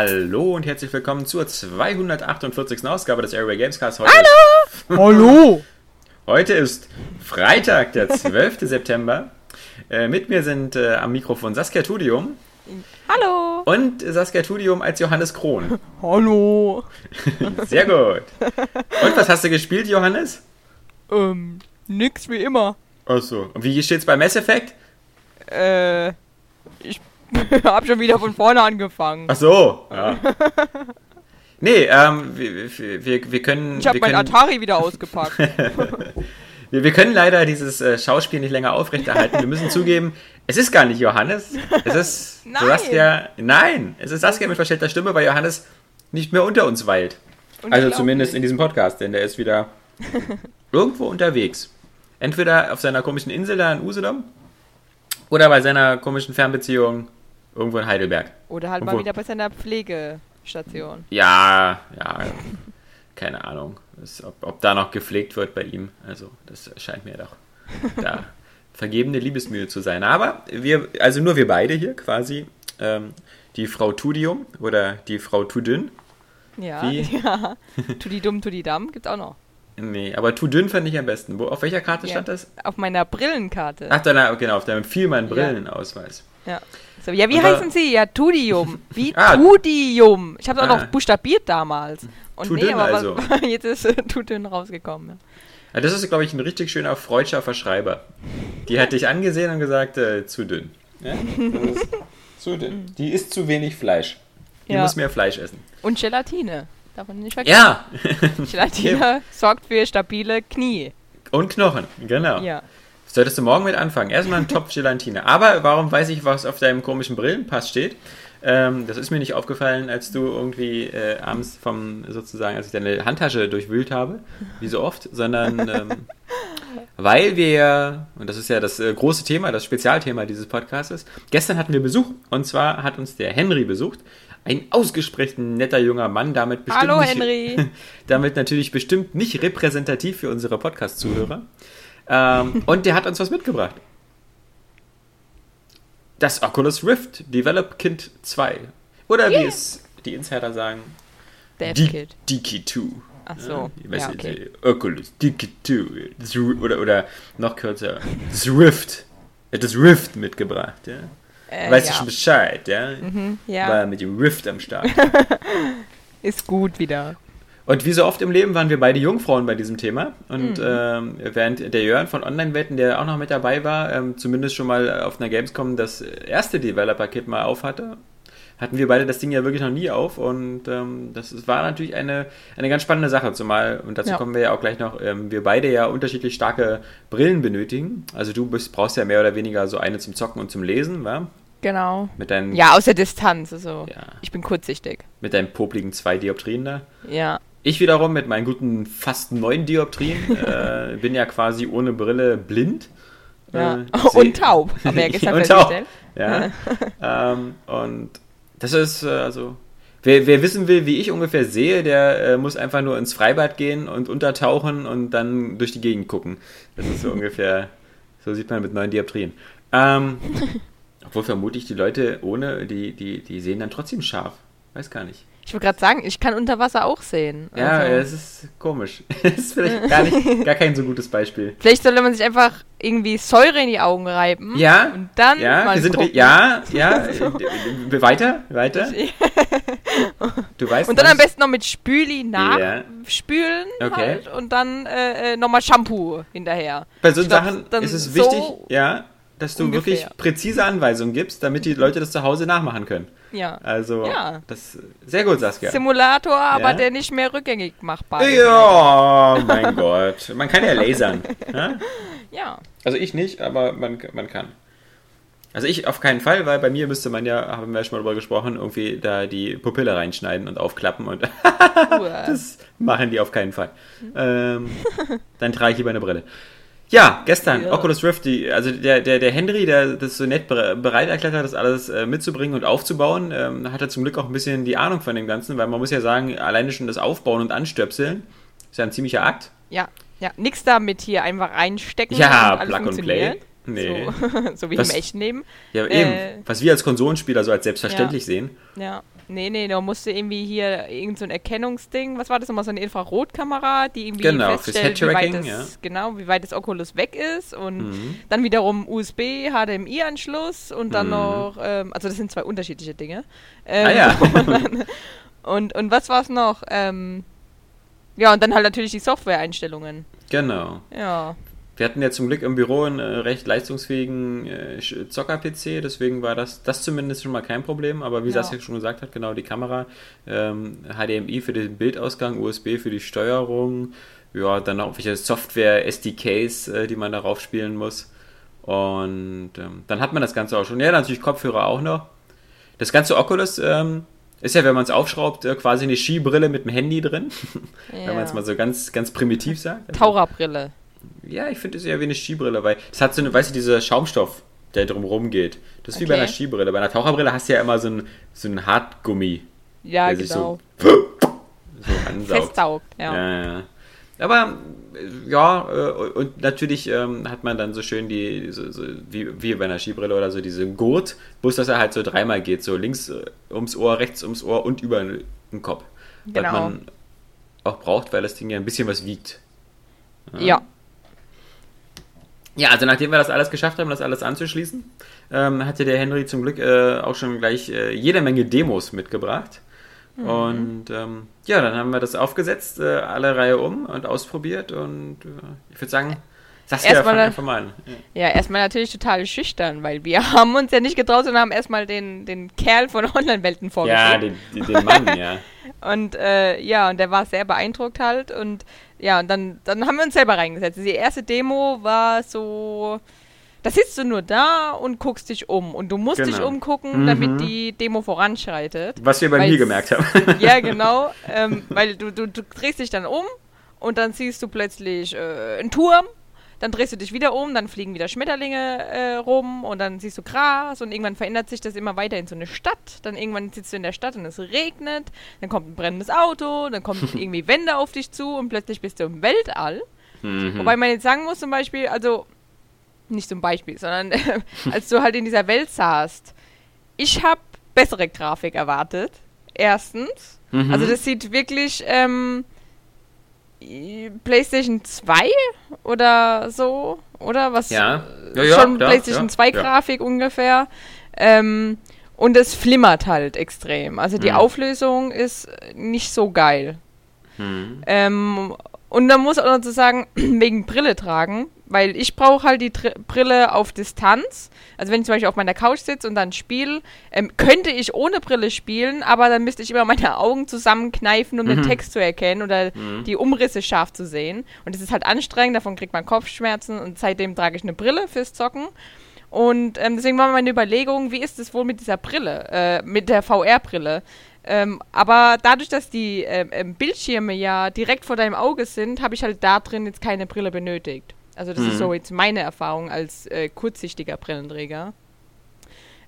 Hallo und herzlich willkommen zur 248. Ausgabe des Airway Gamescast. Heute Hallo! Hallo! Heute ist Freitag, der 12. September. Äh, mit mir sind äh, am Mikrofon Saskia Tudium. Hallo! Und Saskia Tudium als Johannes Krohn. Hallo! Sehr gut. Und was hast du gespielt, Johannes? Ähm, nix wie immer. Achso. Und wie steht's bei Mass Effect? Äh, ich hab schon wieder von vorne angefangen. Ach so, ja. Nee, ähm, wir, wir, wir können. Ich habe mein können, Atari wieder ausgepackt. wir, wir können leider dieses äh, Schauspiel nicht länger aufrechterhalten. Wir müssen zugeben, es ist gar nicht Johannes. Es ist Nein. Saskia. Nein, es ist Saskia mit verstellter Stimme, weil Johannes nicht mehr unter uns weilt. Also zumindest in diesem Podcast, denn der ist wieder irgendwo unterwegs. Entweder auf seiner komischen Insel da in Usedom oder bei seiner komischen Fernbeziehung irgendwo in Heidelberg. Oder halt Obwohl- mal wieder bei seiner Pflegestation. Ja, ja, keine Ahnung, das, ob, ob da noch gepflegt wird bei ihm. Also, das scheint mir doch da vergebene Liebesmühe zu sein. Aber wir, also nur wir beide hier quasi, ähm, die Frau Tudium oder die Frau Tudün. Ja, Wie? ja. Tudi dumm, tudi damm gibt's auch noch. Nee, aber Tudün fand ich am besten. Wo, auf welcher Karte Ja. stand das? Auf meiner Brillenkarte. Ach, deiner, genau, auf deinem Vielmann-Brillenausweis. Ja. So, ja, wie Aber- heißen Sie? Ja, Tudium. Wie Ah. Tudium. Ich habe auch Ah. noch buchstabiert damals. Und nee, aber also. jetzt ist äh, Tudün rausgekommen. Ja. Ja, das ist, glaube ich, ein richtig schöner freudscher Verschreiber. Die hat dich angesehen und gesagt, äh, zu dünn. Ja? Zu dünn. Die isst zu wenig Fleisch. Die Ja. muss mehr Fleisch essen. Und Gelatine. Darf man nicht vergessen. Ja! Gelatine sorgt für stabile Knie. und Knochen, genau. Ja. Solltest du morgen mit anfangen. Erstmal ein Topf Gelatine. Aber warum weiß ich, was auf deinem komischen Brillenpass steht? Ähm, das ist mir nicht aufgefallen, als du irgendwie äh, abends vom, sozusagen, als ich deine Handtasche durchwühlt habe, wie so oft, sondern ähm, weil wir ja, und das ist ja das äh, große Thema, das Spezialthema dieses Podcasts, gestern hatten wir Besuch und zwar hat uns der Henry besucht. Ein ausgesprochen netter junger Mann, damit bestimmt Hallo nicht, Henry. damit natürlich bestimmt nicht repräsentativ für unsere Podcast-Zuhörer. Ähm, und der hat uns was mitgebracht. Das Oculus Rift Develop Kit 2. Oder wie Yeah. es die Insider sagen, Dev Di- Kid. Diki 2. Ach so. Ja, okay. Oculus Diki 2. Das Ri- Oder, oder noch kürzer, das Rift. Er hat das Rift mitgebracht, ja. Äh, weißt ja. du schon Bescheid, ja? Mhm, ja, War mit dem Rift am Start. ist gut wieder. Und wie so oft im Leben waren wir beide Jungfrauen bei diesem Thema. Und Mhm. ähm, während der Jörn von Online-Wetten, der auch noch mit dabei war, ähm, zumindest schon mal auf einer Gamescom das erste Developer-Kit mal auf hatte, hatten wir beide das Ding ja wirklich noch nie auf. Und ähm, das ist- war natürlich eine, eine ganz spannende Sache. Zumal, und dazu Ja. kommen wir ja auch gleich noch, ähm, wir beide ja unterschiedlich starke Brillen benötigen. Also du bist, brauchst ja mehr oder weniger so eine zum Zocken und zum Lesen, wa? Genau. Mit deinen, Ja, aus der Distanz. Also, Ja. ich bin kurzsichtig. mit deinen popligen zwei Dioptrien da. Ja. Ich wiederum mit meinen guten fast neun Dioptrien äh, bin ja quasi ohne Brille blind. ja. Äh, Und taub. Haben wir ja gestern Und taub. festgestellt. Ja. ähm, und das ist äh, also. Wer, wer wissen will, wie ich ungefähr sehe, der äh, muss einfach nur ins Freibad gehen und untertauchen und dann durch die Gegend gucken. Das ist so ungefähr, so sieht man mit neun Dioptrien. Ähm, obwohl vermutlich die Leute ohne, die, die, die sehen dann trotzdem scharf. Weiß gar nicht. Ich wollte gerade sagen, ich kann unter Wasser auch sehen. Ja, Also, es ist komisch. Das ist vielleicht gar, nicht, gar kein so gutes Beispiel. Vielleicht sollte man sich einfach irgendwie Säure in die Augen reiben. Ja, Und dann ja, mal wir sind, gucken. ja, ja, äh, weiter, weiter. Du weißt Und dann am was? besten noch mit Spüli Ja. nachspülen Okay. halt und dann äh, äh, nochmal Shampoo hinterher. Bei so glaub, Sachen ist es so wichtig, ja, dass du ungefähr. wirklich präzise Anweisungen gibst, damit die Leute das zu Hause nachmachen können. Ja. Also, Ja. das sehr gut, Saskia. Simulator, aber Ja. der nicht mehr rückgängig machbar ist. Ja, mein Gott. Man kann ja lasern. Ja? Ja. Also ich nicht, aber man, man kann. Also ich auf keinen Fall, weil bei mir müsste man ja, haben wir ja schon mal drüber gesprochen, irgendwie da die Pupille reinschneiden und aufklappen und das machen die auf keinen Fall. Ähm, dann trage ich lieber eine Brille. Ja, gestern, Ja. Oculus Rift, die, also der, der, der Henry, der das so nett bere- bereit erklärt hat, das alles äh, mitzubringen und aufzubauen, ähm, hat er zum Glück auch ein bisschen die Ahnung von dem Ganzen, weil man muss ja sagen, alleine schon das Aufbauen und Anstöpseln ist ja ein ziemlicher Akt. Ja. Ja. Nix damit hier einfach reinstecken. Ja, und alles Plug and Play. Nee. So, so wie Was- im echten Leben. Ja, Äh. eben. Was wir als Konsolenspieler so als selbstverständlich sehen. Ja. Nee, nee, da musste irgendwie hier irgend so ein Erkennungsding, was war das nochmal, so eine Infrarotkamera, die irgendwie Genau, feststellt, wie weit das, ja. genau, wie weit das Oculus weg ist und Mhm. dann wiederum USB, HDMI-Anschluss und dann Mhm. noch, ähm, also das sind zwei unterschiedliche Dinge. Ähm, Ah ja. Und, und was war es noch? Ähm, ja, und dann halt natürlich die Software-Einstellungen. genau. Ja. Wir hatten ja zum Glück im Büro einen äh, recht leistungsfähigen äh, Zocker-PC, deswegen war das, das zumindest schon mal kein Problem. Aber wie Ja. Saskia schon gesagt hat, genau die Kamera, ähm, HDMI für den Bildausgang, USB für die Steuerung, ja, dann noch welche Software, SDKs, äh, die man darauf spielen muss. Und ähm, dann hat man das Ganze auch schon. Ja, natürlich Kopfhörer auch noch. Das ganze Oculus ähm, ist ja, wenn man es aufschraubt, äh, quasi eine Skibrille mit dem Handy drin. wenn man es mal so ganz, ganz primitiv sagt. Taucherbrille. Ja, ich finde es eher wie eine Skibrille, weil es hat so eine, weißt du, dieser Schaumstoff, der drumherum geht. Das ist wie bei Okay. einer Skibrille. Bei einer Taucherbrille hast du ja immer so ein, so ein Hartgummi, Ja, der sich genau. so, so ansaugt. Festsaugt, ja. Ja, ja. Aber ja, äh, und natürlich ähm, hat man dann so schön die, so, so, wie, wie bei einer Skibrille oder so, diese Gurt, bloß dass er halt so dreimal geht, so links äh, ums Ohr, rechts ums Ohr und über den Kopf. Was Genau. man auch braucht, weil das Ding ja ein bisschen was wiegt. Ja. Ja, also nachdem wir das alles geschafft haben, das alles anzuschließen, ähm, hatte der Henry zum Glück äh, auch schon gleich äh, jede Menge Demos mitgebracht. Mhm. Und ähm, ja, dann haben wir das aufgesetzt, äh, alle Reihe um und ausprobiert. Und äh, ich würde sagen, Saskia, Erstmal fang dann- einfach mal an. Ja. Ja, erstmal natürlich total schüchtern, weil wir haben uns ja nicht getraut, sondern haben erstmal den, den Kerl von Online-Welten Ja, vorgestellt. den, den, den Mann, ja. Und äh, ja, und der war sehr beeindruckt halt. Und ja, und dann, dann haben wir uns selber reingesetzt. Die erste Demo war so. Da sitzt du nur da und guckst dich um. Und du musst dich Genau. umgucken, Mhm. damit die Demo voranschreitet. Was wir bei mir gemerkt haben. Ja, genau. ähm, weil du, du, du drehst dich dann um und dann siehst du plötzlich äh, einen Turm. Dann drehst du dich wieder um, dann fliegen wieder Schmetterlinge äh, rum und dann siehst du Gras und irgendwann verändert sich das immer weiter in so eine Stadt. Dann irgendwann sitzt du in der Stadt und es regnet, dann kommt ein brennendes Auto, dann kommen irgendwie Wände auf dich zu und plötzlich bist du im Weltall. Mhm. Wobei man jetzt sagen muss zum Beispiel, also nicht zum Beispiel, sondern als du halt in dieser Welt saßt, ich habe bessere Grafik erwartet. Erstens. Mhm. Also das sieht wirklich ähm, PlayStation 2 oder so, oder was? Ja. Ja, ja, schon klar, PlayStation ja, 2 ja. Grafik ungefähr. Ähm, und es flimmert halt extrem. Also die Mhm. Auflösung ist nicht so geil. Mhm. Ähm, und dann muss auch dazu sagen, wegen Brille tragen, weil ich brauche halt die Tr Brille auf Distanz. Also wenn ich zum Beispiel auf meiner Couch sitze und dann spiele, ähm, könnte ich ohne Brille spielen, aber dann müsste ich immer meine Augen zusammenkneifen, um den Mhm. Text zu erkennen oder Mhm. die Umrisse scharf zu sehen. Und das ist halt anstrengend, davon kriegt man Kopfschmerzen und seitdem trage ich eine Brille fürs Zocken. Und ähm, deswegen war meine Überlegung, wie ist es wohl mit dieser Brille, äh, mit der VR-Brille? Ähm, aber dadurch, dass die ähm, ähm, Bildschirme ja direkt vor deinem Auge sind, habe ich halt da drin jetzt keine Brille benötigt. Also das Mhm. ist so jetzt meine Erfahrung als äh, kurzsichtiger Brillenträger.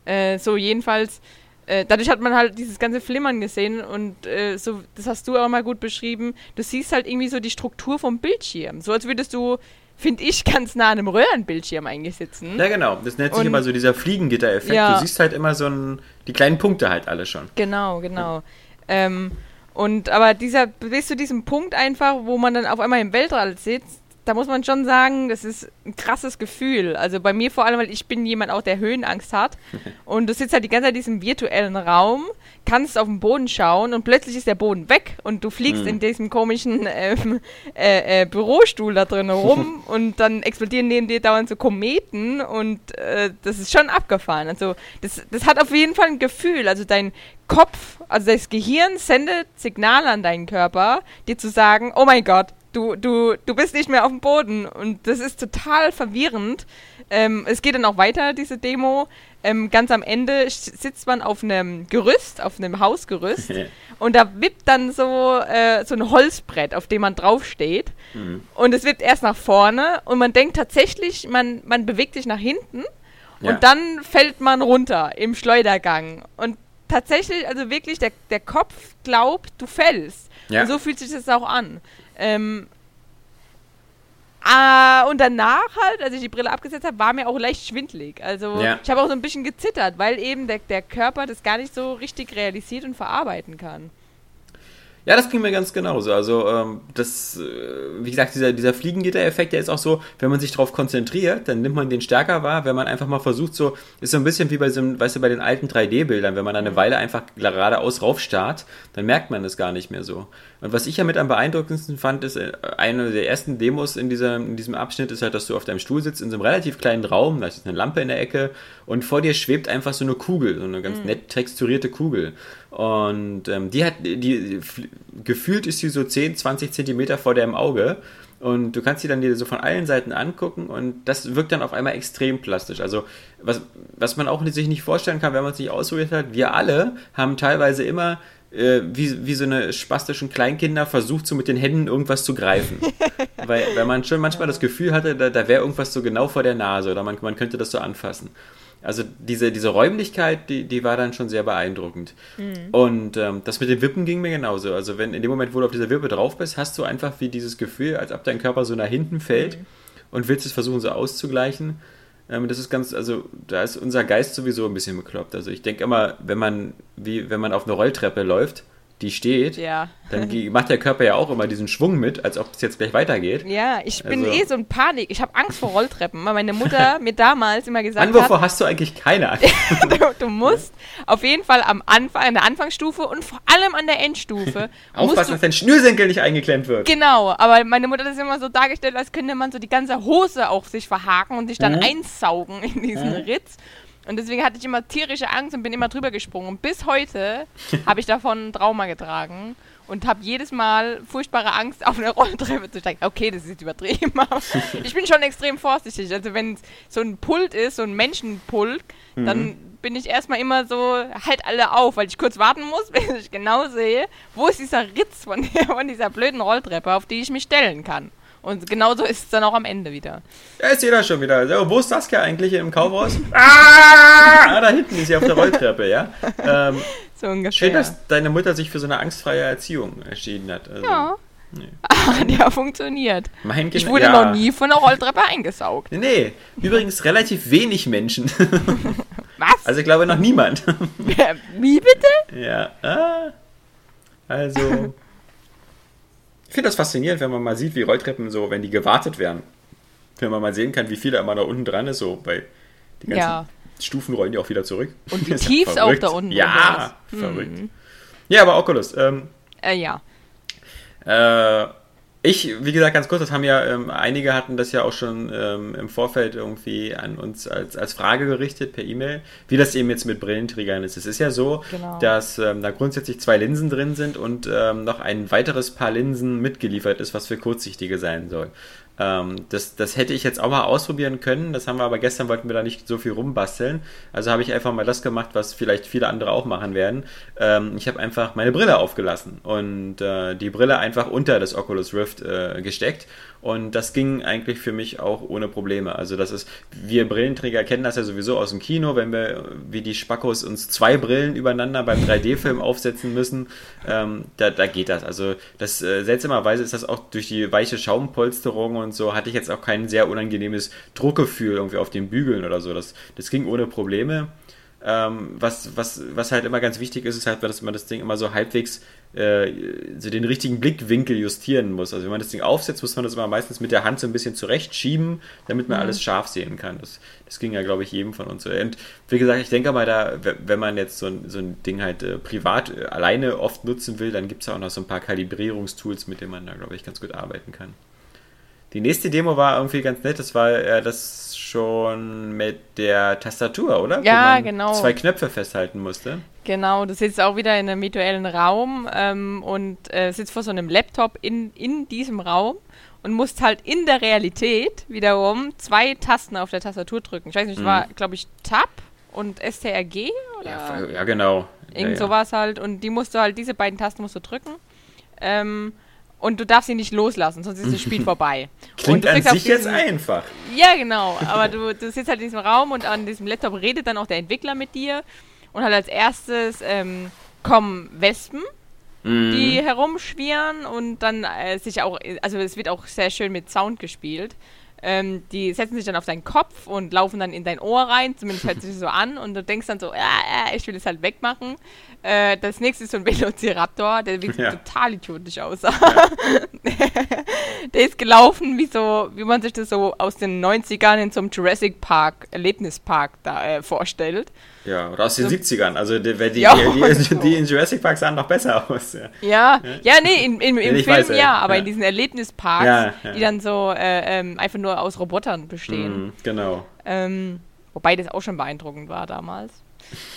Äh, so jedenfalls, äh, dadurch hat man halt dieses ganze Flimmern gesehen und äh, so, das hast du auch mal gut beschrieben. Du siehst halt irgendwie so die Struktur vom Bildschirm. So als würdest du, finde ich, ganz nah an einem Röhrenbildschirm eigentlich sitzen. Ja, genau. Das nennt sich Und- immer so dieser Fliegengitter-Effekt. Ja. Du siehst halt immer so ein, die kleinen Punkte halt alle schon. Genau, genau. Ähm, und aber dieser, bis zu diesem Punkt einfach, wo man dann auf einmal im Weltall sitzt, da muss man schon sagen, das ist ein krasses Gefühl. Also bei mir vor allem, weil ich bin jemand auch, der Höhenangst hat. Und du sitzt halt die ganze Zeit in diesem virtuellen Raum, kannst auf den Boden schauen und plötzlich ist der Boden weg und du fliegst Mhm. in diesem komischen ähm, äh, äh, Bürostuhl da drin rum und dann explodieren neben dir dauernd so Kometen und äh, das ist schon abgefahren. Also das, das hat auf jeden Fall ein Gefühl. Also dein Kopf, also das Gehirn sendet Signale an deinen Körper, dir zu sagen, oh mein Gott, du, du, du bist nicht mehr auf dem Boden. Und das ist total verwirrend. Ähm, es geht dann auch weiter, diese Demo. Ähm, ganz am Ende sitzt man auf einem Gerüst, auf einem Hausgerüst. und da wippt dann so, äh, so ein Holzbrett, auf dem man draufsteht. Mhm. Und es wippt erst nach vorne und man denkt tatsächlich, man, man bewegt sich nach hinten Ja. und dann fällt man runter im Schleudergang. Und tatsächlich, also wirklich, der, der Kopf glaubt, du fällst. Ja. Und so fühlt sich das auch an. Ähm, ah, und danach halt, als ich die Brille abgesetzt habe, war mir auch leicht schwindlig. Also Ja. ich habe auch so ein bisschen gezittert, weil eben der, der Körper das gar nicht so richtig realisiert und verarbeiten kann. Ja, das ging mir ganz genauso. Also, ähm, das, äh, wie gesagt, dieser, dieser Fliegengitter-Effekt, der ist auch so, wenn man sich darauf konzentriert, dann nimmt man den stärker wahr. Wenn man einfach mal versucht, so, ist so ein bisschen wie bei so, einem, weißt du, bei den alten 3D-Bildern, wenn man eine Weile einfach geradeaus raufstarrt, dann merkt man es gar nicht mehr so. Und was ich ja mit am beeindruckendsten fand, ist, äh, eine der ersten Demos in, dieser, in diesem Abschnitt ist halt, dass du auf deinem Stuhl sitzt in so einem relativ kleinen Raum, da ist eine Lampe in der Ecke und vor dir schwebt einfach so eine Kugel, so eine ganz nett texturierte Kugel. Und ähm, die hat, die, gefühlt ist sie so 10, 20 Zentimeter vor deinem Auge. Und du kannst sie dann dir so von allen Seiten angucken und das wirkt dann auf einmal extrem plastisch. Also, was, was man auch sich nicht vorstellen kann, wenn man es nicht ausprobiert hat, wir alle haben teilweise immer äh, wie, wie so eine spastischen Kleinkinder versucht, so mit den Händen irgendwas zu greifen. weil, weil man schon manchmal das Gefühl hatte, da, da wäre irgendwas so genau vor der Nase oder man, man könnte das so anfassen. Also diese, diese Räumlichkeit, die, die war dann schon sehr beeindruckend. Und ähm, das mit den Wippen ging mir genauso. Also wenn in dem Moment, wo du auf dieser Wippe drauf bist, hast du einfach wie dieses Gefühl, als ob dein Körper so nach hinten fällt und willst es versuchen so auszugleichen. Ähm, das ist ganz, also da ist unser Geist sowieso ein bisschen bekloppt. Also ich denke immer, wenn man, wie wenn man auf eine Rolltreppe läuft, die steht, Ja. dann macht der Körper ja auch immer diesen Schwung mit, als ob es jetzt gleich weitergeht. Ja, ich bin Also- eh so in Panik. Ich habe Angst vor Rolltreppen, weil meine Mutter mir damals immer gesagt An hat, wovor hast du eigentlich keine Angst? du, du musst auf jeden Fall am Anfang, an der Anfangsstufe und vor allem an der Endstufe Aufpassen, dass dein Schnürsenkel nicht eingeklemmt wird. Genau, aber meine Mutter hat das immer so dargestellt, als könnte man so die ganze Hose auf sich verhaken und sich dann Mhm. einsaugen in diesen Ritz. Und deswegen hatte ich immer tierische Angst und bin immer drüber gesprungen. Und bis heute habe ich davon Trauma getragen und habe jedes Mal furchtbare Angst, auf eine Rolltreppe zu steigen. Okay, das ist übertrieben, aber ich bin schon extrem vorsichtig. Also wenn es so ein Pult ist, so ein Menschenpult, Mhm. dann bin ich erstmal immer so, halt alle auf, weil ich kurz warten muss, bis ich genau sehe, wo ist dieser Ritz von, der, von dieser blöden Rolltreppe, auf die ich mich stellen kann. Und genauso ist es dann auch am Ende wieder. Da ist jeder schon wieder. So, wo ist Saskia eigentlich im Kaufhaus? ah, da hinten ist sie auf der Rolltreppe, ja. Ähm, So ungefähr. schön, dass deine Mutter sich für so eine angstfreie Erziehung entschieden hat. Also, ja. Nee. Hat ja funktioniert. Mein Ich wurde ja. noch nie von einer Rolltreppe eingesaugt. Nee, Nee, übrigens relativ wenig Menschen. Was? Also ich glaube noch niemand. Wie bitte? ja. Ah. Also. Ich finde das faszinierend, wenn man mal sieht, wie Rolltreppen so, wenn die gewartet werden. Wenn man mal sehen kann, wie viel da immer da unten dran ist, so bei die ganzen Ja. Stufen rollen die auch wieder zurück. Und wie ja tief es auch da unten Ja, ist. verrückt. Hm. Ja, aber Oculus. Ähm, Äh, ja. äh, ich, wie gesagt, ganz kurz, das haben ja, ähm, einige hatten das ja auch schon ähm, im Vorfeld irgendwie an uns als, als Frage gerichtet per E-Mail, wie das eben jetzt mit Brillenträgern ist. Es ist ja so, Genau. dass ähm, da grundsätzlich zwei Linsen drin sind und ähm, noch ein weiteres Paar Linsen mitgeliefert ist, was für Kurzsichtige sein soll. Ähm, das, das hätte ich jetzt auch mal ausprobieren können, das haben wir aber gestern, wollten wir da nicht so viel rumbasteln. Also habe ich einfach mal das gemacht, was vielleicht viele andere auch machen werden. Ähm, ich habe einfach meine Brille aufgelassen und äh, die Brille einfach unter das Oculus Rift äh, gesteckt. Und das ging eigentlich für mich auch ohne Probleme. Also das ist, wir Brillenträger kennen das ja sowieso aus dem Kino, wenn wir wie die Spackos uns zwei Brillen übereinander beim 3D-Film aufsetzen müssen, ähm, da, da geht das. Also das äh, seltsamerweise ist das auch durch die weiche Schaumpolsterung und so, hatte ich jetzt auch kein sehr unangenehmes Druckgefühl irgendwie auf den Bügeln oder so. Das, das ging ohne Probleme. Ähm, was, was, was halt immer ganz wichtig ist, ist halt, dass man das Ding immer so halbwegs äh, so den richtigen Blickwinkel justieren muss. Also wenn man das Ding aufsetzt, muss man das immer meistens mit der Hand so ein bisschen zurechtschieben, damit man alles scharf sehen kann. Das, das ging ja, glaube ich, jedem von uns so. Und wie gesagt, ich denke mal, da, wenn man jetzt so ein, so ein Ding halt äh, privat äh, alleine oft nutzen will, dann gibt es ja auch noch so ein paar Kalibrierungstools, mit denen man da, glaube ich, ganz gut arbeiten kann. Die nächste Demo war irgendwie ganz nett, das war äh, das schon mit der Tastatur, oder? Ja, Wo man genau. Zwei Knöpfe festhalten musste. Genau, du sitzt auch wieder in einem virtuellen Raum ähm, und äh, sitzt vor so einem Laptop in, in diesem Raum und musst halt in der Realität wiederum zwei Tasten auf der Tastatur drücken. Ich weiß nicht, es war, glaube ich, Tab und STRG oder Ja, ja genau. irgend ja, ja. sowas halt. Und die musst du halt, diese beiden Tasten musst du drücken. Ähm, und du darfst sie nicht loslassen, sonst ist das Spiel vorbei. und Klingt an sich jetzt diesen- einfach. ja, genau. Aber du, du sitzt halt in diesem Raum und an diesem Laptop redet dann auch der Entwickler mit dir. Und halt als erstes ähm, kommen Wespen, Mhm. die herumschwirren und dann äh, sich auch, also es wird auch sehr schön mit Sound gespielt. ähm, die setzen sich dann auf deinen Kopf und laufen dann in dein Ohr rein, zumindest hört sich so an und du denkst dann so, ja, ich will es halt wegmachen. Äh, das nächste ist so ein Velociraptor, der ja. total idiotisch aussah. Ja. der ist gelaufen, wie so, wie man sich das so aus den 90ern in so einem Jurassic Park, Erlebnispark da äh, vorstellt. Ja, oder aus den so, 70ern. Also die, die, die, die, die in Jurassic Park sahen noch besser aus. Ja, ja, ja nee, in, in, im Film weiß, ja, aber in diesen Erlebnisparks, die dann so äh, ähm, einfach nur aus Robotern bestehen. Mm, genau. Ähm, wobei das auch schon beeindruckend war damals.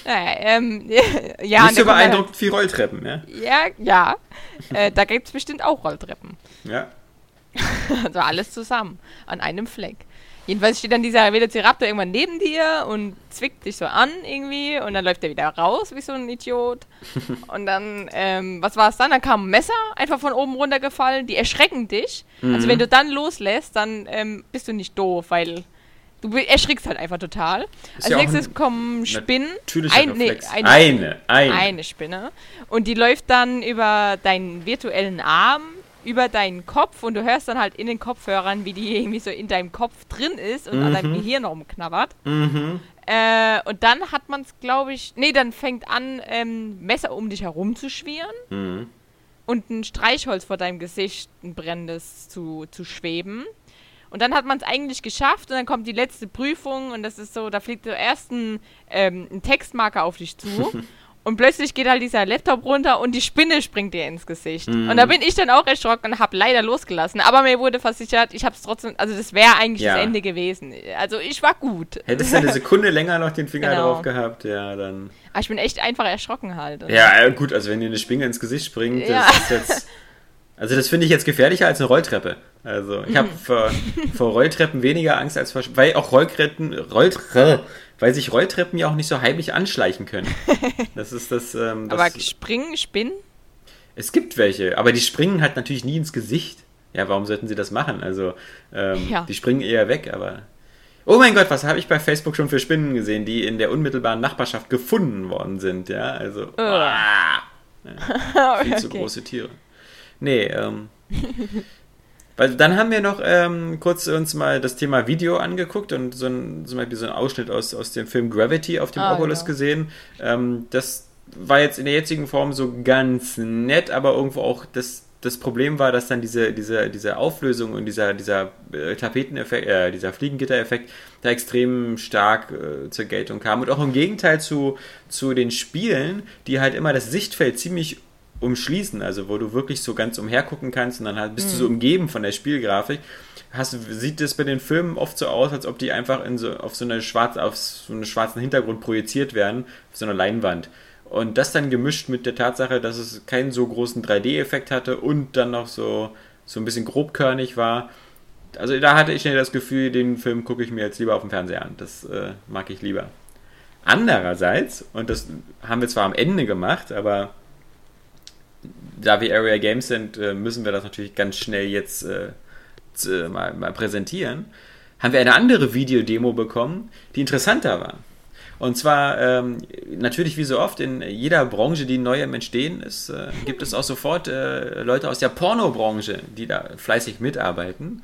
Naja, ähm, ja, Nicht so beeindruckt wie Rolltreppen, ja? Ja, ja. äh, da gibt es bestimmt auch Rolltreppen. Ja. also alles zusammen, an einem Fleck. Jedenfalls steht dann dieser Velociraptor irgendwann neben dir und zwickt dich so an irgendwie und dann läuft er wieder raus wie so ein Idiot. und dann, ähm, was war es dann? Dann kam ein Messer einfach von oben runtergefallen, die erschrecken dich. Also mhm. Also wenn du dann loslässt, dann ähm, bist du nicht doof, weil du erschrickst halt einfach total. Ist Als ja nächstes kommen Spinnen. Ein, nee, eine, eine, eine. Eine Spinne. Und die läuft dann über deinen virtuellen Arm über deinen Kopf und du hörst dann halt in den Kopfhörern, wie die irgendwie so in deinem Kopf drin ist und mhm. an deinem mhm. Gehirn rumknabbert. Mhm. Äh, und dann hat man es, glaube ich, nee, dann fängt an, ähm, Messer um dich herum zu schwirren mhm. und ein Streichholz vor deinem Gesicht, ein brennendes, zu, zu schweben. Und dann hat man es eigentlich geschafft und dann kommt die letzte Prüfung und das ist so, da fliegt zuerst ein, ähm, ein Textmarker auf dich zu Und plötzlich geht halt dieser Laptop runter und die Spinne springt dir ins Gesicht. Mhm. Und da bin ich dann auch erschrocken und habe leider losgelassen. Aber mir wurde versichert, ich habe es trotzdem, also das wäre eigentlich ja. das Ende gewesen. Also ich war gut. Hättest du eine Sekunde länger noch den Finger genau. drauf gehabt, ja, dann. Aber ich bin echt einfach erschrocken halt. Ja, gut, also wenn dir eine Spinne ins Gesicht springt, ja. das ist jetzt. Also das finde ich jetzt gefährlicher als eine Rolltreppe. Also ich habe vor, vor Rolltreppen weniger Angst als vor, weil auch Rolltreppen, Rolltre, weil sich Rolltreppen ja auch nicht so heimlich anschleichen können. Das ist das. Ähm, das aber springen, spinnen? Es gibt welche, aber die springen halt natürlich nie ins Gesicht. Ja, warum sollten sie das machen? Also, ähm, ja. die springen eher weg, aber. Oh mein Gott, was habe ich bei Facebook schon für Spinnen gesehen, die in der unmittelbaren Nachbarschaft gefunden worden sind, ja? Also. Oh. Ah, ja, viel okay. zu große Tiere. Nee, ähm. Weil dann haben wir noch ähm, kurz uns mal das Thema Video angeguckt und so ein, zum Beispiel so einen Ausschnitt aus, aus dem Film Gravity auf dem ah, Oculus ja. gesehen. Ähm, das war jetzt in der jetzigen Form so ganz nett, aber irgendwo auch das, das Problem war, dass dann diese, diese, diese Auflösung und dieser, dieser äh, Tapeteneffekt, äh, dieser Fliegengitter-Effekt da extrem stark äh, zur Geltung kam. Und auch im Gegenteil zu, zu den Spielen, die halt immer das Sichtfeld ziemlich umschließen, also wo du wirklich so ganz umhergucken kannst und dann halt bist mhm. du so mhm. umgeben von der Spielgrafik. Hast, sieht es bei den Filmen oft so aus, als ob die einfach in so, auf, so eine schwarz, auf so einen schwarzen Hintergrund projiziert werden, auf so einer Leinwand. Und das dann gemischt mit der Tatsache, dass es keinen so großen 3D-Effekt hatte und dann noch so, so ein bisschen grobkörnig war. Also da hatte ich schnell das Gefühl, den Film gucke ich mir jetzt lieber auf dem Fernseher an. Das äh, mag ich lieber. Andererseits, und das haben wir zwar am Ende gemacht, aber da wir Area Games sind, äh, müssen wir das natürlich ganz schnell jetzt äh, mal, mal präsentieren. Haben wir eine andere Videodemo bekommen, die interessanter war. Und zwar ähm, natürlich wie so oft in jeder Branche, die neu am Entstehen ist, äh, gibt es auch sofort äh, Leute aus der Pornobranche, die da fleißig mitarbeiten.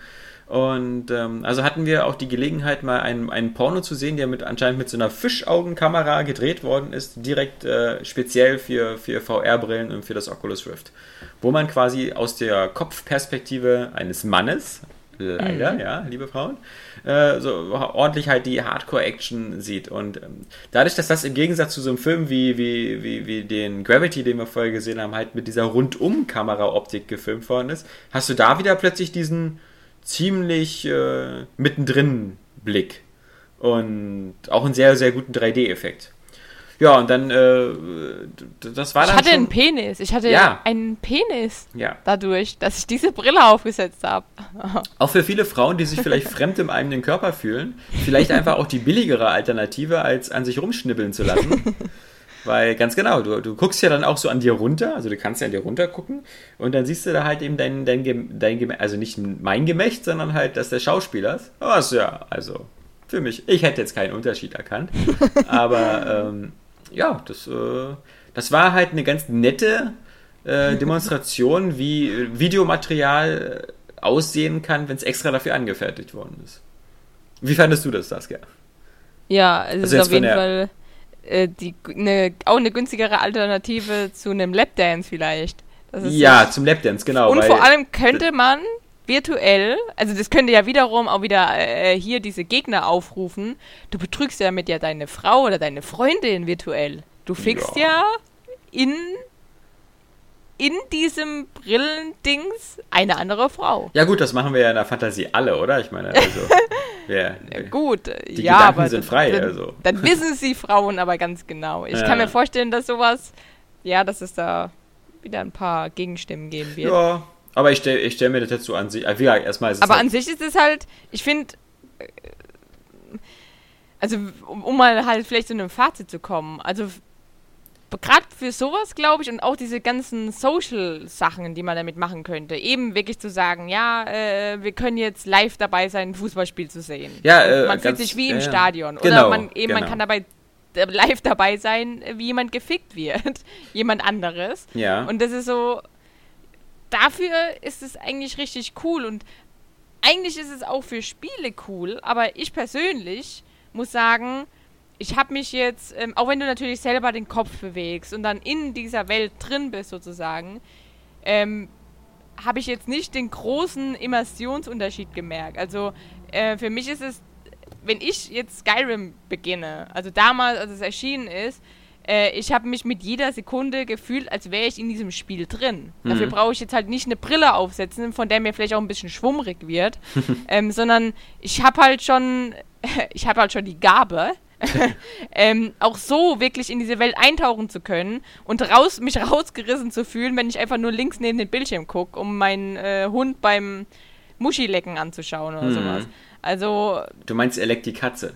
Und ähm, also hatten wir auch die Gelegenheit, mal einen, einen Porno zu sehen, der mit anscheinend mit so einer Fischaugenkamera gedreht worden ist, direkt äh, speziell für, für VR-Brillen und für das Oculus Rift. Wo man quasi aus der Kopfperspektive eines Mannes, leider, mhm. ja, liebe Frauen, äh, so ordentlich halt die Hardcore-Action sieht. Und ähm, dadurch, dass das im Gegensatz zu so einem Film wie, wie, wie, wie den Gravity, den wir vorher gesehen haben, halt mit dieser Rundum-Kamera-Optik gefilmt worden ist, hast du da wieder plötzlich diesen ziemlich äh, mittendrin Blick. Und auch einen sehr, sehr guten 3D-Effekt. Ja, und dann, äh, das war dann. Ich hatte schon, einen Penis. Ich hatte ja. einen Penis ja. dadurch, dass ich diese Brille aufgesetzt habe. auch für viele Frauen, die sich vielleicht fremd im eigenen Körper fühlen, vielleicht einfach auch die billigere Alternative, als an sich rumschnibbeln zu lassen. Weil ganz genau, du, du guckst ja dann auch so an dir runter, also du kannst ja an dir runter gucken und dann siehst du da halt eben dein, dein, dein Gemächt, also nicht mein Gemächt, sondern halt das des Schauspielers. Was ja, also für mich, ich hätte jetzt keinen Unterschied erkannt. Aber ähm, ja, das, äh, das war halt eine ganz nette äh, Demonstration, wie Videomaterial aussehen kann, wenn es extra dafür angefertigt worden ist. Wie fandest du das, Saskia? Ja, es also ist auf jeden Fall äh, die, ne, auch eine günstigere Alternative zu einem Lapdance vielleicht. ja, so. zum Lapdance, genau. Und vor allem könnte man virtuell, also das könnte ja wiederum auch wieder äh, hier diese Gegner aufrufen. Du betrügst ja damit ja deine Frau oder deine Freundin virtuell. Du fickst ja, ja in in diesem Brillendings eine andere Frau. Ja gut, das machen wir ja in der Fantasie alle, oder? Ich meine, also ja, gut, die ja, Gedanken aber sind frei. Dann, also. dann wissen sie Frauen aber ganz genau. Ich ja. kann mir vorstellen, dass sowas, ja, dass es da wieder ein paar Gegenstimmen geben wird. Ja, aber ich stelle ich stell mir das dazu an sich. Gesagt, erstmal Aber halt an sich ist es halt, ich finde, äh, also um, um, mal halt vielleicht zu einem Fazit zu kommen, also gerade für sowas, glaube ich, und auch diese ganzen Social-Sachen, die man damit machen könnte, eben wirklich zu sagen, ja, äh, wir können jetzt live dabei sein, ein Fußballspiel zu sehen. Ja, äh, man fühlt sich wie im äh, Stadion. Genau, Oder man, eben, genau. man kann dabei äh, live dabei sein, wie jemand gefickt wird. jemand anderes. Ja. Und das ist so, dafür ist es eigentlich richtig cool und eigentlich ist es auch für Spiele cool, aber ich persönlich muss sagen, ich habe mich jetzt, ähm, auch wenn du natürlich selber den Kopf bewegst und dann in dieser Welt drin bist sozusagen, ähm, habe ich jetzt nicht den großen Immersionsunterschied gemerkt. Also äh, für mich ist es, wenn ich jetzt Skyrim beginne, also damals, als es erschienen ist, äh, ich habe mich mit jeder Sekunde gefühlt, als wäre ich in diesem Spiel drin. Mhm. Dafür brauche ich jetzt halt nicht eine Brille aufsetzen, von der mir vielleicht auch ein bisschen schwummrig wird, ähm, sondern ich habe halt schon, ich habe halt schon die Gabe, ähm, auch so wirklich in diese Welt eintauchen zu können und raus, mich rausgerissen zu fühlen, wenn ich einfach nur links neben den Bildschirm gucke, um meinen äh, Hund beim Muschilecken anzuschauen oder mhm. sowas. Also. Du meinst, er leckt die Katze.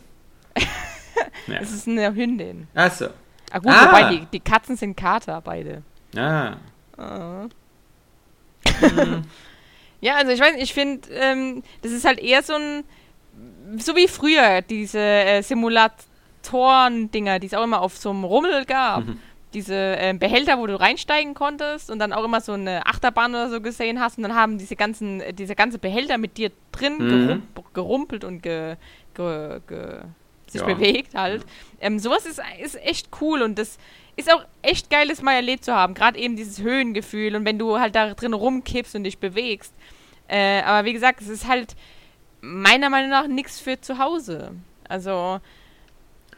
ja. Es ist eine Hündin. Ach so. Ah, gut, ah. wobei die, die Katzen sind Kater, beide. Ah. ah. mhm. ja, also ich weiß, ich finde, ähm, das ist halt eher so ein, so wie früher diese äh, Simulat Toren-Dinger, die es auch immer auf so einem Rummel gab. Mhm. Diese äh, Behälter, wo du reinsteigen konntest und dann auch immer so eine Achterbahn oder so gesehen hast und dann haben diese ganzen, äh, diese ganze Behälter mit dir drin mhm. gerump gerumpelt und ge, ge, ge sich ja. bewegt halt. Ähm, sowas ist, ist echt cool und das ist auch echt geil, das mal erlebt zu haben. Gerade eben dieses Höhengefühl und wenn du halt da drin rumkippst und dich bewegst. Äh, aber wie gesagt, es ist halt meiner Meinung nach nichts für zu Hause. Also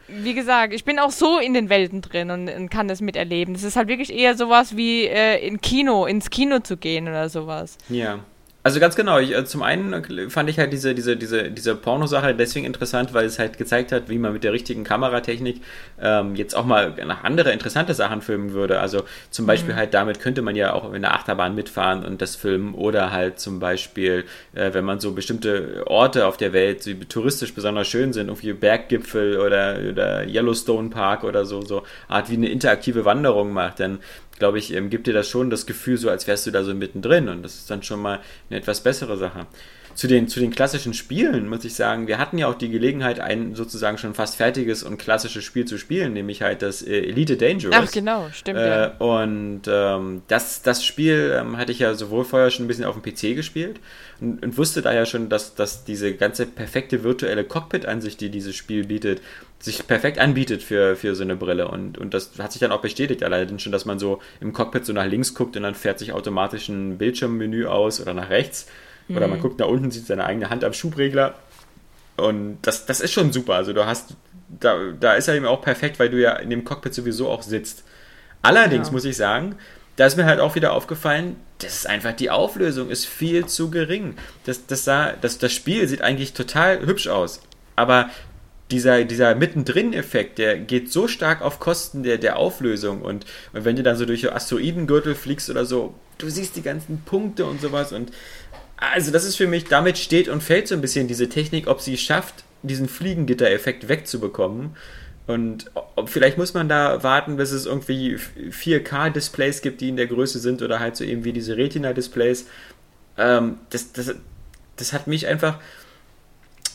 wie gesagt, ich bin auch so in den Welten drin und, und kann das miterleben. Das ist halt wirklich eher sowas wie äh, in Kino, ins Kino zu gehen oder sowas. Ja. Also ganz genau. Ich, also zum einen fand ich halt diese, diese, diese, diese Pornosache deswegen interessant, weil es halt gezeigt hat, wie man mit der richtigen Kameratechnik ähm, jetzt auch mal nach andere interessante Sachen filmen würde. Also zum Beispiel mhm. halt damit könnte man ja auch in der Achterbahn mitfahren und das filmen oder halt zum Beispiel, äh, wenn man so bestimmte Orte auf der Welt, die touristisch besonders schön sind, irgendwie Berggipfel oder, oder Yellowstone Park oder so, so Art wie eine interaktive Wanderung macht, dann glaube ich, ähm, gibt dir das schon das Gefühl, so als wärst du da so mittendrin und das ist dann schon mal eine etwas bessere Sache. Zu den, zu den klassischen Spielen muss ich sagen, wir hatten ja auch die Gelegenheit, ein sozusagen schon fast fertiges und klassisches Spiel zu spielen, nämlich halt das äh, Elite Dangerous. Ach genau, stimmt. Äh, ja. Und ähm, das, das Spiel ähm, hatte ich ja sowohl vorher schon ein bisschen auf dem PC gespielt und, und wusste daher schon, dass, dass diese ganze perfekte virtuelle Cockpit-Ansicht, die dieses Spiel bietet, sich perfekt anbietet für, für so eine Brille. Und, und das hat sich dann auch bestätigt, allein schon, dass man so im Cockpit so nach links guckt und dann fährt sich automatisch ein Bildschirmmenü aus oder nach rechts. Mhm. Oder man mhm. guckt nach unten, sieht seine eigene Hand am Schubregler. Und das, das ist schon super. Also du hast, da, da ist er eben auch perfekt, weil du ja in dem Cockpit sowieso auch sitzt. Allerdings ja. muss ich sagen, da ist mir halt auch wieder aufgefallen, das ist einfach, die Auflösung ist viel zu gering. Das, das, sah, das, das Spiel sieht eigentlich total hübsch aus. Aber dieser, dieser Mittendrin-Effekt, der geht so stark auf Kosten der, der Auflösung und, und wenn du dann so durch Asteroidengürtel fliegst oder so, du siehst die ganzen Punkte und sowas und also das ist für mich, damit steht und fällt so ein bisschen diese Technik, ob sie schafft, diesen Fliegengitter-Effekt wegzubekommen. Und vielleicht muss man da warten, bis es irgendwie 4K-Displays gibt, die in der Größe sind oder halt so eben wie diese Retina-Displays. Ähm, das, das, das hat mich einfach,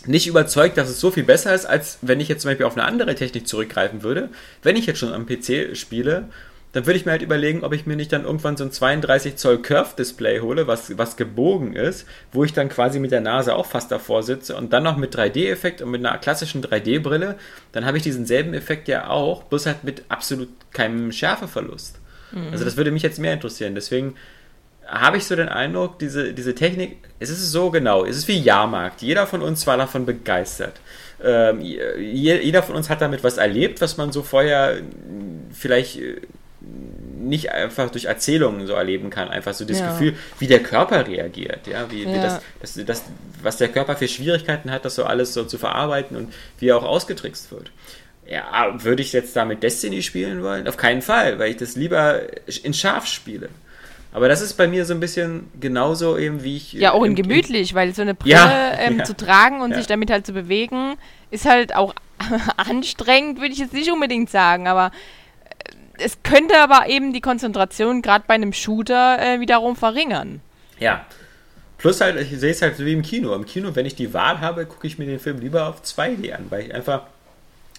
nicht überzeugt, dass es so viel besser ist, als wenn ich jetzt zum Beispiel auf eine andere Technik zurückgreifen würde. Wenn ich jetzt schon am PC spiele, dann würde ich mir halt überlegen, ob ich mir nicht dann irgendwann so ein 32 Zoll Curve-Display hole, was, was gebogen ist, wo ich dann quasi mit der Nase auch fast davor sitze und dann noch mit 3D-Effekt und mit einer klassischen 3D-Brille, dann habe ich diesen selben Effekt ja auch, bloß halt mit absolut keinem Schärfeverlust. Mhm. Also das würde mich jetzt mehr interessieren. Deswegen habe ich so den Eindruck, diese, diese Technik, es ist so genau, es ist wie Jahrmarkt. Jeder von uns war davon begeistert. Ähm, jeder von uns hat damit was erlebt, was man so vorher vielleicht äh, nicht einfach durch Erzählungen so erleben kann. Einfach so das ja. Gefühl, wie der Körper reagiert, ja, wie, ja. wie das, das, das, was der Körper für Schwierigkeiten hat, das so alles so zu verarbeiten und wie er auch ausgetrickst wird. Ja, würde ich jetzt damit Destiny spielen wollen? Auf keinen Fall, weil ich das lieber in scharf spiele. Aber das ist bei mir so ein bisschen genauso eben, wie ich. Ja, auch in gemütlich, weil so eine Brille ja, ähm, ja, zu tragen und sich damit halt zu bewegen, ist halt auch anstrengend, würde ich jetzt nicht unbedingt sagen, aber es könnte aber eben die Konzentration gerade bei einem Shooter äh, wiederum verringern. Ja. Plus halt, ich sehe es halt wie im Kino. Im Kino, wenn ich die Wahl habe, gucke ich mir den Film lieber auf 2D an, weil ich einfach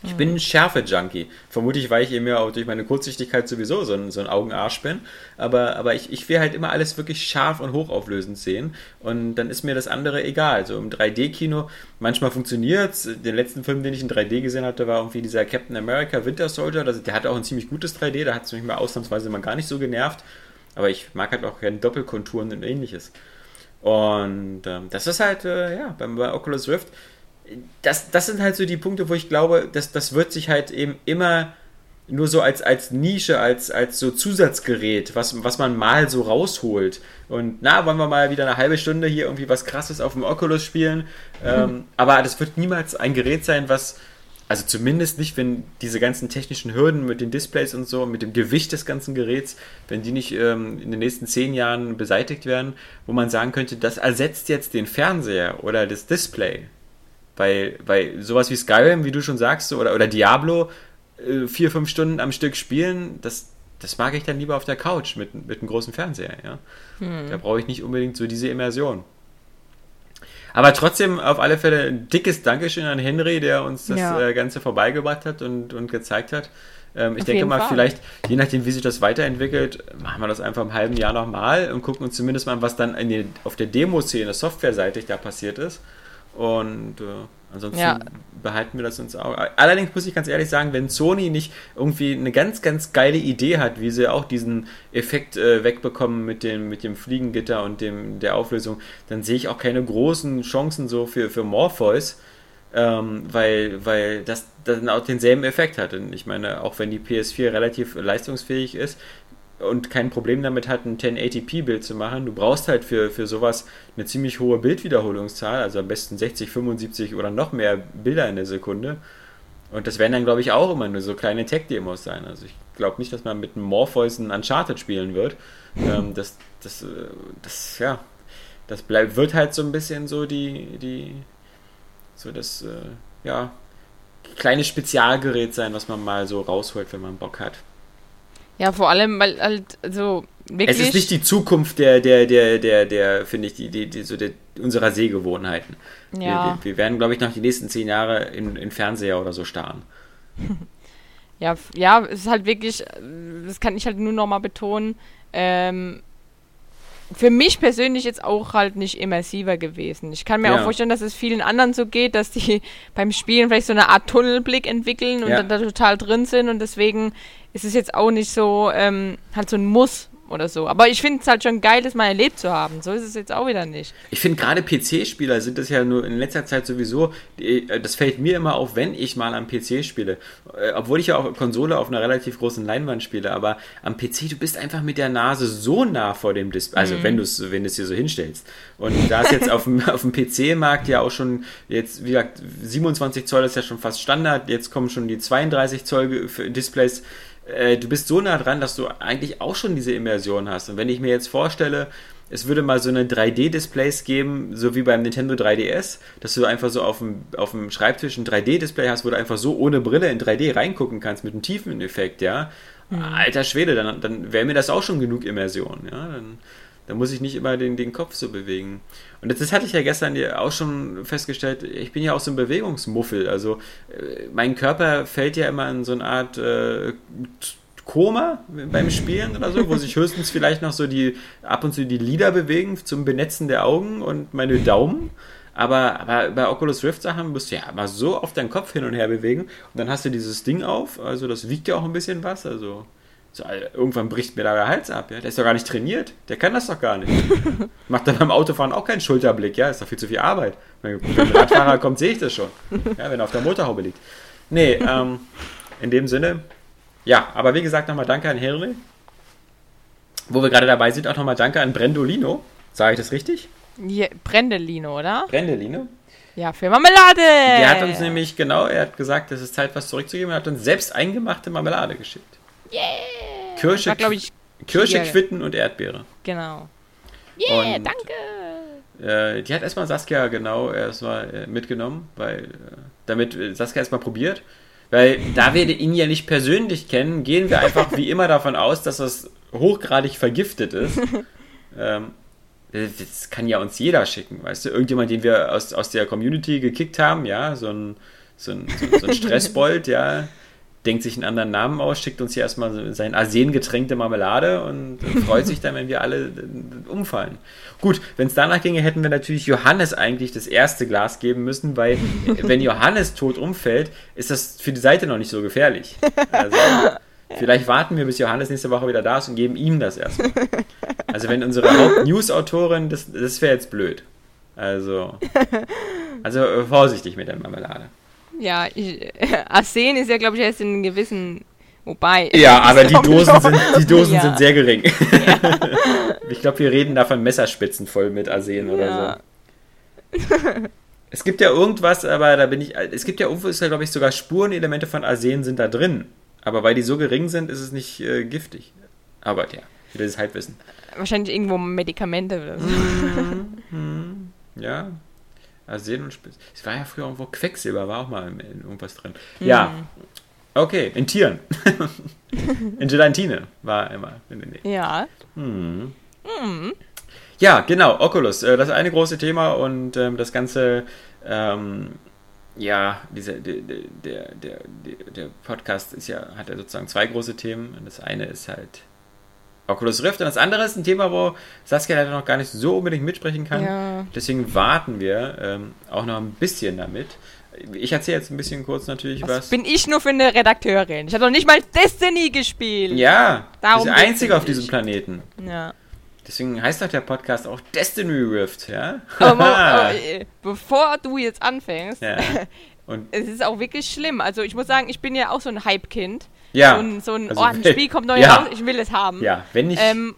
ich bin ein Schärfe-Junkie. Vermutlich, weil ich eben ja auch durch meine Kurzsichtigkeit sowieso so ein, so ein Augenarsch bin. Aber, aber ich, ich will halt immer alles wirklich scharf und hochauflösend sehen. Und dann ist mir das andere egal. So im 3D-Kino, manchmal funktioniert es. Den letzten Film, den ich in 3D gesehen hatte, war irgendwie dieser Captain America Winter Soldier. Das, der hatte auch ein ziemlich gutes 3D. Da hat es mich mal ausnahmsweise mal gar nicht so genervt. Aber ich mag halt auch gerne Doppelkonturen und ähnliches. Und ähm, das ist halt, äh, ja, bei, bei Oculus Rift das, das sind halt so die Punkte, wo ich glaube, dass das wird sich halt eben immer nur so als, als Nische, als, als so Zusatzgerät, was, was man mal so rausholt. Und na, wollen wir mal wieder eine halbe Stunde hier irgendwie was krasses auf dem Oculus spielen. Mhm. Ähm, aber das wird niemals ein Gerät sein, was, also zumindest nicht, wenn diese ganzen technischen Hürden mit den Displays und so, mit dem Gewicht des ganzen Geräts, wenn die nicht ähm, in den nächsten zehn Jahren beseitigt werden, wo man sagen könnte, das ersetzt jetzt den Fernseher oder das Display. Weil, weil sowas wie Skyrim, wie du schon sagst, oder, oder Diablo, äh, vier, fünf Stunden am Stück spielen, das, das mag ich dann lieber auf der Couch mit, mit einem großen Fernseher. Ja? Hm. Da brauche ich nicht unbedingt so diese Immersion. Aber trotzdem auf alle Fälle ein dickes Dankeschön an Henry, der uns das ja. äh, Ganze vorbeigebracht hat und, und gezeigt hat. Ähm, ich auf denke mal, Fall. vielleicht, je nachdem, wie sich das weiterentwickelt, machen wir das einfach im halben Jahr nochmal und gucken uns zumindest mal, was dann die, auf der Demo-Szene, softwareseitig da passiert ist. Und äh, ansonsten ja. behalten wir das uns auch. Allerdings muss ich ganz ehrlich sagen, wenn Sony nicht irgendwie eine ganz, ganz geile Idee hat, wie sie auch diesen Effekt äh, wegbekommen mit dem, mit dem Fliegengitter und dem, der Auflösung, dann sehe ich auch keine großen Chancen so für, für Morpheus. Ähm, weil, weil das dann auch denselben Effekt hat. Und ich meine, auch wenn die PS4 relativ leistungsfähig ist, und kein Problem damit hat, ein 1080p-Bild zu machen. Du brauchst halt für, für sowas eine ziemlich hohe Bildwiederholungszahl, also am besten 60, 75 oder noch mehr Bilder in der Sekunde. Und das werden dann, glaube ich, auch immer nur so kleine Tech-Demos sein. Also ich glaube nicht, dass man mit einem Morpheus ein Uncharted spielen wird. Ähm, das, das, äh, das, ja, das bleibt, wird halt so ein bisschen so die, die, so das, äh, ja, kleine Spezialgerät sein, was man mal so rausholt, wenn man Bock hat. Ja, vor allem, weil halt so wirklich. Es ist nicht die Zukunft der, der, der, der, der, finde ich, die, die, die, so der, unserer Sehgewohnheiten. Ja. Wir, wir werden, glaube ich, noch die nächsten zehn Jahre in, in Fernseher oder so starren. ja, ja, es ist halt wirklich, das kann ich halt nur nochmal betonen, ähm, für mich persönlich jetzt auch halt nicht immersiver gewesen. Ich kann mir ja. auch vorstellen, dass es vielen anderen so geht, dass die beim Spielen vielleicht so eine Art Tunnelblick entwickeln und ja. dann da total drin sind und deswegen ist es jetzt auch nicht so, ähm, halt so ein Muss oder so. Aber ich finde es halt schon geil, das mal erlebt zu haben. So ist es jetzt auch wieder nicht. Ich finde gerade PC-Spieler sind das ja nur in letzter Zeit sowieso, äh, das fällt mir immer auf, wenn ich mal am PC spiele. Äh, obwohl ich ja auch Konsole auf einer relativ großen Leinwand spiele, aber am PC, du bist einfach mit der Nase so nah vor dem Display, also mhm. wenn du es wenn hier so hinstellst. Und da ist jetzt auf dem, auf dem PC-Markt ja auch schon jetzt, wie gesagt, 27 Zoll ist ja schon fast Standard, jetzt kommen schon die 32 Zoll Displays äh, du bist so nah dran, dass du eigentlich auch schon diese Immersion hast. Und wenn ich mir jetzt vorstelle, es würde mal so eine 3D-Displays geben, so wie beim Nintendo 3DS, dass du einfach so auf dem, auf dem Schreibtisch ein 3D-Display hast, wo du einfach so ohne Brille in 3D reingucken kannst mit einem tiefen Effekt, ja. Mhm. Alter Schwede, dann, dann wäre mir das auch schon genug Immersion, ja. Dann, da muss ich nicht immer den, den Kopf so bewegen. Und das, das hatte ich ja gestern auch schon festgestellt. Ich bin ja auch so ein Bewegungsmuffel. Also äh, mein Körper fällt ja immer in so eine Art äh, Koma beim Spielen oder so, wo sich höchstens vielleicht noch so die ab und zu die Lider bewegen zum Benetzen der Augen und meine Daumen. Aber, aber bei Oculus Rift Sachen musst du ja mal so auf deinen Kopf hin und her bewegen und dann hast du dieses Ding auf, also das wiegt ja auch ein bisschen was, also so, irgendwann bricht mir da der Hals ab, ja. Der ist doch gar nicht trainiert. Der kann das doch gar nicht. Macht dann beim Autofahren auch keinen Schulterblick, ja. Ist doch viel zu viel Arbeit. Wenn, ein Radfahrer kommt, sehe ich das schon. Ja, wenn er auf der Motorhaube liegt. Nee, ähm, in dem Sinne, ja, aber wie gesagt, nochmal danke an Henry. Wo wir gerade dabei sind, auch nochmal danke an Brendolino. Sage ich das richtig? Ja, Brendelino, oder? Brendelino. Ja, für Marmelade! Der hat uns nämlich, genau, er hat gesagt, es ist Zeit, was zurückzugeben. Er hat uns selbst eingemachte Marmelade geschickt. Yeah! Kirsche, War, glaub ich, Kirsche. Quitten und Erdbeere. Genau. Yeah, Und- danke! Äh, die hat erstmal Saskia genau erstmal äh, mitgenommen, weil äh, damit äh, Saskia erstmal probiert. Weil da wir ihn ja nicht persönlich kennen, gehen wir einfach wie immer davon aus, dass das hochgradig vergiftet ist. ähm, äh, das kann ja uns jeder schicken, weißt du? Irgendjemand, den wir aus, aus der Community gekickt haben, ja, so ein, so ein, so ein Stressbold, ja, denkt sich einen anderen Namen aus, schickt uns hier erstmal sein arsengetränkte Marmelade und freut sich dann, wenn wir alle äh, umfallen. Gut, wenn es danach ginge, hätten wir natürlich Johannes eigentlich das erste Glas geben müssen, weil äh, wenn Johannes tot umfällt, ist das für die Seite noch nicht so gefährlich. Also, vielleicht warten wir, bis Johannes nächste Woche wieder da ist und geben ihm das erstmal. Also wenn unsere Haupt-News-Autorin, das, das wäre jetzt blöd. Also, also äh, vorsichtig mit der Marmelade. Ja, ich, Arsen ist ja, glaube ich, erst in einem gewissen. Wobei. Ja, aber die Dosen sind, die Dosen Ja. sind sehr gering. ich glaube, wir reden da von Messerspitzen voll mit Arsen oder Ja. so. Es gibt ja irgendwas, aber da bin ich. Es gibt ja irgendwo, ist ja, glaube ich, sogar Spurenelemente von Arsen sind da drin. Aber weil die so gering sind, ist es nicht äh, giftig. Aber ja, wieder das Halbwissen. Wahrscheinlich irgendwo Medikamente oder so. Ja. Arsen und Spitz. Es war ja früher irgendwo Quecksilber, war auch mal in in irgendwas drin. Ja. Okay, in Tieren. in Gelatine war immer. Ja. Ja, genau, Oculus, äh, das eine große Thema und ähm, das ganze, ähm, ja, dieser, der, der, der, der, Podcast ist ja, hat ja sozusagen zwei große Themen. Das eine ist halt Oculus Rift und das andere ist ein Thema, wo Saskia leider noch gar nicht so unbedingt mitsprechen kann. Ja. Deswegen warten wir ähm, auch noch ein bisschen damit. Ich erzähle jetzt ein bisschen kurz natürlich Was was. bin ich nur für eine Redakteurin? Ich habe noch nicht mal Destiny gespielt. ja, Darum das einzige auf diesem Planeten. Ja. Deswegen heißt doch der Podcast auch Destiny Rift, ja? Aber äh, bevor du jetzt anfängst, ja. Und es ist auch wirklich schlimm. Also ich muss sagen, ich bin ja auch so ein Hype-Kind. ja, So ein, so ein also oh, ein Spiel kommt neu ja. raus, ich will es haben. ja, wenn nicht Ähm,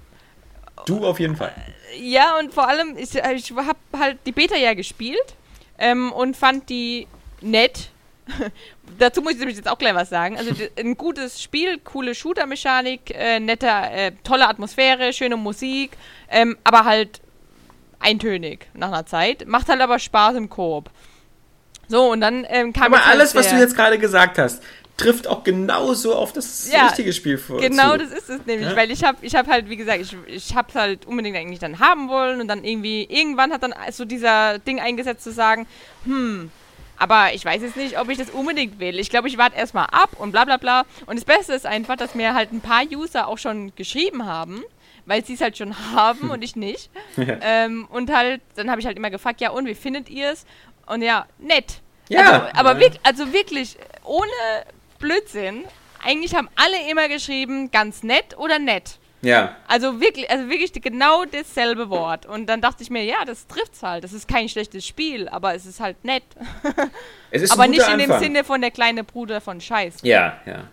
du auf jeden Fall. ja, und vor allem, ich, ich habe halt die Beta ja gespielt ähm, und fand die nett. Dazu muss ich nämlich jetzt auch gleich was sagen. Also ein gutes Spiel, coole Shooter-Mechanik, äh, netter, äh, tolle Atmosphäre, schöne Musik, ähm, aber halt eintönig nach einer Zeit. Macht halt aber Spaß im Koop. So, und dann ähm, kam Aber halt alles, was du jetzt gerade gesagt hast, trifft auch genauso auf das Ja, richtige Spiel vor. Genau, zu. das ist es nämlich, Ja? weil ich habe, ich habe halt, wie gesagt, ich, ich habe halt unbedingt eigentlich dann haben wollen und dann irgendwie, irgendwann hat dann so dieser Ding eingesetzt zu sagen, hm, aber ich weiß jetzt nicht, ob ich das unbedingt will. Ich glaube, ich warte erstmal ab und bla bla bla. Und das Beste ist einfach, dass mir halt ein paar User auch schon geschrieben haben, weil sie es halt schon haben und ich nicht. ähm, und halt, dann habe ich halt immer gefragt, ja und, wie findet ihr es? Und ja, nett. Ja. Also, aber Ja. wirk- also wirklich, ohne Blödsinn, eigentlich haben alle immer geschrieben, ganz nett oder nett. Ja, Also wirklich, also wirklich genau dasselbe Wort. Und dann dachte ich mir, ja, das trifft's halt. Das ist kein schlechtes Spiel, aber es ist halt nett. es ist aber nicht in dem. Sinne von der kleine Bruder von Scheiß. Ja, ja.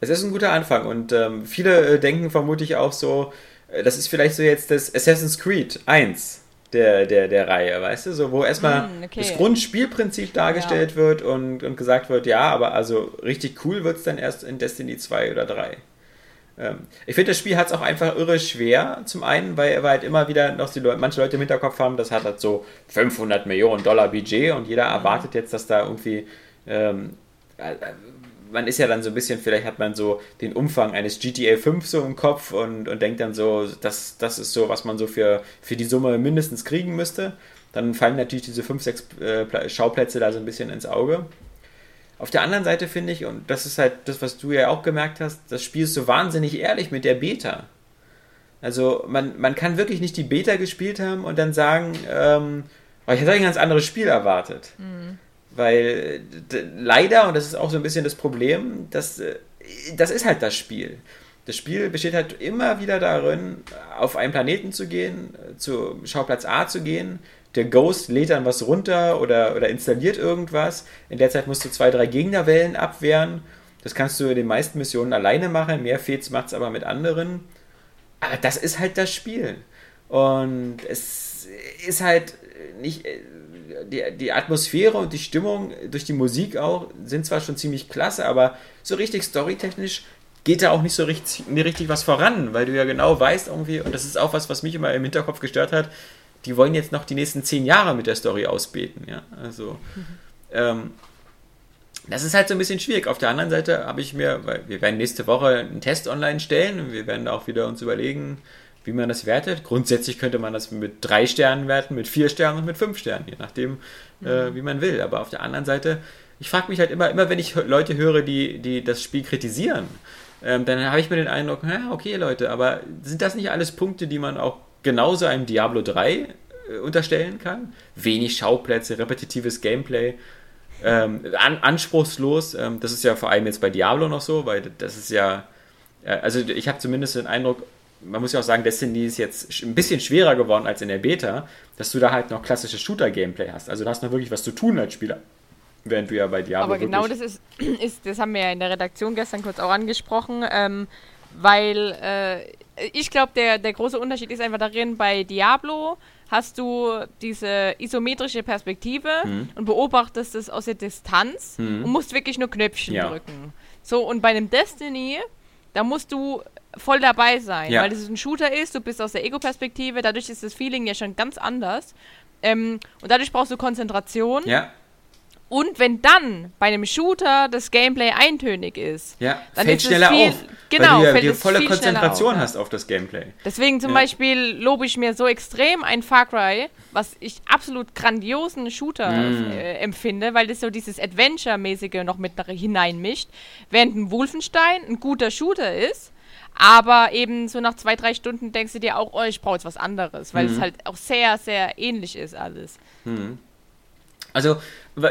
Es ist ein guter Anfang und ähm, viele äh, denken vermutlich auch so, äh, das ist vielleicht so jetzt das Assassin's Creed 1 der, der, der Reihe, weißt du? So, wo erstmal Hm, okay. das Grundspielprinzip dargestellt wird und, und gesagt wird, ja, aber also richtig cool wird es dann erst in Destiny 2 oder 3. Ähm, ich finde, das Spiel hat es auch einfach irre schwer. Zum einen, weil wir halt immer wieder noch die Leute, manche Leute im Hinterkopf haben, das hat halt so 500 Millionen Dollar Budget und jeder erwartet jetzt, dass da irgendwie. Ähm, äh, man ist ja dann so ein bisschen, vielleicht hat man so den Umfang eines GTA 5 so im Kopf und, und denkt dann so, das, das ist so, was man so für, für die Summe mindestens kriegen müsste. Dann fallen natürlich diese 5, 6 äh, Schauplätze da so ein bisschen ins Auge. Auf der anderen Seite finde ich, und das ist halt das, was du ja auch gemerkt hast, das Spiel ist so wahnsinnig ehrlich mit der Beta. Also man, man kann wirklich nicht die Beta gespielt haben und dann sagen, ähm, oh, ich hätte ein ganz anderes Spiel erwartet. Mhm. Weil leider, und das ist auch so ein bisschen das Problem, dass, äh, das ist halt das Spiel. Das Spiel besteht halt immer wieder darin, auf einen Planeten zu gehen, zu Schauplatz A zu gehen. Der Ghost lädt dann was runter oder, oder installiert irgendwas. In der Zeit musst du zwei, drei Gegnerwellen abwehren. Das kannst du in den meisten Missionen alleine machen. Mehr macht es aber mit anderen. Aber das ist halt das Spiel. Und es ist halt nicht. Die, die Atmosphäre und die Stimmung durch die Musik auch sind zwar schon ziemlich klasse, aber so richtig storytechnisch geht da auch nicht so richtig, nicht richtig was voran, weil du ja genau weißt irgendwie, und das ist auch was, was mich immer im Hinterkopf gestört hat, die wollen jetzt noch die nächsten zehn Jahre mit der Story ausbeten, ja, also mhm. ähm, das ist halt so ein bisschen schwierig. Auf der anderen Seite habe ich mir, weil wir werden nächste Woche einen Test online stellen und wir werden auch wieder uns überlegen, wie man das wertet. Grundsätzlich könnte man das mit drei Sternen werten, mit vier Sternen und mit fünf Sternen, je nachdem, äh, mhm. äh, wie man will. Aber auf der anderen Seite, ich frage mich halt immer, immer wenn ich Leute höre, die, die das Spiel kritisieren, ähm, dann habe ich mir den Eindruck, ja, okay Leute, aber sind das nicht alles Punkte, die man auch genauso einem Diablo 3 äh, unterstellen kann? Wenig Schauplätze, repetitives Gameplay, ähm, an, anspruchslos. Ähm, das ist ja vor allem jetzt bei Diablo noch so, weil das ist ja, äh, also ich habe zumindest den Eindruck, man muss ja auch sagen, Destiny ist jetzt ein bisschen schwerer geworden als in der Beta, dass du da halt noch klassisches Shooter-Gameplay hast. Also du hast noch wirklich was zu tun als Spieler. Während du ja bei Diablo. Aber genau das ist, ist, das haben wir ja in der Redaktion gestern kurz auch angesprochen, ähm, weil äh, ich glaube, der, der große Unterschied ist einfach darin, bei Diablo hast du diese isometrische Perspektive mhm. und beobachtest es aus der Distanz mhm. und musst wirklich nur Knöpfchen ja. drücken. So, und bei einem Destiny, da musst du voll dabei sein, ja. weil es ein Shooter ist, du bist aus der Ego-Perspektive, dadurch ist das Feeling ja schon ganz anders. Ähm, und dadurch brauchst du Konzentration. Ja. Und wenn dann bei einem Shooter das Gameplay eintönig ist, ja, dann fällt schneller viel, auf. Genau, weil du ja, volle Konzentration auf, hast auf das Gameplay. Deswegen zum ja. Beispiel lobe ich mir so extrem ein Far Cry, was ich absolut grandiosen Shooter mm. äh, empfinde, weil das so dieses Adventure-mäßige noch mit hineinmischt, während ein Wolfenstein ein guter Shooter ist. Aber eben so nach zwei, drei Stunden denkst du dir auch, oh, ich brauche jetzt was anderes, weil mm. es halt auch sehr, sehr ähnlich ist alles. Mm. Also,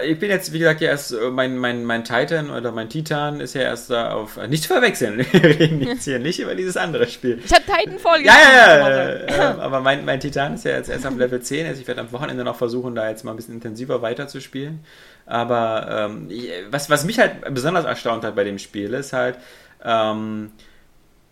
ich bin jetzt, wie gesagt, ja erst, äh, mein, mein, mein Titan oder mein Titan ist ja erst da auf, äh, nicht zu verwechseln, wir reden jetzt hier nicht über dieses andere Spiel. Ich habe Titan voll Ja, ja, ja, aber mein, mein Titan ist ja jetzt erst auf Level 10, also ich werde am Wochenende noch versuchen, da jetzt mal ein bisschen intensiver weiterzuspielen. Aber ähm, was, was mich halt besonders erstaunt hat bei dem Spiel ist halt, ähm,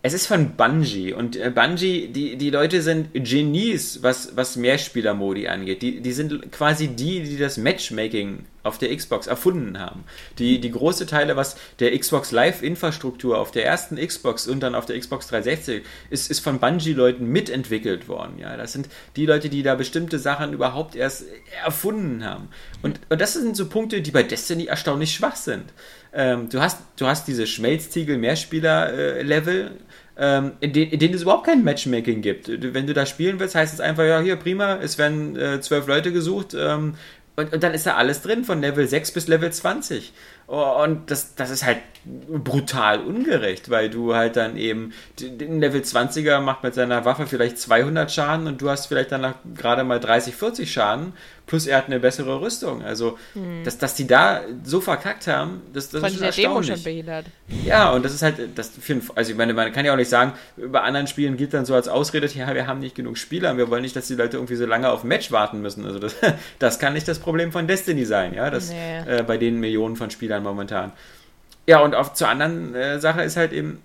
es ist von Bungie und äh, Bungie, die, die Leute sind Genies, was, was Mehrspieler-Modi angeht. Die, die sind quasi die, die das Matchmaking auf der Xbox erfunden haben. Die, die große Teile, was der Xbox Live-Infrastruktur auf der ersten Xbox und dann auf der Xbox 360 ist, ist von Bungie-Leuten mitentwickelt worden. Ja, das sind die Leute, die da bestimmte Sachen überhaupt erst erfunden haben. Und, und das sind so Punkte, die bei Destiny erstaunlich schwach sind. Ähm, du, hast, du hast diese Schmelztiegel-Mehrspieler-Level. Äh, ähm, in, de in, denen es überhaupt kein Matchmaking gibt. Wenn du da spielen willst, heißt es einfach, ja, hier prima, es werden äh, zwölf Leute gesucht ähm, und, und, dann ist da alles drin, von Level 6 bis Level 20. Und das, das ist halt brutal ungerecht, weil du halt dann eben, den Level 20er macht mit seiner Waffe vielleicht 200 Schaden und du hast vielleicht dann gerade mal 30, 40 Schaden Plus er hat eine bessere Rüstung. Also, hm. dass, dass die da so verkackt haben, das, das ist schon erstaunlich. Demo schon behindert. Ja, und das ist halt, das für, also ich meine, man kann ja auch nicht sagen, bei anderen Spielen gilt dann so als Ausrede, ja, wir haben nicht genug Spieler, wir wollen nicht, dass die Leute irgendwie so lange auf ein Match warten müssen. Also das, das kann nicht das Problem von Destiny sein, ja, das, nee. äh, bei den Millionen von Spielern momentan. Ja, und auf, zur anderen äh, Sache ist halt eben,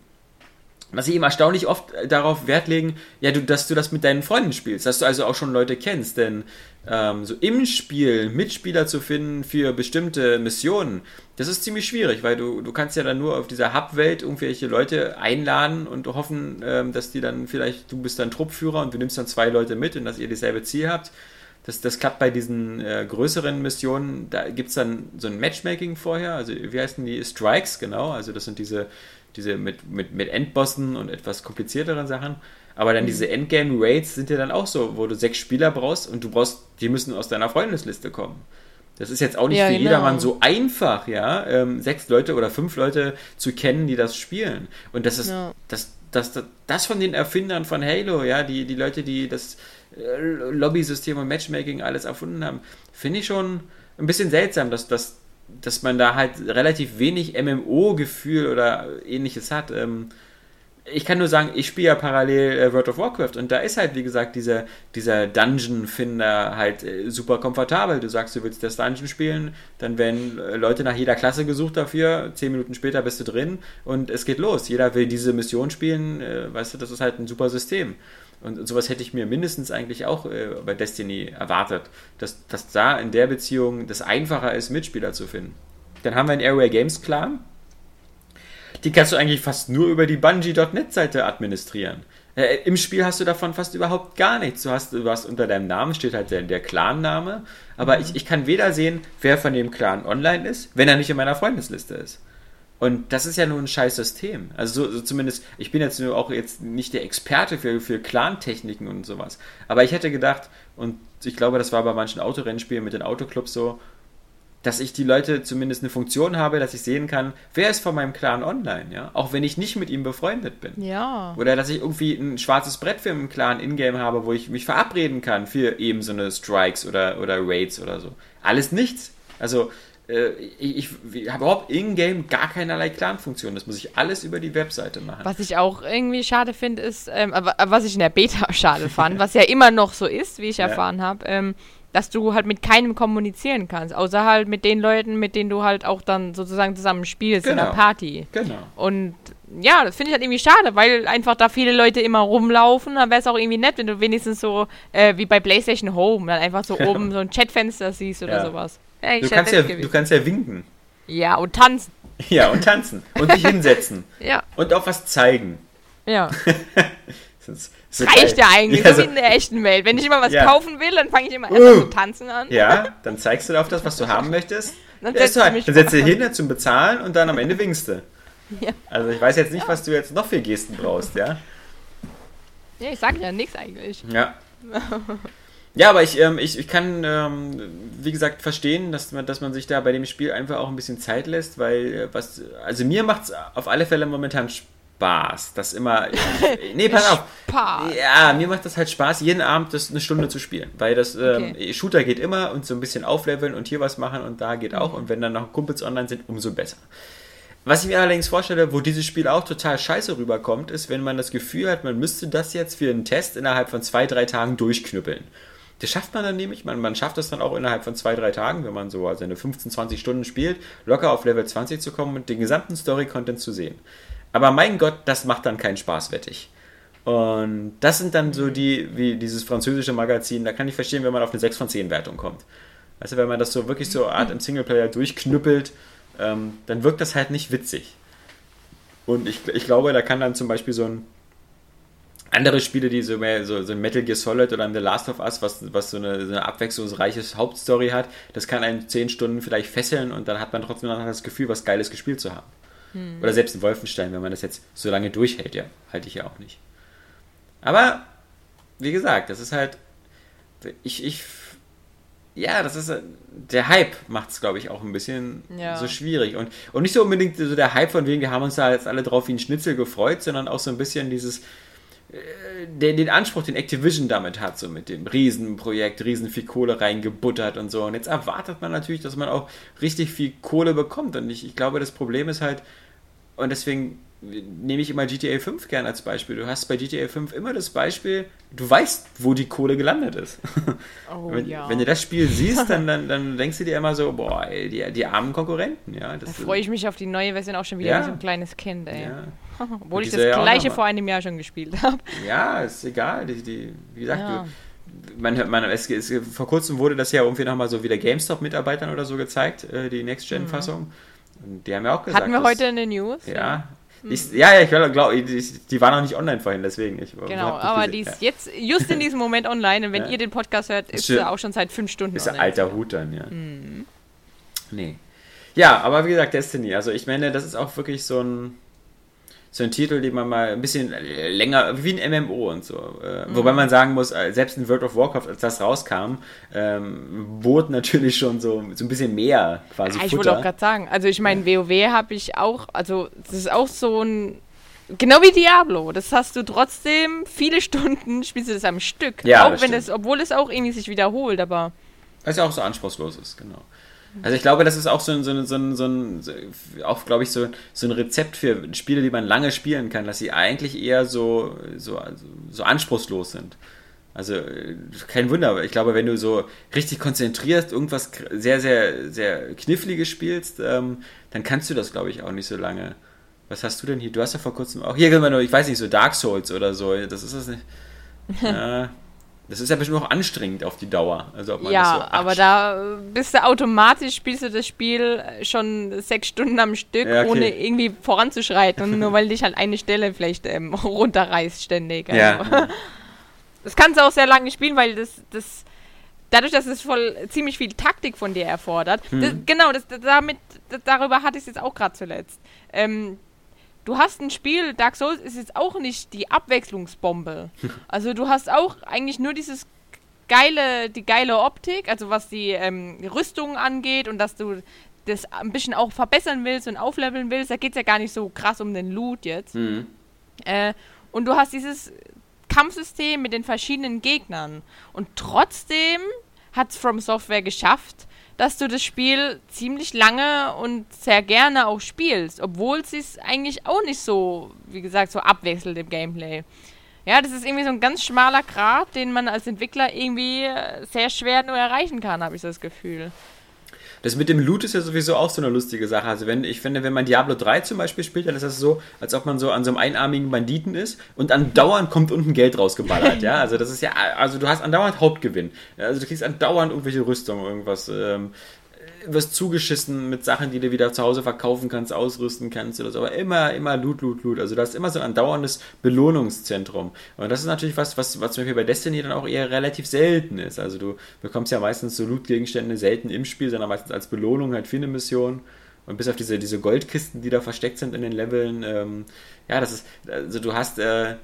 was sie eben erstaunlich oft äh, darauf Wert legen, ja, du, dass du das mit deinen Freunden spielst, dass du also auch schon Leute kennst, denn ähm, so im Spiel Mitspieler zu finden für bestimmte Missionen, das ist ziemlich schwierig, weil du, du kannst ja dann nur auf dieser Hub-Welt irgendwelche Leute einladen und hoffen, ähm, dass die dann vielleicht, du bist dann Truppführer und du nimmst dann zwei Leute mit und dass ihr dasselbe Ziel habt. Das, das klappt bei diesen äh, größeren Missionen, da gibt es dann so ein Matchmaking vorher, also wie heißen die? Strikes, genau, also das sind diese diese mit, mit, mit Endbossen und etwas komplizierteren Sachen. Aber dann mhm. diese Endgame-Raids sind ja dann auch so, wo du sechs Spieler brauchst und du brauchst, die müssen aus deiner Freundesliste kommen. Das ist jetzt auch nicht Ja, für genau. jedermann so einfach, ja, ähm, sechs Leute oder fünf Leute zu kennen, die das spielen. Und das ist, Ja. das, das, das, das von den Erfindern von Halo, ja, die, die Leute, die das äh, Lobby-System und Matchmaking alles erfunden haben, finde ich schon ein bisschen seltsam, dass, dass, dass man da halt relativ wenig MMO-Gefühl oder ähnliches hat. Ähm, ich kann nur sagen, ich spiele ja parallel äh, World of Warcraft und da ist halt, wie gesagt, dieser, dieser Dungeon-Finder halt äh, super komfortabel. Du sagst, du willst das Dungeon spielen, dann werden äh, Leute nach jeder Klasse gesucht dafür, zehn Minuten später bist du drin und es geht los. Jeder will diese Mission spielen, weißt du, das ist halt ein super System. Und sowas hätte ich mir mindestens eigentlich auch äh, bei Destiny erwartet, dass, dass da in der Beziehung das einfacher ist, Mitspieler zu finden. Dann haben wir einen Airway Games Clan. Die kannst du eigentlich fast nur über die Bungie.net-Seite administrieren. Äh, Im Spiel hast du davon fast überhaupt gar nichts. Du hast, hast unter deinem Namen steht halt der, der Clan-Name, aber ich, ich kann weder sehen, wer von dem Clan online ist, wenn er nicht in meiner Freundesliste ist. Und das ist ja nur ein scheiß System. Also so, so zumindest, ich bin jetzt nur auch jetzt nicht der Experte für, für Clan-Techniken und sowas. Aber ich hätte gedacht, und ich glaube, das war bei manchen Autorennspielen mit den Autoclubs so, dass ich die Leute zumindest eine Funktion habe, dass ich sehen kann, wer ist von meinem Clan online, ja? Auch wenn ich nicht mit ihm befreundet bin. Ja. Oder dass ich irgendwie ein schwarzes Brett für einen Clan Ingame habe, wo ich mich verabreden kann für eben so eine Strikes oder, oder Raids oder so. Alles nichts. Also, ich, ich habe überhaupt Ingame gar keinerlei Clan-Funktion. Das muss ich alles über die Webseite machen. Was ich auch irgendwie schade finde, ist, ähm, aber, aber was ich in der Beta schade fand, was ja immer noch so ist, wie ich Ja. erfahren habe, ähm, dass du halt mit keinem kommunizieren kannst, außer halt mit den Leuten, mit denen du halt auch dann sozusagen zusammen spielst in der Genau. Party. Genau. Und ja, das finde ich halt irgendwie schade, weil einfach da viele Leute immer rumlaufen. Dann wäre es auch irgendwie nett, wenn du wenigstens so äh, wie bei PlayStation Home dann einfach so oben so ein Chatfenster siehst oder Ja. sowas. Ja, Du kannst, ja, du kannst ja winken. ja, und tanzen. Ja, und tanzen. Und dich hinsetzen. Ja, Und auch was zeigen. ja. Das das Reicht ja eigentlich, Ja, so wie in der echten Welt. Wenn ich immer was Ja. kaufen will, dann fange ich immer erstmal Uh. zu tanzen an. Ja, dann zeigst du auf das, was du haben möchtest. Dann Ja, setzt du toll. mich dann setzt du hin zum Bezahlen und dann am Ende winkst du. Ja. Also ich weiß jetzt nicht, was du jetzt noch für Gesten brauchst, ja? Ja, ich sag ja nichts eigentlich. Ja. Ja, aber ich, ähm, ich, ich kann, ähm, wie gesagt, verstehen, dass man, dass man sich da bei dem Spiel einfach auch ein bisschen Zeit lässt, weil äh, was, also mir macht es auf alle Fälle momentan Spaß, das immer, nee, pass auf, Spaß. ja, mir macht das halt Spaß, jeden Abend das eine Stunde zu spielen, weil das ähm, Okay. Shooter geht immer und so ein bisschen aufleveln und hier was machen und da geht auch Mhm. und wenn dann noch Kumpels online sind, umso besser. Was ich mir allerdings vorstelle, wo dieses Spiel auch total scheiße rüberkommt, ist, wenn man das Gefühl hat, man müsste das jetzt für einen Test innerhalb von zwei, drei Tagen durchknüppeln. Das schafft man dann nämlich, man, man schafft das dann auch innerhalb von zwei, drei Tagen, wenn man so seine 15, 20 Stunden spielt, locker auf Level 20 zu kommen und den gesamten Story-Content zu sehen. Aber mein Gott, das macht dann keinen Spaß, wette ich. Und das sind dann so die, wie dieses französische Magazin, da kann ich verstehen, wenn man auf eine 6 von 10 Wertung kommt. Also wenn man das so wirklich so Art im Singleplayer durchknüppelt, ähm, dann wirkt das halt nicht witzig. Und ich, ich glaube, da kann dann zum Beispiel so ein andere Spiele, die so mehr so, so ein Metal Gear Solid oder ein The Last of Us, was, was so eine, so eine abwechslungsreiches Hauptstory hat, das kann einen 10 Stunden vielleicht fesseln und dann hat man trotzdem noch das Gefühl, was Geiles gespielt zu haben. Oder selbst in Wolfenstein, wenn man das jetzt so lange durchhält, ja, halte ich ja auch nicht. Aber, wie gesagt, das ist halt, ich, ich, ja, das ist, der Hype macht es, glaube ich, auch ein bisschen Ja. so schwierig. Und, und nicht so unbedingt so der Hype von wegen, wir haben uns da jetzt alle drauf wie ein Schnitzel gefreut, sondern auch so ein bisschen dieses, den, den Anspruch, den Activision damit hat, so mit dem Riesenprojekt, riesen viel Kohle reingebuttert und so. Und jetzt erwartet man natürlich, dass man auch richtig viel Kohle bekommt. Und ich, ich glaube, das Problem ist halt, und deswegen nehme ich immer GTA 5 gern als Beispiel. Du hast bei GTA 5 immer das Beispiel, du weißt, wo die Kohle gelandet ist. Oh wenn, ja. wenn du das Spiel siehst, dann, dann, dann denkst du dir immer so, boah, ey, die, die armen Konkurrenten, ja. da freue ich mich auf die neue Version auch schon wieder Ja. wie so ein kleines Kind, ey. ja. Obwohl ich das ja gleiche vor einem Jahr schon gespielt habe. ja, ist egal. Die, die, wie gesagt, Ja. du, man, man, es, es, vor kurzem wurde das ja irgendwie nochmal so wieder GameStop-Mitarbeitern oder so gezeigt, äh, die Next-Gen-Fassung. Und die haben ja auch gesagt, Mhm. Hatten wir dass- heute in den News? Ja. Ich, ja, ja, ich glaube, die, war noch nicht online vorhin, deswegen. Ich Genau, aber die ist ja. jetzt just in diesem Moment online und wenn Ja. ihr den Podcast hört, ist sie auch schon seit fünf Stunden Ist ein online. alter Hut dann, ja. Mhm. Nee. Ja, aber wie gesagt, Destiny. Also ich meine, das ist auch wirklich so ein so ein Titel, den man mal ein bisschen länger, wie ein MMO und so. Äh, mhm. Wobei man sagen muss, äh, selbst in World of Warcraft, als das rauskam, ähm, bot natürlich schon so, so ein bisschen mehr quasi. Ja, ich wollte auch gerade sagen, also ich meine, WoW habe ich auch, also das ist auch so ein Genau wie Diablo. Das hast du trotzdem viele Stunden, spielst du das am Stück. Ja, auch wenn es, obwohl es auch irgendwie sich wiederholt, aber. Weil es ja auch so anspruchslos ist, genau. Also ich glaube, das ist auch so ein, so ein, so ein, so ein auch glaube ich, so, so ein Rezept für Spiele, die man lange spielen kann, dass sie eigentlich eher so, so, so anspruchslos sind. Also kein Wunder, ich glaube, wenn du so richtig konzentrierst, irgendwas sehr, sehr, sehr Kniffliges spielst, ähm, dann kannst du das, glaube ich, auch nicht so lange. Was hast du denn hier? Du hast ja vor kurzem auch. Hier, ich weiß nicht, so Dark Souls oder so. Das ist das nicht. Ja, das ist ja bestimmt auch anstrengend auf die Dauer. Also ja, so, aber da bist du automatisch, spielst du das Spiel schon sechs Stunden am Stück, ja, okay. ohne irgendwie voranzuschreiten, nur weil dich halt eine Stelle vielleicht ähm, runterreißt ständig. Also. Ja. Das kannst du auch sehr lange spielen, weil das, das dadurch, dass es voll ziemlich viel Taktik von dir erfordert. Hm. Das, genau, das, damit, das, darüber hatte ich es jetzt auch gerade zuletzt. Ähm, du hast ein Spiel, Dark Souls ist jetzt auch nicht die Abwechslungsbombe. Also du hast auch eigentlich nur dieses geile, die geile Optik, also was die ähm, Rüstung angeht und dass du das ein bisschen auch verbessern willst und aufleveln willst. Da geht es ja gar nicht so krass um den Loot jetzt. Mhm. Äh, und du hast dieses Kampfsystem mit den verschiedenen Gegnern. Und trotzdem hat es From Software geschafft, dass du das Spiel ziemlich lange und sehr gerne auch spielst, obwohl es sich eigentlich auch nicht so, wie gesagt, so abwechselt im Gameplay. Ja, das ist irgendwie so ein ganz schmaler Grat, den man als Entwickler irgendwie sehr schwer nur erreichen kann, habe ich das Gefühl. Das mit dem Loot ist ja sowieso auch so eine lustige Sache. Also wenn, ich finde, wenn man Diablo 3 zum Beispiel spielt, dann ist das so, als ob man so an so einem einarmigen Banditen ist und andauernd kommt unten Geld rausgeballert, ja. Also das ist ja, also du hast andauernd Hauptgewinn. Also du kriegst andauernd irgendwelche Rüstungen, irgendwas. Ähm, wirst zugeschissen mit Sachen, die du wieder zu Hause verkaufen kannst, ausrüsten kannst oder so. Aber immer, immer Loot, Loot, Loot. Also da ist immer so ein andauerndes Belohnungszentrum. Und das ist natürlich was, was, was zum Beispiel bei Destiny dann auch eher relativ selten ist. Also du bekommst ja meistens so Loot-Gegenstände selten im Spiel, sondern meistens als Belohnung halt für eine Mission. Und bis auf diese, diese Goldkisten, die da versteckt sind in den Leveln, ähm, ja, das ist, also du hast äh,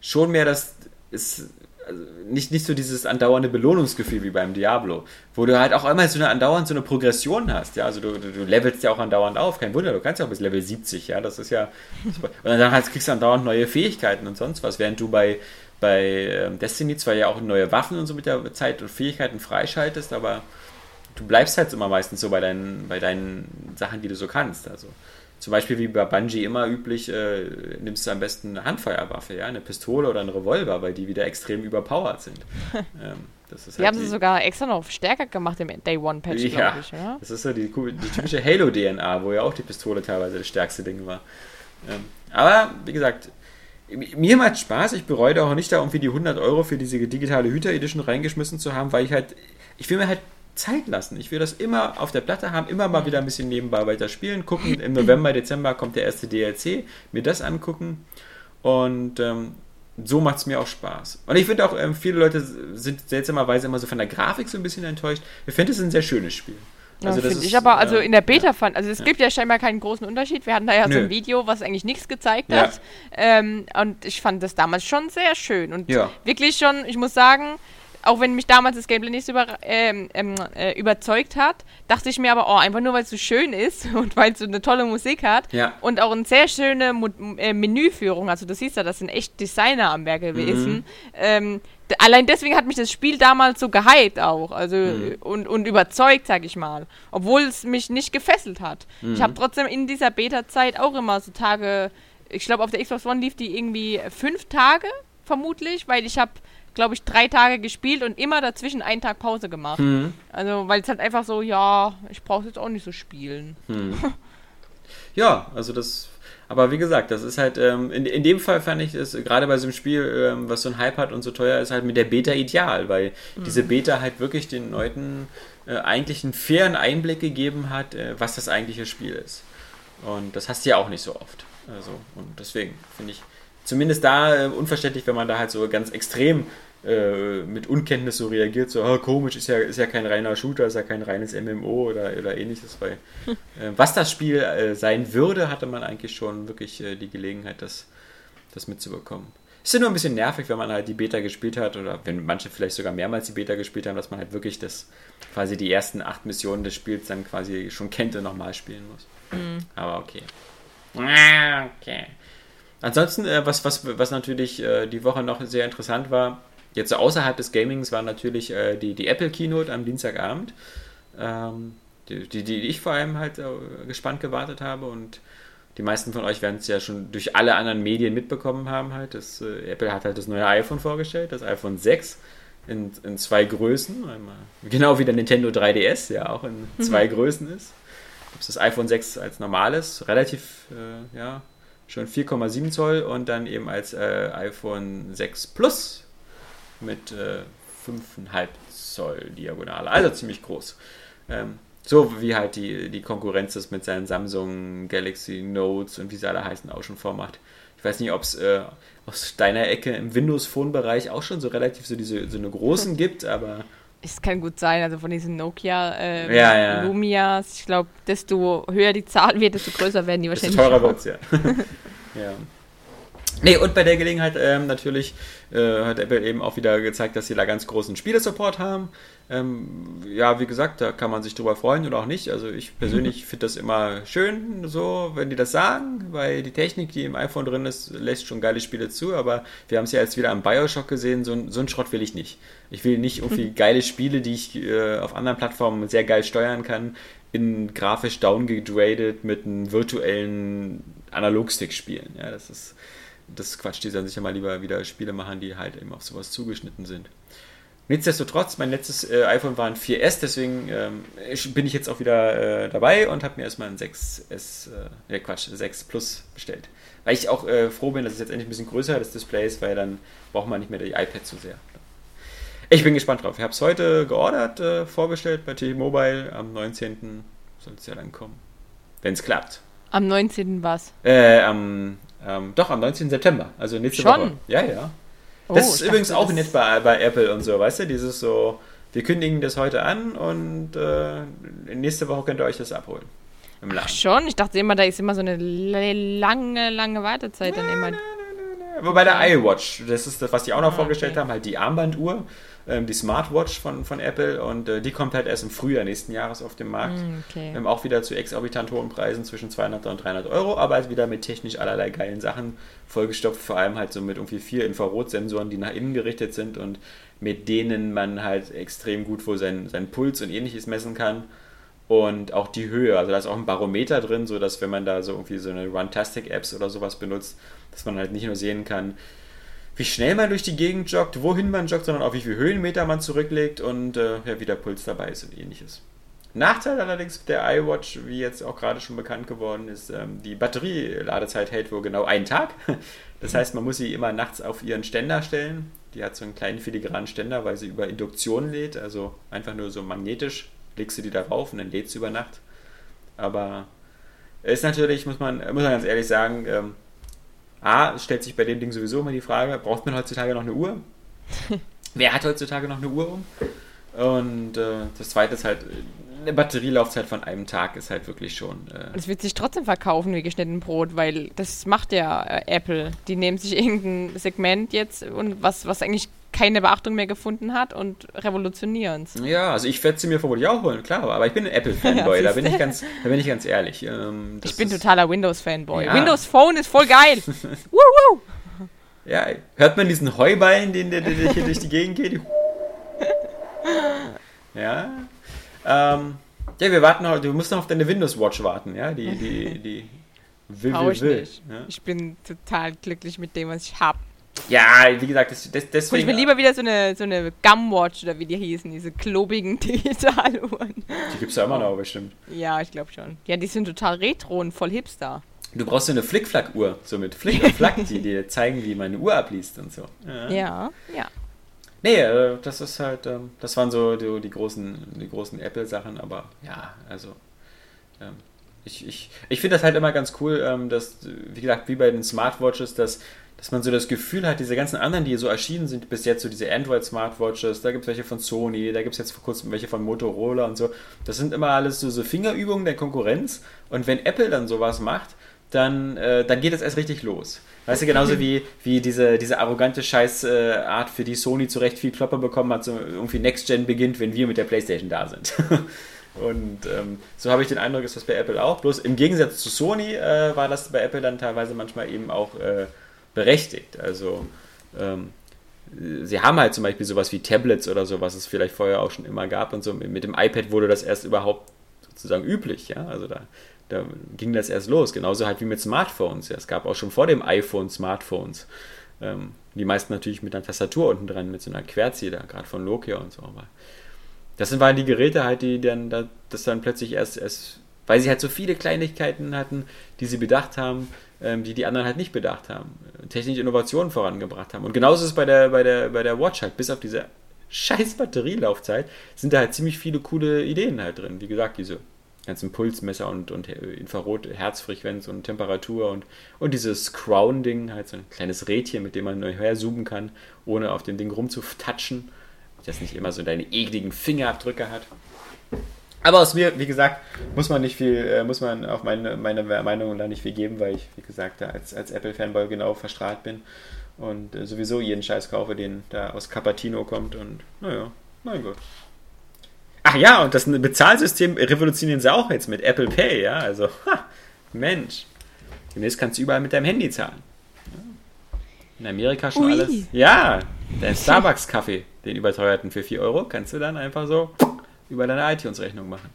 schon mehr das, ist also nicht, nicht so dieses andauernde Belohnungsgefühl wie beim Diablo, wo du halt auch immer so eine andauernd so eine Progression hast, ja, also du, du, du levelst ja auch andauernd auf, kein Wunder, du kannst ja auch bis Level 70, ja, das ist ja, und dann halt kriegst du andauernd neue Fähigkeiten und sonst was, während du bei, bei ähm, Destiny zwar ja auch neue Waffen und so mit der Zeit und Fähigkeiten freischaltest, aber du bleibst halt immer meistens so bei deinen, bei deinen Sachen, die du so kannst, also zum Beispiel wie bei Bungie immer üblich, äh, nimmst du am besten eine Handfeuerwaffe, ja, eine Pistole oder einen Revolver, weil die wieder extrem überpowered sind. ähm, das ist die halt haben sie sogar extra noch stärker gemacht im Day One Patch, ja, glaube ich. Ja, das ist so die, die typische Halo-DNA, wo ja auch die Pistole teilweise das stärkste Ding war. Ähm, aber, wie gesagt, mir macht Spaß. Ich bereue auch nicht, da irgendwie die 100 Euro für diese digitale Hüter-Edition reingeschmissen zu haben, weil ich halt, ich will mir halt Zeit lassen. Ich will das immer auf der Platte haben, immer mal wieder ein bisschen nebenbei weiter spielen, gucken. Im November, Dezember kommt der erste DLC, mir das angucken. Und ähm, so macht es mir auch Spaß. Und ich finde auch, ähm, viele Leute sind seltsamerweise immer so von der Grafik so ein bisschen enttäuscht. Ich finde es ein sehr schönes Spiel. Also ja, finde ich aber, also in der Beta ja. fand, also es ja. gibt ja scheinbar keinen großen Unterschied. Wir hatten da ja Nö. so ein Video, was eigentlich nichts gezeigt hat. Ähm, und ich fand das damals schon sehr schön. Und wirklich schon, ich muss sagen, auch wenn mich damals das Gameplay nicht so über, ähm, ähm, äh, überzeugt hat, dachte ich mir aber, oh, einfach nur weil es so schön ist und weil es so eine tolle Musik hat ja. und auch eine sehr schöne Mo äh, Menüführung, also du siehst ja, das sind echt Designer am Werk gewesen. Mhm. Ähm, allein deswegen hat mich das Spiel damals so gehypt auch, also mhm. und, und überzeugt, sag ich mal, obwohl es mich nicht gefesselt hat. Mhm. Ich habe trotzdem in dieser Beta-Zeit auch immer so Tage, ich glaube auf der Xbox One lief die irgendwie fünf Tage vermutlich, weil ich habe glaube ich, drei Tage gespielt und immer dazwischen einen Tag Pause gemacht. Mhm. Also, weil es halt einfach so, ja, ich brauche jetzt auch nicht so spielen. Mhm. ja, also das. Aber wie gesagt, das ist halt, ähm, in, in dem Fall fand ich es, gerade bei so einem Spiel, ähm, was so ein Hype hat und so teuer ist, halt mit der Beta ideal, weil mhm. diese Beta halt wirklich den Leuten äh, eigentlich einen fairen Einblick gegeben hat, äh, was das eigentliche Spiel ist. Und das hast du ja auch nicht so oft. Also, und deswegen finde ich, zumindest da äh, unverständlich, wenn man da halt so ganz extrem äh, mit Unkenntnis so reagiert, so oh, komisch, ist ja, ist ja kein reiner Shooter, ist ja kein reines MMO oder, oder ähnliches. Weil, äh, was das Spiel äh, sein würde, hatte man eigentlich schon wirklich äh, die Gelegenheit, das, das mitzubekommen. Ist ja nur ein bisschen nervig, wenn man halt die Beta gespielt hat oder wenn manche vielleicht sogar mehrmals die Beta gespielt haben, dass man halt wirklich das quasi die ersten acht Missionen des Spiels dann quasi schon kennt und nochmal spielen muss. Mhm. Aber okay. Okay. Ansonsten, äh, was, was, was natürlich äh, die Woche noch sehr interessant war, jetzt so außerhalb des Gamings war natürlich äh, die, die Apple Keynote am Dienstagabend, ähm, die, die, die, ich vor allem halt äh, gespannt gewartet habe und die meisten von euch werden es ja schon durch alle anderen Medien mitbekommen haben halt. Das, äh, Apple hat halt das neue iPhone vorgestellt, das iPhone 6 in, in zwei Größen. Einmal, genau wie der Nintendo 3DS ja auch in mhm. zwei Größen ist. Gibt es das iPhone 6 als normales, relativ, äh, ja, schon 4,7 Zoll und dann eben als äh, iPhone 6 Plus mit äh, 5,5 Zoll Diagonale. Also ziemlich groß. Ähm, so wie halt die, die Konkurrenz das mit seinen Samsung Galaxy Notes und wie sie alle heißen auch schon vormacht. Ich weiß nicht, ob es äh, aus deiner Ecke im Windows Phone Bereich auch schon so relativ so diese so eine großen gibt, aber es kann gut sein, also von diesen Nokia äh, ja, ja. Lumias, ich glaube, desto höher die Zahl wird, desto größer werden die wahrscheinlich. Desto teurer wird es, ja. ja. Nee, und bei der Gelegenheit ähm, natürlich äh, hat Apple eben auch wieder gezeigt, dass sie da ganz großen Spielesupport haben. Ähm, ja, wie gesagt, da kann man sich drüber freuen oder auch nicht. Also ich persönlich finde das immer schön, so, wenn die das sagen, weil die Technik, die im iPhone drin ist, lässt schon geile Spiele zu, aber wir haben es ja jetzt wieder am Bioshock gesehen, so, so einen Schrott will ich nicht. Ich will nicht irgendwie geile Spiele, die ich äh, auf anderen Plattformen sehr geil steuern kann, in grafisch downgegradet mit einem virtuellen Analogstick spielen. Ja, das ist das ist Quatsch, die sollen sich ja mal lieber wieder Spiele machen, die halt eben auf sowas zugeschnitten sind. Nichtsdestotrotz, mein letztes äh, iPhone war ein 4S, deswegen ähm, bin ich jetzt auch wieder äh, dabei und habe mir erstmal ein 6S, äh, Quatsch, 6 Plus bestellt. Weil ich auch äh, froh bin, dass es jetzt endlich ein bisschen größer das Display ist, weil dann braucht man nicht mehr die iPad zu sehr. Ich bin gespannt drauf. Ich habe es heute geordert, äh, vorbestellt bei T-Mobile. Am 19. soll es ja dann kommen. Wenn es klappt. Am 19. was? Äh, am ähm, doch, am 19. September, also nächste Schon? Woche. Ja, ja. Oh, das ist übrigens dachte, auch nett bei, bei Apple und so, weißt du, dieses so, wir kündigen das heute an und äh, nächste Woche könnt ihr euch das abholen. Im Ach schon? Ich dachte immer, da ist immer so eine lange, lange Wartezeit dann immer. Wobei der iWatch, das ist das, was die auch noch ah, vorgestellt okay. haben, halt die Armbanduhr ähm, die Smartwatch von, von Apple und äh, die kommt halt erst im Frühjahr nächsten Jahres auf den Markt. Mm, okay. Ähm, auch wieder zu exorbitant hohen Preisen zwischen 200 und 300 Euro, aber halt wieder mit technisch allerlei geilen Sachen vollgestopft, vor allem halt so mit irgendwie vier Infrarotsensoren, die nach innen gerichtet sind und mit denen man halt extrem gut wohl seinen, seinen Puls und ähnliches messen kann und auch die Höhe. Also da ist auch ein Barometer drin, sodass wenn man da so irgendwie so eine Runtastic-Apps oder sowas benutzt, dass man halt nicht nur sehen kann, wie schnell man durch die Gegend joggt, wohin man joggt, sondern auch wie viel Höhenmeter man zurücklegt und äh, ja, wie der Puls dabei ist und ähnliches. Nachteil allerdings der iWatch, wie jetzt auch gerade schon bekannt geworden ist, ähm, die Batterieladezeit hält wohl genau einen Tag. Das heißt, man muss sie immer nachts auf ihren Ständer stellen. Die hat so einen kleinen filigranen Ständer, weil sie über Induktion lädt, also einfach nur so magnetisch legst du die darauf und dann lädt sie über Nacht. Aber ist natürlich, muss man, muss man ganz ehrlich sagen, ähm, A, stellt sich bei dem Ding sowieso immer die Frage, braucht man heutzutage noch eine Uhr? Wer hat heutzutage noch eine Uhr um? Und äh, das zweite ist halt, eine Batterielaufzeit von einem Tag ist halt wirklich schon. Äh es wird sich trotzdem verkaufen wie geschnitten Brot, weil das macht ja äh, Apple. Die nehmen sich irgendein Segment jetzt und was, was eigentlich keine Beachtung mehr gefunden hat und revolutionieren es. Ja, also ich werde sie mir vermutlich auch holen, klar, aber ich bin ein Apple-Fanboy, da, bin ich ganz, da bin ich ganz ehrlich. Ähm, ich bin totaler Windows-Fanboy. Ja. Windows Phone ist voll geil. Woo Ja, hört man diesen Heuballen, den, der, der hier durch die Gegend geht? ja. Ähm, ja, wir warten noch, du musst noch auf deine Windows Watch warten, ja, die, die, die will, will, will. Ich, ja? ich bin total glücklich mit dem, was ich habe. Ja, wie gesagt, das, das, deswegen. ich will lieber wieder so eine, so eine Gumwatch oder wie die hießen, diese klobigen Digitaluhren. Die gibt es ja immer noch, bestimmt. Ja, ich glaube schon. Ja, die sind total retro und voll hipster. Du brauchst so eine Flickflack-Uhr, so mit Flick und Flack, die dir zeigen, wie meine Uhr abliest und so. Ja, ja. ja. Nee, äh, das ist halt, ähm, das waren so die, die großen, die großen Apple-Sachen, aber ja, also ähm, Ich, ich, ich finde das halt immer ganz cool, ähm, dass, wie gesagt, wie bei den Smartwatches, dass, dass man so das Gefühl hat, diese ganzen anderen, die so erschienen sind bis jetzt, so diese Android-Smartwatches, da gibt es welche von Sony, da gibt es jetzt vor kurzem welche von Motorola und so. Das sind immer alles so, so Fingerübungen der Konkurrenz. Und wenn Apple dann sowas macht, dann, äh, dann geht es erst richtig los. Weißt du, genauso wie, wie diese, diese arrogante Scheißart, äh, für die Sony zu Recht viel Klopper bekommen hat, so irgendwie Next Gen beginnt, wenn wir mit der Playstation da sind. Und ähm, so habe ich den Eindruck, ist das bei Apple auch. Bloß im Gegensatz zu Sony äh, war das bei Apple dann teilweise manchmal eben auch äh, berechtigt. Also ähm, sie haben halt zum Beispiel sowas wie Tablets oder so, was es vielleicht vorher auch schon immer gab und so. Mit dem iPad wurde das erst überhaupt sozusagen üblich, ja. Also da, da ging das erst los. Genauso halt wie mit Smartphones. Ja. Es gab auch schon vor dem iPhone Smartphones. Ähm, die meisten natürlich mit einer Tastatur unten dran, mit so einer Querzieher, gerade von Nokia und so. Aber das waren die Geräte halt, die dann das dann plötzlich erst, erst, weil sie halt so viele Kleinigkeiten hatten, die sie bedacht haben, ähm, die die anderen halt nicht bedacht haben, technische Innovationen vorangebracht haben. Und genauso ist es bei der, bei der, bei der Watch halt, bis auf diese scheiß Batterielaufzeit sind da halt ziemlich viele coole Ideen halt drin. Wie gesagt, diese ganzen Pulsmesser und, und Infrarot, Herzfrequenz und Temperatur und, und dieses Crown-Ding, halt so ein kleines Rädchen, mit dem man her zoomen kann, ohne auf dem Ding rumzutatschen das nicht immer so deine ekligen Fingerabdrücke hat. Aber aus mir, wie gesagt, muss man nicht viel, äh, muss man auf meine, meine Meinung da nicht viel geben, weil ich, wie gesagt, da als, als Apple-Fanboy genau verstrahlt bin und äh, sowieso jeden Scheiß kaufe, den da aus Capatino kommt und naja, mein Gott. Ach ja, und das Bezahlsystem revolutionieren sie auch jetzt mit Apple Pay, ja, also, ha, Mensch. Demnächst kannst du überall mit deinem Handy zahlen. In Amerika schon Ui. alles. Ja, der Starbucks-Kaffee den überteuerten für 4 Euro, kannst du dann einfach so über deine iTunes-Rechnung machen.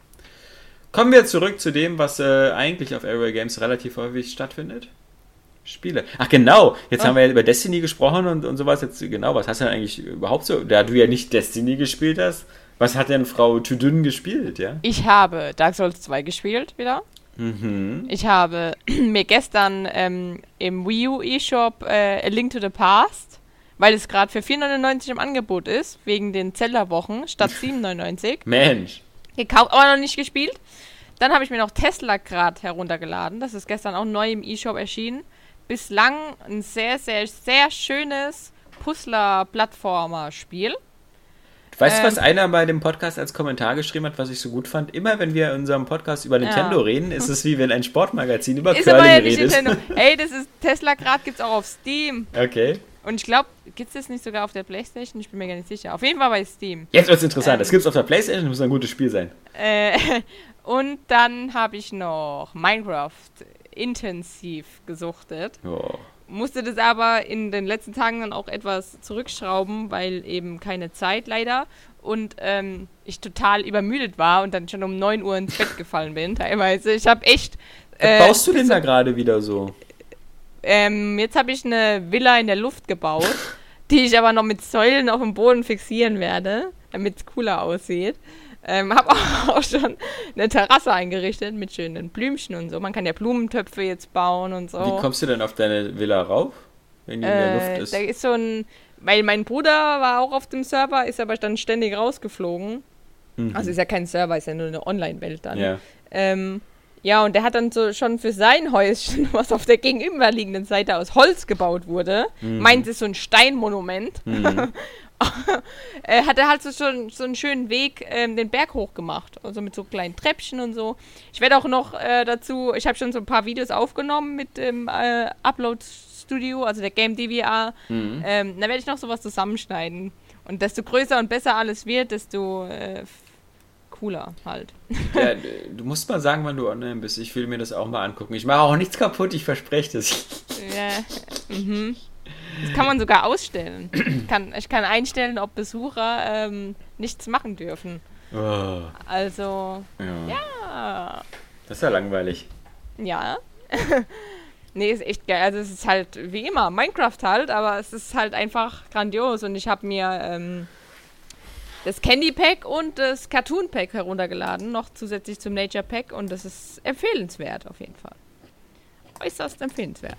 Kommen wir zurück zu dem, was äh, eigentlich auf Airway Games relativ häufig stattfindet. Spiele. Ach genau, jetzt ah. haben wir ja über Destiny gesprochen und, und sowas. Jetzt genau, was hast du denn eigentlich überhaupt so, da du ja nicht Destiny gespielt hast, was hat denn Frau Tudun gespielt, ja? Ich habe Dark Souls 2 gespielt wieder. Mhm. Ich habe mir gestern ähm, im Wii U eShop äh, A Link to the Past weil es gerade für 4,99 im Angebot ist, wegen den Zellerwochen statt 7,99. Mensch. Gekauft, aber noch nicht gespielt. Dann habe ich mir noch Tesla gerade heruntergeladen. Das ist gestern auch neu im E-Shop erschienen. Bislang ein sehr, sehr, sehr schönes Puzzler-Plattformer-Spiel. Weißt du, was ähm, einer bei dem Podcast als Kommentar geschrieben hat, was ich so gut fand? Immer wenn wir in unserem Podcast über Nintendo ja. reden, ist es wie wenn ein Sportmagazin über ist Curling aber ja redet. Nintendo. Ey, das ist Tesla gerade gibt's auch auf Steam. Okay. Und ich glaube, gibt es das nicht sogar auf der Playstation? Ich bin mir gar nicht sicher. Auf jeden Fall bei Steam. Jetzt wird es interessant. Ähm, das gibt es auf der Playstation, das muss ein gutes Spiel sein. Äh, und dann habe ich noch Minecraft intensiv gesuchtet. Oh. Musste das aber in den letzten Tagen dann auch etwas zurückschrauben, weil eben keine Zeit leider. Und ähm, ich total übermüdet war und dann schon um 9 Uhr ins Bett gefallen bin, teilweise. Ich habe echt. Äh, Was baust du denn da gerade wieder so? Ähm, jetzt habe ich eine Villa in der Luft gebaut, die ich aber noch mit Säulen auf dem Boden fixieren werde, damit es cooler aussieht. Ähm, habe auch schon eine Terrasse eingerichtet mit schönen Blümchen und so. Man kann ja Blumentöpfe jetzt bauen und so. Wie kommst du denn auf deine Villa rauf, wenn die äh, in der Luft ist? Da ist so ein, weil mein Bruder war auch auf dem Server, ist aber dann ständig rausgeflogen. Mhm. Also ist ja kein Server, ist ja nur eine Online-Welt dann. Ja. Ähm, ja, und der hat dann so schon für sein Häuschen, was auf der gegenüberliegenden Seite aus Holz gebaut wurde, mhm. meint es so ein Steinmonument. Mhm. äh, hat er halt so schon so einen schönen Weg ähm, den Berg hoch gemacht. Also mit so kleinen Treppchen und so. Ich werde auch noch äh, dazu, ich habe schon so ein paar Videos aufgenommen mit dem äh, Upload Studio, also der Game DVR. Mhm. Ähm, da werde ich noch sowas zusammenschneiden. Und desto größer und besser alles wird, desto äh, cooler halt. Ja, du musst mal sagen, wann du online bist. Ich will mir das auch mal angucken. Ich mache auch nichts kaputt, ich verspreche das. Ja, mhm. Das kann man sogar ausstellen. Ich kann, ich kann einstellen, ob Besucher ähm, nichts machen dürfen. Oh. Also, ja. ja. Das ist ja langweilig. Ja. nee, ist echt geil. Also es ist halt wie immer Minecraft halt, aber es ist halt einfach grandios und ich habe mir ähm, das Candy Pack und das Cartoon Pack heruntergeladen, noch zusätzlich zum Nature Pack und das ist empfehlenswert auf jeden Fall. Äußerst empfehlenswert.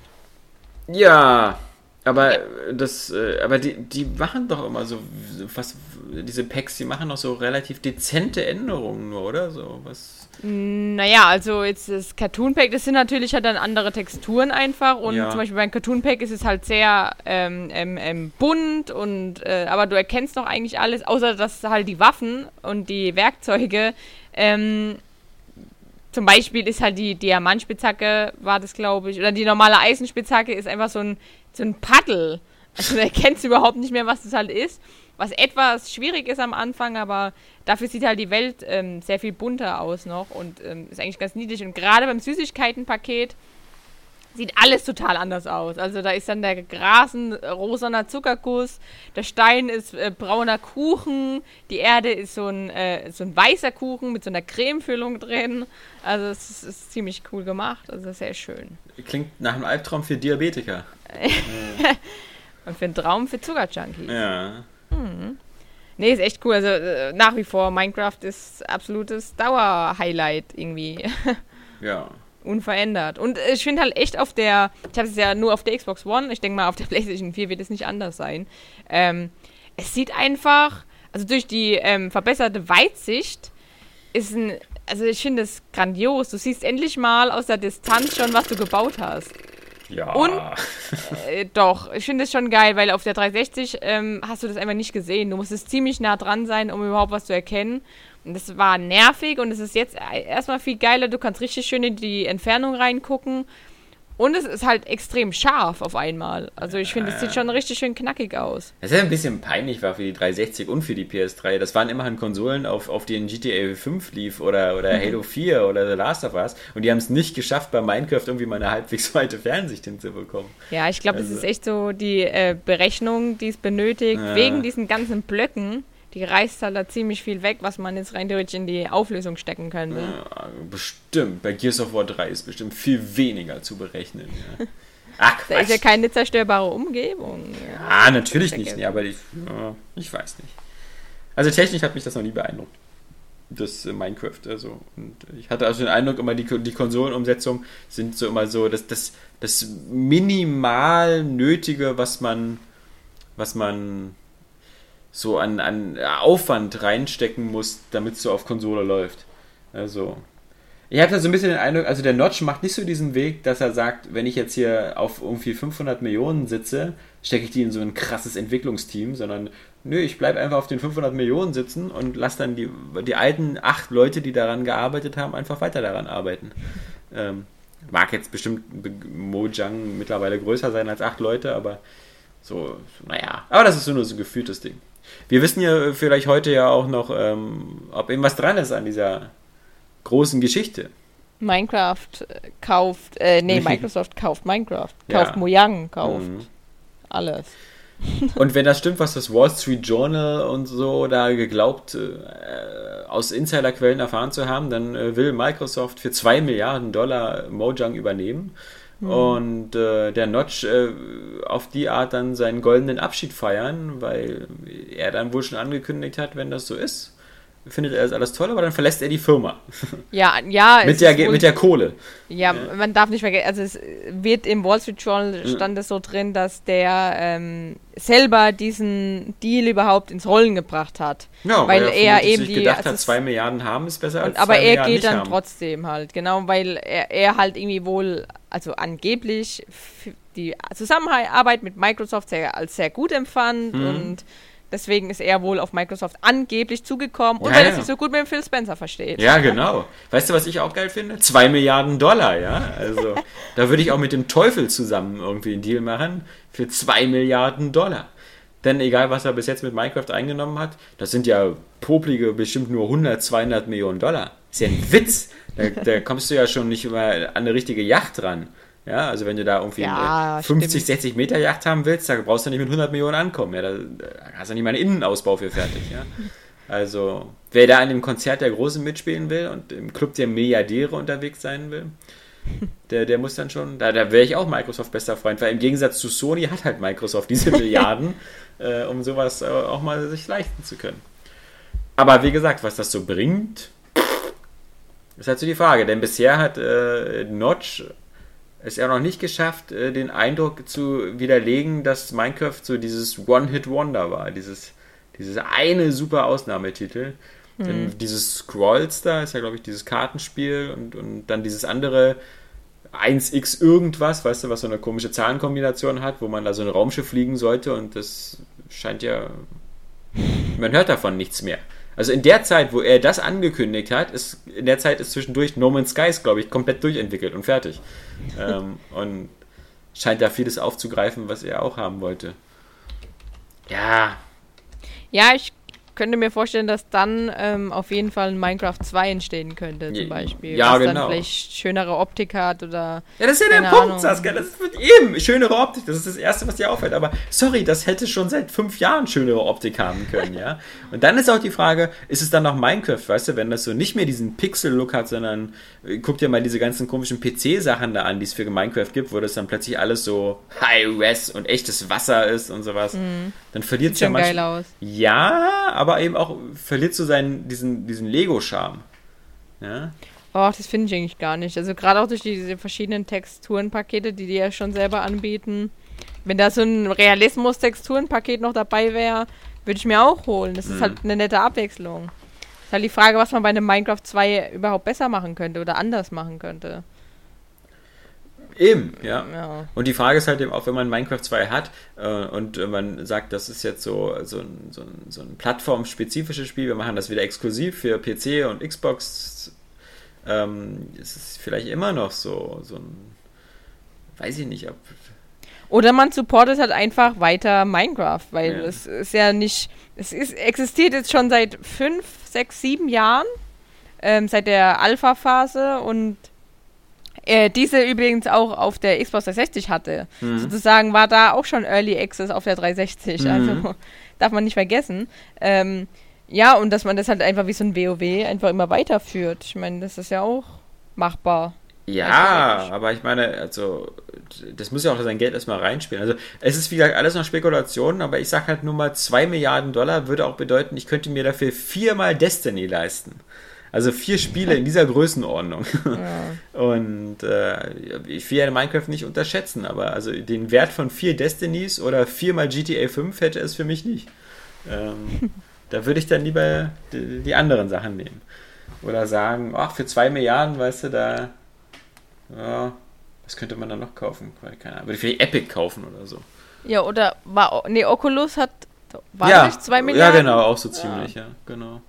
Ja, Aber das, äh, aber die, die machen doch immer so, was, diese Packs, die machen doch so relativ dezente Änderungen nur, oder? So, was. Naja, also jetzt das Cartoon Pack, das sind natürlich halt dann andere Texturen einfach und Ja. zum Beispiel beim Cartoon Pack ist es halt sehr ähm, ähm, ähm, bunt und äh, aber du erkennst doch eigentlich alles, außer dass halt die Waffen und die Werkzeuge ähm, zum Beispiel ist halt die Diamantspitzhacke, war das glaube ich, oder die normale Eisenspitzhacke ist einfach so ein, so ein Paddel. Also du erkennst überhaupt nicht mehr, was das halt ist. Was etwas schwierig ist am Anfang, aber dafür sieht halt die Welt ähm, sehr viel bunter aus noch und ähm, ist eigentlich ganz niedlich. Und gerade beim Süßigkeitenpaket sieht alles total anders aus. Also da ist dann der Grasen äh, rosaner Zuckerguss, der Stein ist äh, brauner Kuchen, die Erde ist so ein, äh, so ein weißer Kuchen mit so einer Cremefüllung drin. Also es ist, ist ziemlich cool gemacht, also sehr schön. Klingt nach einem Albtraum für Diabetiker. Und für einen Traum für Zuckerjunkies. Ja. Nee, ist echt cool. Also äh, nach wie vor, Minecraft ist absolutes Dauer-Highlight irgendwie. Ja. Unverändert. Und äh, ich finde halt echt auf der, ich habe es ja nur auf der Xbox One, ich denke mal auf der PlayStation 4 wird es nicht anders sein. Ähm, es sieht einfach, also durch die ähm, verbesserte Weitsicht ist ein, also ich finde es grandios. Du siehst endlich mal aus der Distanz schon, was du gebaut hast. Ja. Und? Äh, doch, ich finde es schon geil, weil auf der 360 ähm, hast du das einfach nicht gesehen. Du musstest ziemlich nah dran sein, um überhaupt was zu erkennen. Und das war nervig und es ist jetzt äh, erstmal viel geiler. Du kannst richtig schön in die Entfernung reingucken. Und es ist halt extrem scharf auf einmal. Also ich finde, es sieht schon richtig schön knackig aus. Das ist ja ein bisschen peinlich war für die 360 und für die PS3. Das waren immerhin Konsolen, auf, auf denen GTA 5 lief oder, oder Mhm. Halo 4 oder The Last of Us. Und die haben es nicht geschafft, bei Minecraft irgendwie mal eine halbwegs weite Fernsicht hinzubekommen. Ja, ich glaube, das Also- ist echt so die äh, Berechnung, die es benötigt. Ja. Wegen diesen ganzen Blöcken, die reißt halt da ziemlich viel weg, was man jetzt rein theoretisch in die Auflösung stecken könnte. Ja, bestimmt. Bei Gears of War 3 ist bestimmt viel weniger zu berechnen. Ja. Ach, Da ist ja keine zerstörbare Umgebung. Ah, natürlich nicht. Nee, aber ich, ja, ich weiß nicht. Also technisch hat mich das noch nie beeindruckt. Das äh, Minecraft. Also, und ich hatte also den Eindruck, immer die, die Konsolenumsetzungen sind so immer so das, das, das minimal Nötige, was man, was man so an, an Aufwand reinstecken muss, damit es so auf Konsole läuft. Also, ich habe da so ein bisschen den Eindruck, also der Notch macht nicht so diesen Weg, dass er sagt, wenn ich jetzt hier auf irgendwie 500 Millionen sitze, stecke ich die in so ein krasses Entwicklungsteam, sondern nö, ich bleibe einfach auf den 500 Millionen sitzen und lass dann die, die alten acht Leute, die daran gearbeitet haben, einfach weiter daran arbeiten. Ähm, mag jetzt bestimmt Be- Mojang mittlerweile größer sein als acht Leute, aber so, so, naja. Aber das ist so nur so ein gefühltes Ding. Wir wissen ja vielleicht heute ja auch noch, ähm, ob irgendwas dran ist an dieser großen Geschichte. Minecraft äh, kauft, äh, nee, Microsoft kauft Minecraft, Ja. kauft Mojang, kauft Mhm. alles. Und wenn das stimmt, was das Wall Street Journal und so da geglaubt, äh, aus Insiderquellen erfahren zu haben, dann äh, will Microsoft für 2 Milliarden Dollar Mojang übernehmen. Und äh, der Notch äh, auf die Art dann seinen goldenen Abschied feiern, weil er dann wohl schon angekündigt hat, wenn das so ist, findet er das alles toll, aber dann verlässt er die Firma. Ja, ja, mit, der, wohl- mit der Kohle. Ja, man darf nicht vergessen, also es wird im Wall Street Journal Mhm. stand es so drin, dass der ähm, selber diesen Deal überhaupt ins Rollen gebracht hat. Ja, weil er er vermutlich eben sich die, gedacht also hat, 2 Milliarden haben ist besser als Und, aber zwei er Milliarden geht dann haben. trotzdem halt, genau, weil er, er halt irgendwie wohl, also angeblich die Zusammenarbeit mit Microsoft sehr, als sehr gut empfand Mhm. und deswegen ist er wohl auf Microsoft angeblich zugekommen und Ja, weil er ja. sich so gut mit dem Phil Spencer versteht. Ja, genau. Weißt du, was ich auch geil finde? 2 Milliarden Dollar, ja. Also, da würde ich auch mit dem Teufel zusammen irgendwie einen Deal machen für 2 Milliarden Dollar. Denn egal, was er bis jetzt mit Minecraft eingenommen hat, das sind ja poplige bestimmt nur 100, 200 Millionen Dollar. Ist ja ein Witz. Da, da kommst du ja schon nicht mal an eine richtige Yacht ran. Ja, also wenn du da irgendwie Ja, eine 50, stimmt. 60 Meter Yacht haben willst, da brauchst du nicht mit 100 Millionen ankommen. Ja, da, da hast du nicht mal einen Innenausbau für fertig. Ja. Also, wer da an dem Konzert der Großen mitspielen will und im Club der Milliardäre unterwegs sein will, der, der muss dann schon, da, da wäre ich auch Microsoft bester Freund, weil im Gegensatz zu Sony hat halt Microsoft diese Milliarden, äh, um sowas äh, auch mal sich leisten zu können. Aber wie gesagt, was das so bringt, ist halt so die Frage. Denn bisher hat äh, Notch es ja noch nicht geschafft, äh, den Eindruck zu widerlegen, dass Minecraft so dieses One-Hit-Wonder war. Dieses, dieses eine super Ausnahmetitel. Mhm. Denn dieses Scrolls da ist ja, glaube ich, dieses Kartenspiel und, und dann dieses andere 1x irgendwas, weißt du, was so eine komische Zahlenkombination hat, wo man da so ein Raumschiff fliegen sollte und das scheint ja. Man hört davon nichts mehr. Also in der Zeit, wo er das angekündigt hat, ist in der Zeit ist zwischendurch No Man's Skies, glaube ich, komplett durchentwickelt und fertig. ähm, und scheint da vieles aufzugreifen, was er auch haben wollte. Ja. Ja, ich könnte mir vorstellen, dass dann ähm, auf jeden Fall ein Minecraft 2 entstehen könnte, zum Beispiel. Ja, was genau. dann vielleicht schönere Optik hat oder. Ja, das ist ja der Punkt, Saskia. Das wird eben schönere Optik. Das ist das Erste, was dir auffällt. Aber sorry, das hätte schon seit fünf Jahren schönere Optik haben können, ja. Und dann ist auch die Frage, ist es dann noch Minecraft, weißt du, wenn das so nicht mehr diesen Pixel-Look hat, sondern äh, guck dir mal diese ganzen komischen PC-Sachen da an, die es für Minecraft gibt, wo das dann plötzlich alles so High-Res und echtes Wasser ist und sowas. Mhm. Dann verliert es ja manchmal. geil aus. Ja, aber eben auch verliert so seinen, diesen, diesen Lego-Charme. Ja. Oh, das finde ich eigentlich gar nicht. Also gerade auch durch diese verschiedenen Texturenpakete, die die ja schon selber anbieten. Wenn da so ein Realismus-Texturenpaket noch dabei wäre, würde ich mir auch holen. Das ist mhm. halt eine nette Abwechslung. Ist halt die Frage, was man bei einem Minecraft 2 überhaupt besser machen könnte oder anders machen könnte. Eben, ja. ja. Und die Frage ist halt eben auch, wenn man Minecraft 2 hat äh, und man sagt, das ist jetzt so, so, ein, so, ein, so ein plattformspezifisches Spiel, wir machen das wieder exklusiv für PC und Xbox, ähm, ist es vielleicht immer noch so, so ein, weiß ich nicht, ob. Oder man supportet halt einfach weiter Minecraft, weil ja. es ist ja nicht, es ist, existiert jetzt schon seit fünf, sechs, sieben Jahren, ähm, seit der Alpha-Phase und äh, diese übrigens auch auf der Xbox 360 hatte. Mhm. Sozusagen war da auch schon Early Access auf der 360. Mhm. Also darf man nicht vergessen. Ähm, ja, und dass man das halt einfach wie so ein WoW einfach immer weiterführt. Ich meine, das ist ja auch machbar. Ja, aber ich meine, also, das muss ja auch sein Geld erstmal reinspielen. Also, es ist wie gesagt alles noch Spekulation, aber ich sag halt nur mal, 2 Milliarden Dollar würde auch bedeuten, ich könnte mir dafür viermal Destiny leisten. Also vier Spiele in dieser Größenordnung. Ja. Und äh, ich will ja Minecraft nicht unterschätzen, aber also den Wert von vier Destinies oder viermal GTA 5 hätte es für mich nicht. Ähm, da würde ich dann lieber die, die, anderen Sachen nehmen. Oder sagen, ach, für zwei Milliarden, weißt du, da, ja, was könnte man da noch kaufen? Keine Ahnung, würde ich vielleicht Epic kaufen oder so. Ja, oder war, nee, Oculus hat, war ja, nicht zwei Milliarden? Ja, genau, auch so ziemlich, ja, ja genau.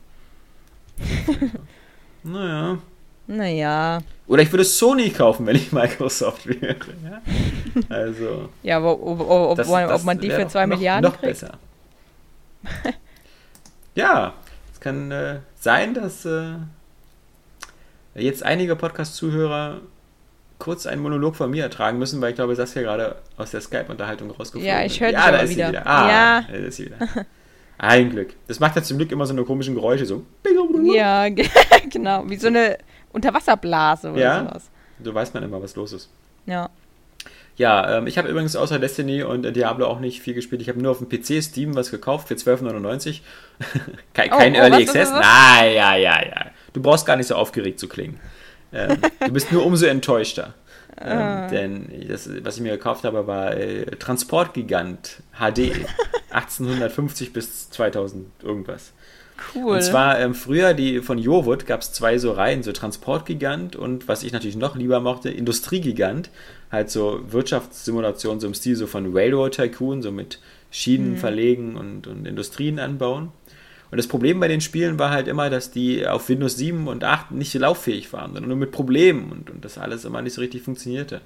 naja. Naja. Oder ich würde Sony kaufen, wenn ich Microsoft wäre. Ja? Also. ja, aber ob, ob, das, ob, das man die für zwei Milliarden noch kriegt? besser. ja, es kann äh, sein, dass äh, jetzt einige Podcast-Zuhörer kurz einen Monolog von mir ertragen müssen, weil ich glaube, Saskia gerade aus der Skype-Unterhaltung rausgeflogen Ja, ich höre Ja, da ist wieder. sie wieder. Ah, ja. da ist sie wieder. Ein Glück. Das macht ja zum Glück immer so eine komischen Geräusche, so. Ja, genau. Wie so eine Unterwasserblase oder ja, sowas. So weiß man immer, was los ist. Ja. Ja, ähm, ich habe übrigens außer Destiny und Diablo auch nicht viel gespielt. Ich habe nur auf dem PC Steam was gekauft für 12,99. kein, kein oh, oh, Early Access. Nein, ja, ja, ja. Du brauchst gar nicht so aufgeregt zu klingen. Ähm, du bist nur umso enttäuschter. Ähm, ah. denn das, was ich mir gekauft habe, war äh, Transportgigant HD 1850 bis 2000 irgendwas. Cool. Und zwar ähm, früher die von Jowood gab es zwei so Reihen, so Transportgigant und was ich natürlich noch lieber mochte, Industriegigant. Halt so Wirtschaftssimulation so im Stil so von Railroad Tycoon, so mit Schienen mhm. verlegen und, und Industrien anbauen. Und das Problem bei den Spielen war halt immer, dass die auf Windows 7 und 8 nicht lauffähig waren, sondern nur mit Problemen und, und das alles immer nicht so richtig funktionierte.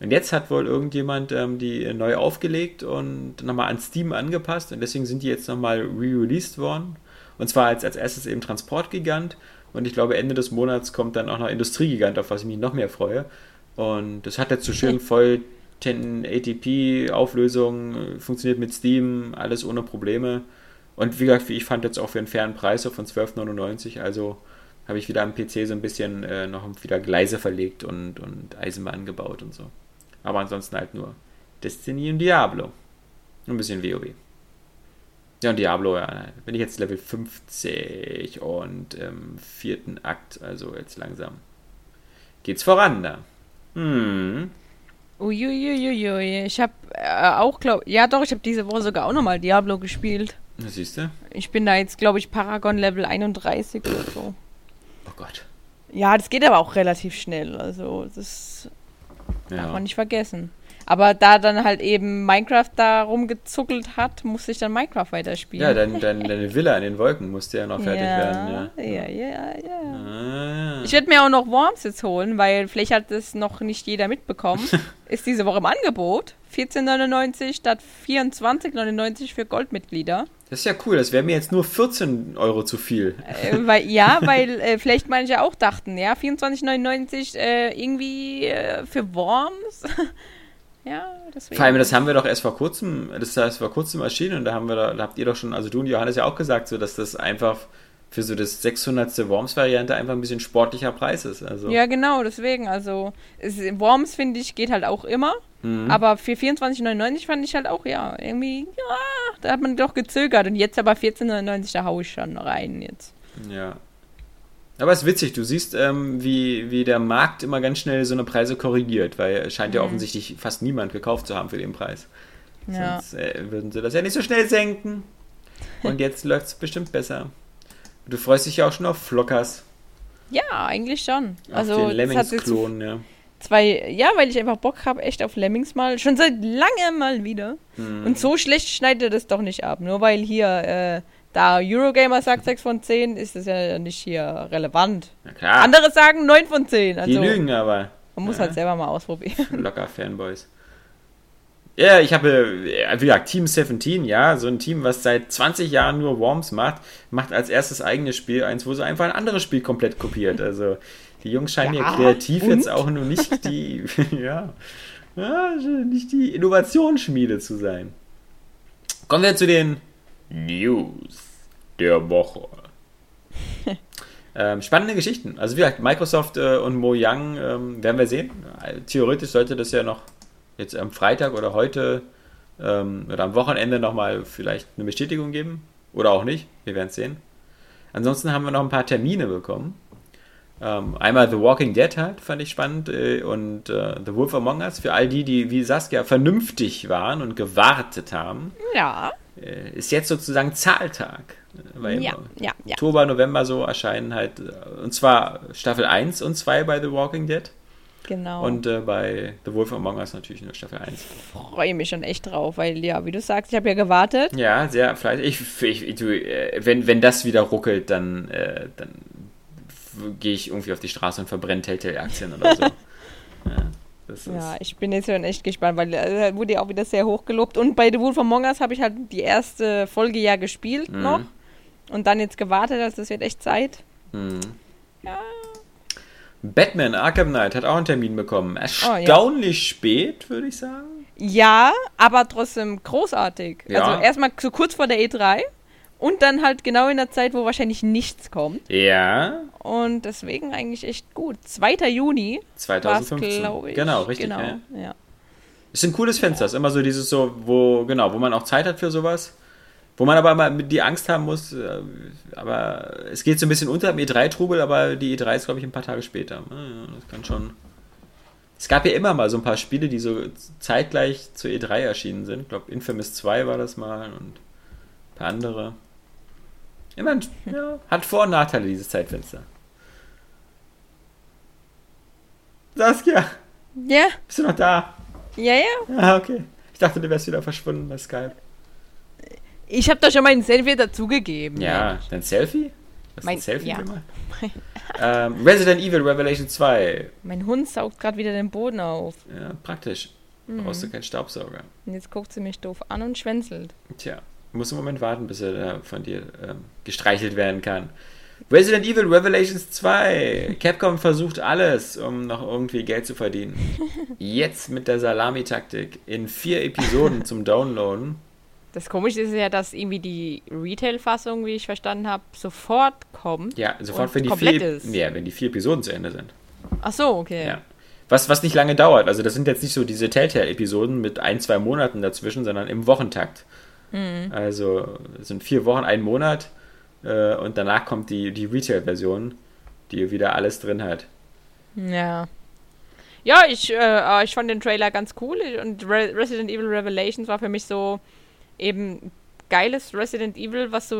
Und jetzt hat wohl irgendjemand ähm, die neu aufgelegt und nochmal an Steam angepasst und deswegen sind die jetzt nochmal re-released worden. Und zwar als, als erstes eben Transportgigant und ich glaube Ende des Monats kommt dann auch noch Industriegigant, auf was ich mich noch mehr freue. Und das hat jetzt so schön voll 10 ATP-Auflösung, funktioniert mit Steam, alles ohne Probleme. Und wie gesagt, ich fand jetzt auch für einen fairen Preis von 12,99. Also habe ich wieder am PC so ein bisschen äh, noch wieder Gleise verlegt und, und Eisenbahn gebaut und so. Aber ansonsten halt nur Destiny und Diablo. Und ein bisschen WoW. Ja, und Diablo, ja, bin ich jetzt Level 50 und im vierten Akt, also jetzt langsam geht's voran da. Hm. Uiuiuiui. Ich habe äh, auch, glaube ja doch, ich habe diese Woche sogar auch nochmal Diablo gespielt. Siehst du? Ich bin da jetzt, glaube ich, Paragon Level 31 oder so. Oh Gott. Ja, das geht aber auch relativ schnell. Also, das darf Ja. man nicht vergessen. Aber da dann halt eben Minecraft da rumgezuckelt hat, musste ich dann Minecraft weiterspielen. Ja, dein, dein, deine Villa in den Wolken musste ja noch fertig ja, werden. Ja. Ja, ja, ja. Ah. Ich werde mir auch noch Worms jetzt holen, weil vielleicht hat das noch nicht jeder mitbekommen. Ist diese Woche im Angebot. 14,99 statt 24,99 für Goldmitglieder. Das ist ja cool, das wäre mir jetzt nur 14 Euro zu viel. Äh, weil, ja, weil äh, vielleicht manche auch dachten, ja, 24,99 äh, irgendwie äh, für Worms. ja, deswegen. Vor allem, das haben wir doch erst vor kurzem, das ist vor kurzem erschienen und da haben wir da, da habt ihr doch schon, also du und Johannes ja auch gesagt, so dass das einfach für so das 600. Worms-Variante einfach ein bisschen sportlicher Preis ist. Also. Ja, genau, deswegen. Also, es, Worms, finde ich, geht halt auch immer. Mhm. Aber für 24,99 fand ich halt auch, ja, irgendwie, ja, da hat man doch gezögert. Und jetzt aber 14,99, da hau ich schon rein jetzt. Ja. Aber es ist witzig, du siehst, ähm, wie, wie der Markt immer ganz schnell so eine Preise korrigiert, weil es scheint ja Mhm. offensichtlich fast niemand gekauft zu haben für den Preis. Ja. Sonst äh, würden sie das ja nicht so schnell senken. Und jetzt läuft es bestimmt besser. Du freust dich ja auch schon auf Flockers. Ja, eigentlich schon. Auf Also, den das Lemmings-Klon, ja. zwei, ja, weil ich einfach Bock habe, echt auf Lemmings mal, schon seit langem mal wieder. Mhm. Und so schlecht schneidet es doch nicht ab. Nur weil hier, äh, da Eurogamer sagt 6 von 10, ist das ja nicht hier relevant. Na klar, Andere sagen 9 von 10. die Also, lügen aber. man muss Ja. halt selber mal ausprobieren. Locker Fanboys. Ja, ich habe, äh, wie gesagt, Team 17, ja, so ein Team, was seit 20 Jahren nur Worms macht, macht als erstes eigenes Spiel eins, wo sie einfach ein anderes Spiel komplett kopiert. Also, die Jungs scheinen Ja, ja kreativ und? jetzt auch nur nicht die, ja, ja, nicht die Innovationsschmiede zu sein. Kommen wir zu den News der Woche. Ähm, spannende Geschichten. Also wie gesagt, Microsoft äh, und Mojang ähm, werden wir sehen. Theoretisch sollte das ja noch jetzt am Freitag oder heute ähm, oder am Wochenende nochmal vielleicht eine Bestätigung geben. Oder auch nicht. Wir werden es sehen. Ansonsten haben wir noch ein paar Termine bekommen. Ähm, einmal The Walking Dead halt, fand ich spannend. Äh, und äh, The Wolf Among Us. Für all die, die wie Saskia vernünftig waren und gewartet haben, Ja, äh, ist jetzt sozusagen Zahltag. Weil ja, ja, ja. Oktober, November so erscheinen halt, äh, und zwar Staffel 1 und 2 bei The Walking Dead Genau. und äh, bei The Wolf Among Us natürlich nur Staffel 1. freue mich schon echt drauf, weil ja, wie du sagst, ich habe ja gewartet. Ja, sehr fleißig. Ich, ich, du, äh, wenn, wenn das wieder ruckelt, dann, äh, dann gehe ich irgendwie auf die Straße und verbrenne Telltale-Aktien oder so. ja, Ja, ich bin jetzt schon echt gespannt, weil äh, wurde ja auch wieder sehr hoch gelobt. Und bei The Wolf Among Us habe ich halt die erste Folge ja gespielt Mhm. noch. Und dann jetzt gewartet, also das wird echt Zeit. Mhm. Ja. Batman Arkham Knight hat auch einen Termin bekommen. Oh, Erstaunlich spät, würde ich sagen. Ja, aber trotzdem großartig. Ja. Also erstmal so kurz vor der E3 und dann halt genau in der Zeit, wo wahrscheinlich nichts kommt. Ja, Und deswegen eigentlich echt gut. 2. Juni war es, 2015. glaube ich. Genau, richtig. Genau, Ja. ja. Ist ein cooles Fenster. Ist immer so dieses so, wo, genau, wo man auch Zeit hat für sowas. Wo man aber immer die Angst haben muss, äh, aber es geht so ein bisschen unter im E3-Trubel, aber die E3 ist, glaube ich, ein paar Tage später. Ah, Das kann schon. Es gab ja immer mal so ein paar Spiele, die so zeitgleich zur E3 erschienen sind. Ich glaube, Infamous 2 war das mal und ein paar andere. Immer, ja, hat Vor- und Nachteile, dieses Zeitfenster. Saskia, Ja, bist du noch da? ja, ja. Ah, okay. Ich dachte, du wärst wieder verschwunden bei Skype. Ich habe da schon mein Selfie dazugegeben. Ja, dein Selfie? Du Mein- ein Selfie ja. ähm, Resident Evil Revelation 2. Mein Hund saugt gerade wieder den Boden auf. Ja, praktisch. Mhm. Brauchst du keinen Staubsauger. Und jetzt guckt sie mich doof an und schwänzelt. Tja, muss im Moment warten, bis er da von dir ähm, gestreichelt werden kann. Resident Evil Revelations 2. Capcom versucht alles, um noch irgendwie Geld zu verdienen. Jetzt mit der Salami-Taktik in vier Episoden zum Downloaden. Das Komische ist ja, dass irgendwie die Retail-Fassung, wie ich verstanden habe, sofort kommt. Ja, sofort, wenn die, vier, ist. ja, wenn die vier Episoden zu Ende sind. Ach so, okay. Ja. Was, was nicht lange dauert. Also das sind jetzt nicht so diese Telltale-Episoden mit ein, zwei Monaten dazwischen, sondern im Wochentakt. Mhm. Also es sind vier Wochen, ein Monat äh, und danach kommt die, die Retail-Version, die wieder alles drin hat. Ja. ja, ich, äh, ich fand den Trailer ganz cool und Re Resident Evil Revelations war für mich so eben geiles Resident Evil, was so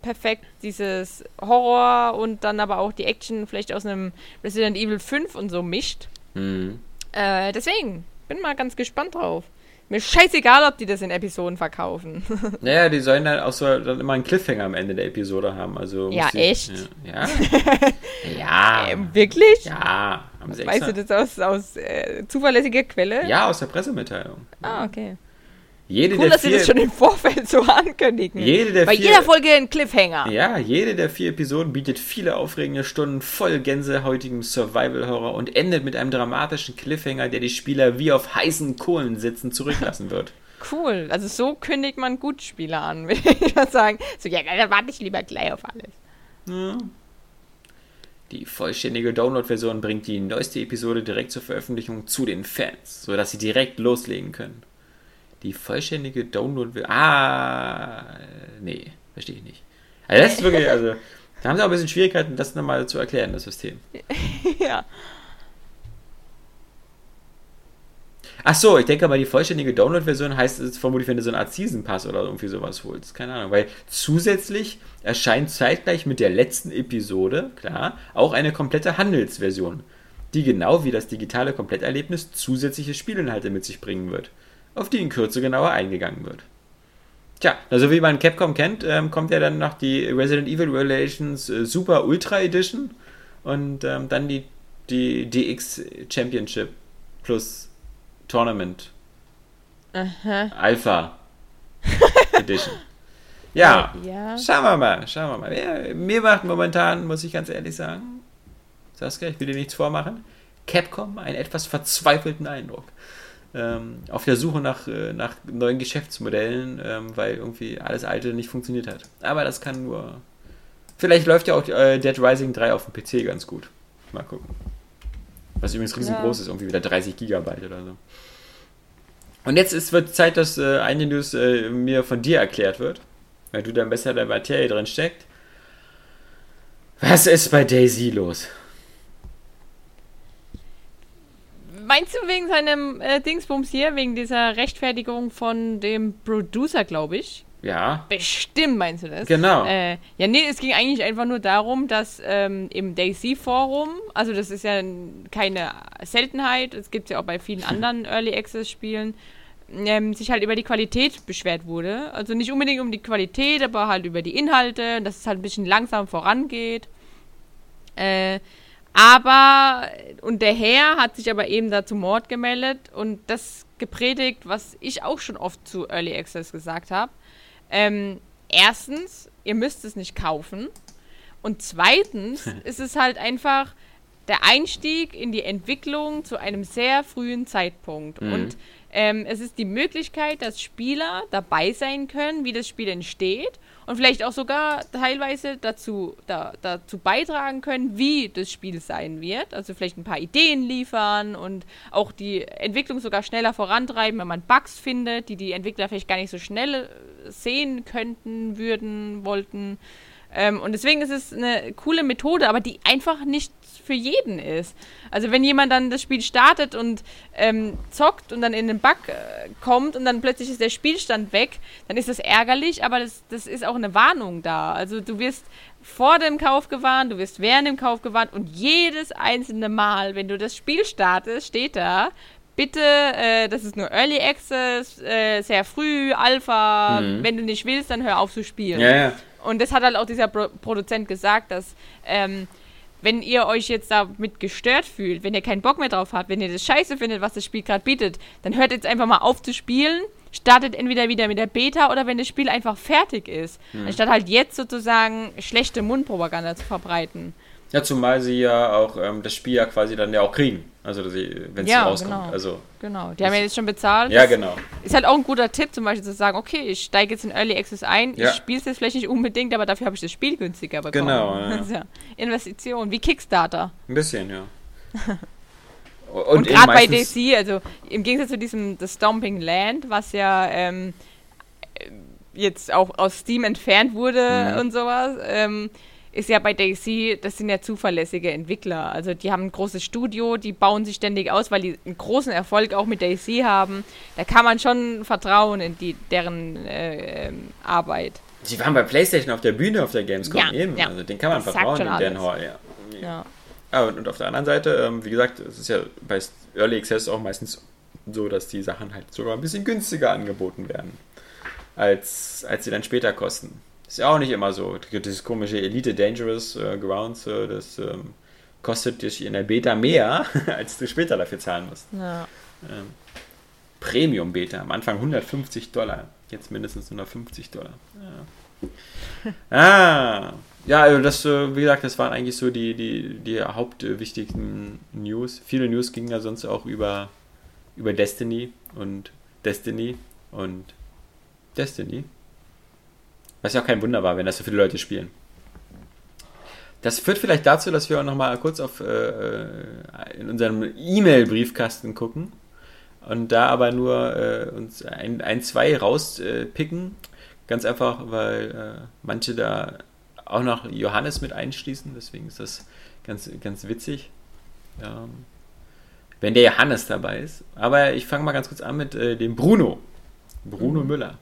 perfekt dieses Horror und dann aber auch die Action vielleicht aus einem Resident Evil 5 und so mischt. Mhm. Äh, deswegen, bin mal ganz gespannt drauf. Mir scheißegal, ob die das in Episoden verkaufen. naja, die sollen dann auch so dann immer einen Cliffhanger am Ende der Episode haben. Also ja, die, echt? Ja. Ja. ja. Äh, wirklich? Ja. Weißt du das aus, aus äh, zuverlässiger Quelle? Ja, aus der Pressemitteilung. Ah, okay. Jede cool, dass vier, sie das schon im Vorfeld so ankündigen. Jede der Bei vier, jeder Folge ein Cliffhanger. Ja, jede der vier Episoden bietet viele aufregende Stunden voll gänsehäutigem Survival-Horror und endet mit einem dramatischen Cliffhanger, der die Spieler wie auf heißen Kohlen sitzen zurücklassen wird. Cool, also so kündigt man gut Spieler an, würde ich mal sagen. So, ja, dann warte ich lieber gleich auf alles. Ja. Die vollständige Download-Version bringt die neueste Episode direkt zur Veröffentlichung zu den Fans, sodass sie direkt loslegen können. Die vollständige Download. Ah, nee, verstehe ich nicht. Also das ist wirklich, also, da haben sie auch ein bisschen Schwierigkeiten, das nochmal zu erklären, das System. ja. Ach so, ich denke aber, die vollständige Download-Version heißt es vermutlich, wenn du so eine Art Season Pass oder irgendwie sowas holst. Keine Ahnung, weil zusätzlich erscheint zeitgleich mit der letzten Episode, klar, auch eine komplette Handelsversion, die genau wie das digitale Kompletterlebnis zusätzliche Spielinhalte mit sich bringen wird auf die in Kürze genauer eingegangen wird. Tja, also wie man Capcom kennt, ähm, kommt ja dann noch die Resident Evil Relations äh, Super Ultra Edition und ähm, dann die, die DX Championship plus Tournament Aha. Alpha Edition. Ja, ja, schauen wir mal, schauen wir mal. Ja, mir macht momentan, muss ich ganz ehrlich sagen, Saskia, ich will dir nichts vormachen, Capcom einen etwas verzweifelten Eindruck auf der Suche nach, äh, nach neuen Geschäftsmodellen, ähm, weil irgendwie alles Alte nicht funktioniert hat. Aber das kann nur. Vielleicht läuft ja auch äh, Dead Rising 3 auf dem PC ganz gut. Mal gucken. Was übrigens riesengroß ja. ist, irgendwie wieder 30 Gigabyte oder so. Und jetzt ist, wird Zeit, dass äh, eine News mir von dir erklärt wird, weil du dann besser in der Materie drin steckt. Was ist bei Daisy los? Meinst du wegen seinem äh, Dingsbums hier, wegen dieser Rechtfertigung von dem Producer, glaube ich? Ja. Bestimmt meinst du das? Genau. Äh, ja, nee, es ging eigentlich einfach nur darum, dass ähm, im Daisy-Forum, also das ist ja keine Seltenheit, es gibt ja auch bei vielen anderen Early Access-Spielen, ähm, sich halt über die Qualität beschwert wurde. Also nicht unbedingt um die Qualität, aber halt über die Inhalte, dass es halt ein bisschen langsam vorangeht. Äh, aber, und der Herr hat sich aber eben dazu Mord gemeldet und das gepredigt, was ich auch schon oft zu Early Access gesagt habe. Ähm, erstens, ihr müsst es nicht kaufen. Und zweitens ist es halt einfach der Einstieg in die Entwicklung zu einem sehr frühen Zeitpunkt. Mhm. Und ähm, es ist die Möglichkeit, dass Spieler dabei sein können, wie das Spiel entsteht und vielleicht auch sogar teilweise dazu, da, dazu beitragen können, wie das Spiel sein wird. Also vielleicht ein paar Ideen liefern und auch die Entwicklung sogar schneller vorantreiben, wenn man Bugs findet, die die Entwickler vielleicht gar nicht so schnell sehen könnten, würden, wollten. Ähm, und deswegen ist es eine coole Methode, aber die einfach nicht für jeden ist. Also wenn jemand dann das Spiel startet und ähm, zockt und dann in den Bug äh, kommt und dann plötzlich ist der Spielstand weg, dann ist das ärgerlich, aber das, das ist auch eine Warnung da. Also du wirst vor dem Kauf gewarnt, du wirst während dem Kauf gewarnt und jedes einzelne Mal, wenn du das Spiel startest, steht da, bitte, äh, das ist nur Early Access, äh, sehr früh, Alpha, mhm. wenn du nicht willst, dann hör auf zu spielen. Ja, ja. Und das hat halt auch dieser Pro Produzent gesagt, dass ähm, wenn ihr euch jetzt damit gestört fühlt, wenn ihr keinen Bock mehr drauf habt, wenn ihr das scheiße findet, was das Spiel gerade bietet, dann hört jetzt einfach mal auf zu spielen, startet entweder wieder mit der Beta oder wenn das Spiel einfach fertig ist. Mhm. Anstatt halt jetzt sozusagen schlechte Mundpropaganda zu verbreiten. Ja, zumal sie ja auch ähm, das Spiel ja quasi dann ja auch kriegen. Also wenn es ja, rauskommt. Genau. Also, genau. Die haben ja jetzt schon bezahlt. Ja, genau. Ist halt auch ein guter Tipp, zum Beispiel zu sagen, okay, ich steige jetzt in Early Access ein, ja. ich spiele es jetzt vielleicht nicht unbedingt, aber dafür habe ich das Spiel günstiger bekommen. Genau. Ja. Ja Investition, wie Kickstarter. Ein bisschen, ja. Und, Und gerade bei DC, also im Gegensatz zu diesem The Stomping Land, was ja ähm, jetzt auch aus Steam entfernt wurde mhm. und sowas, ähm, ist ja bei Daisy, das sind ja zuverlässige Entwickler. Also die haben ein großes Studio, die bauen sich ständig aus, weil die einen großen Erfolg auch mit Daisy haben. Da kann man schon vertrauen in die, deren äh, Arbeit. Sie waren bei PlayStation auf der Bühne auf der Gamescom Ja, eben. ja. Also den kann man Das vertrauen, in alles. Hall. Ja. Ja. Und, und auf der anderen Seite, ähm, wie gesagt, es ist ja bei Early Access auch meistens so, dass die Sachen halt sogar ein bisschen günstiger angeboten werden, als, als sie dann später kosten. Ist ja auch nicht immer so. Dieses komische Elite Dangerous äh, Grounds, äh, das ähm, kostet dich in der Beta mehr, als du später dafür zahlen musst. Ja. Ähm, Premium Beta, am Anfang 150 Dollar, jetzt mindestens 150 Dollar. Ja. ah, ja, also das, äh, wie gesagt, das waren eigentlich so die, die, die hauptwichtigsten News. Viele News gingen ja sonst auch über, über Destiny und Destiny und Destiny. Was ja auch kein Wunder war, wenn das so viele Leute spielen. Das führt vielleicht dazu, dass wir auch nochmal kurz auf äh, in unserem E-Mail-Briefkasten gucken und da aber nur äh, uns ein, ein zwei rauspicken. Ganz einfach, weil äh, manche da auch noch Johannes mit einschließen, deswegen ist das ganz, ganz witzig. Ähm, wenn der Johannes dabei ist. Aber ich fange mal ganz kurz an mit äh, dem Bruno. Bruno Mhm. Müller.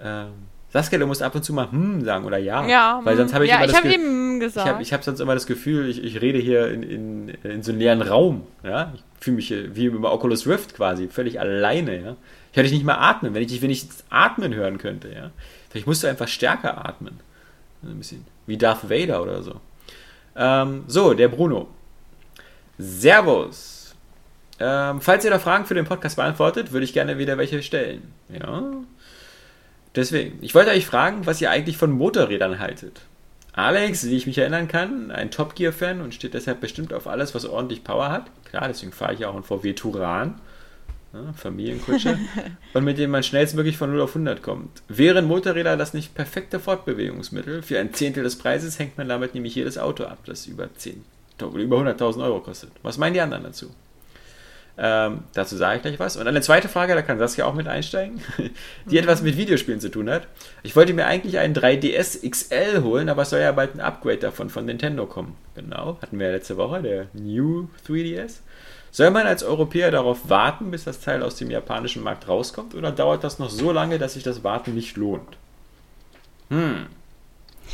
Ähm, Saskia, du musst ab und zu mal hm sagen oder ja. Ja, weil sonst habe ich ja, immer ich das habe Ge- eben ich gesagt. habe ich hab sonst immer das Gefühl, ich, ich rede hier in, in, in so einem leeren Raum. Ja? Ich fühle mich wie über Oculus Rift quasi, völlig alleine. Ja? Ich hätte nicht mehr atmen, wenn ich dich wenn ich atmen hören könnte. Ja? Vielleicht musst du einfach stärker atmen. Ein bisschen wie Darth Vader oder so. Ähm, so, der Bruno. Servus. Ähm, falls ihr da Fragen für den Podcast beantwortet, würde ich gerne wieder welche stellen. Ja. Deswegen, ich wollte euch fragen, was ihr eigentlich von Motorrädern haltet. Alex, wie ich mich erinnern kann, ein Top Gear-Fan und steht deshalb bestimmt auf alles, was ordentlich Power hat. Klar, deswegen fahre ich ja auch einen VW Turan. Ja, Familienkutsche. und mit dem man schnellstmöglich von 0 auf 100 kommt. Wären Motorräder das nicht perfekte Fortbewegungsmittel? Für ein Zehntel des Preises hängt man damit nämlich jedes Auto ab, das über 10 oder über 100.000 Euro kostet. Was meinen die anderen dazu? Ähm, dazu sage ich gleich was. Und eine zweite Frage, da kann Saskia auch mit einsteigen, die etwas mit Videospielen zu tun hat. Ich wollte mir eigentlich einen 3DS XL holen, aber es soll ja bald ein Upgrade davon von Nintendo kommen. Genau, hatten wir ja letzte Woche, der New 3DS. Soll man als Europäer darauf warten, bis das Teil aus dem japanischen Markt rauskommt, oder dauert das noch so lange, dass sich das Warten nicht lohnt? Hm.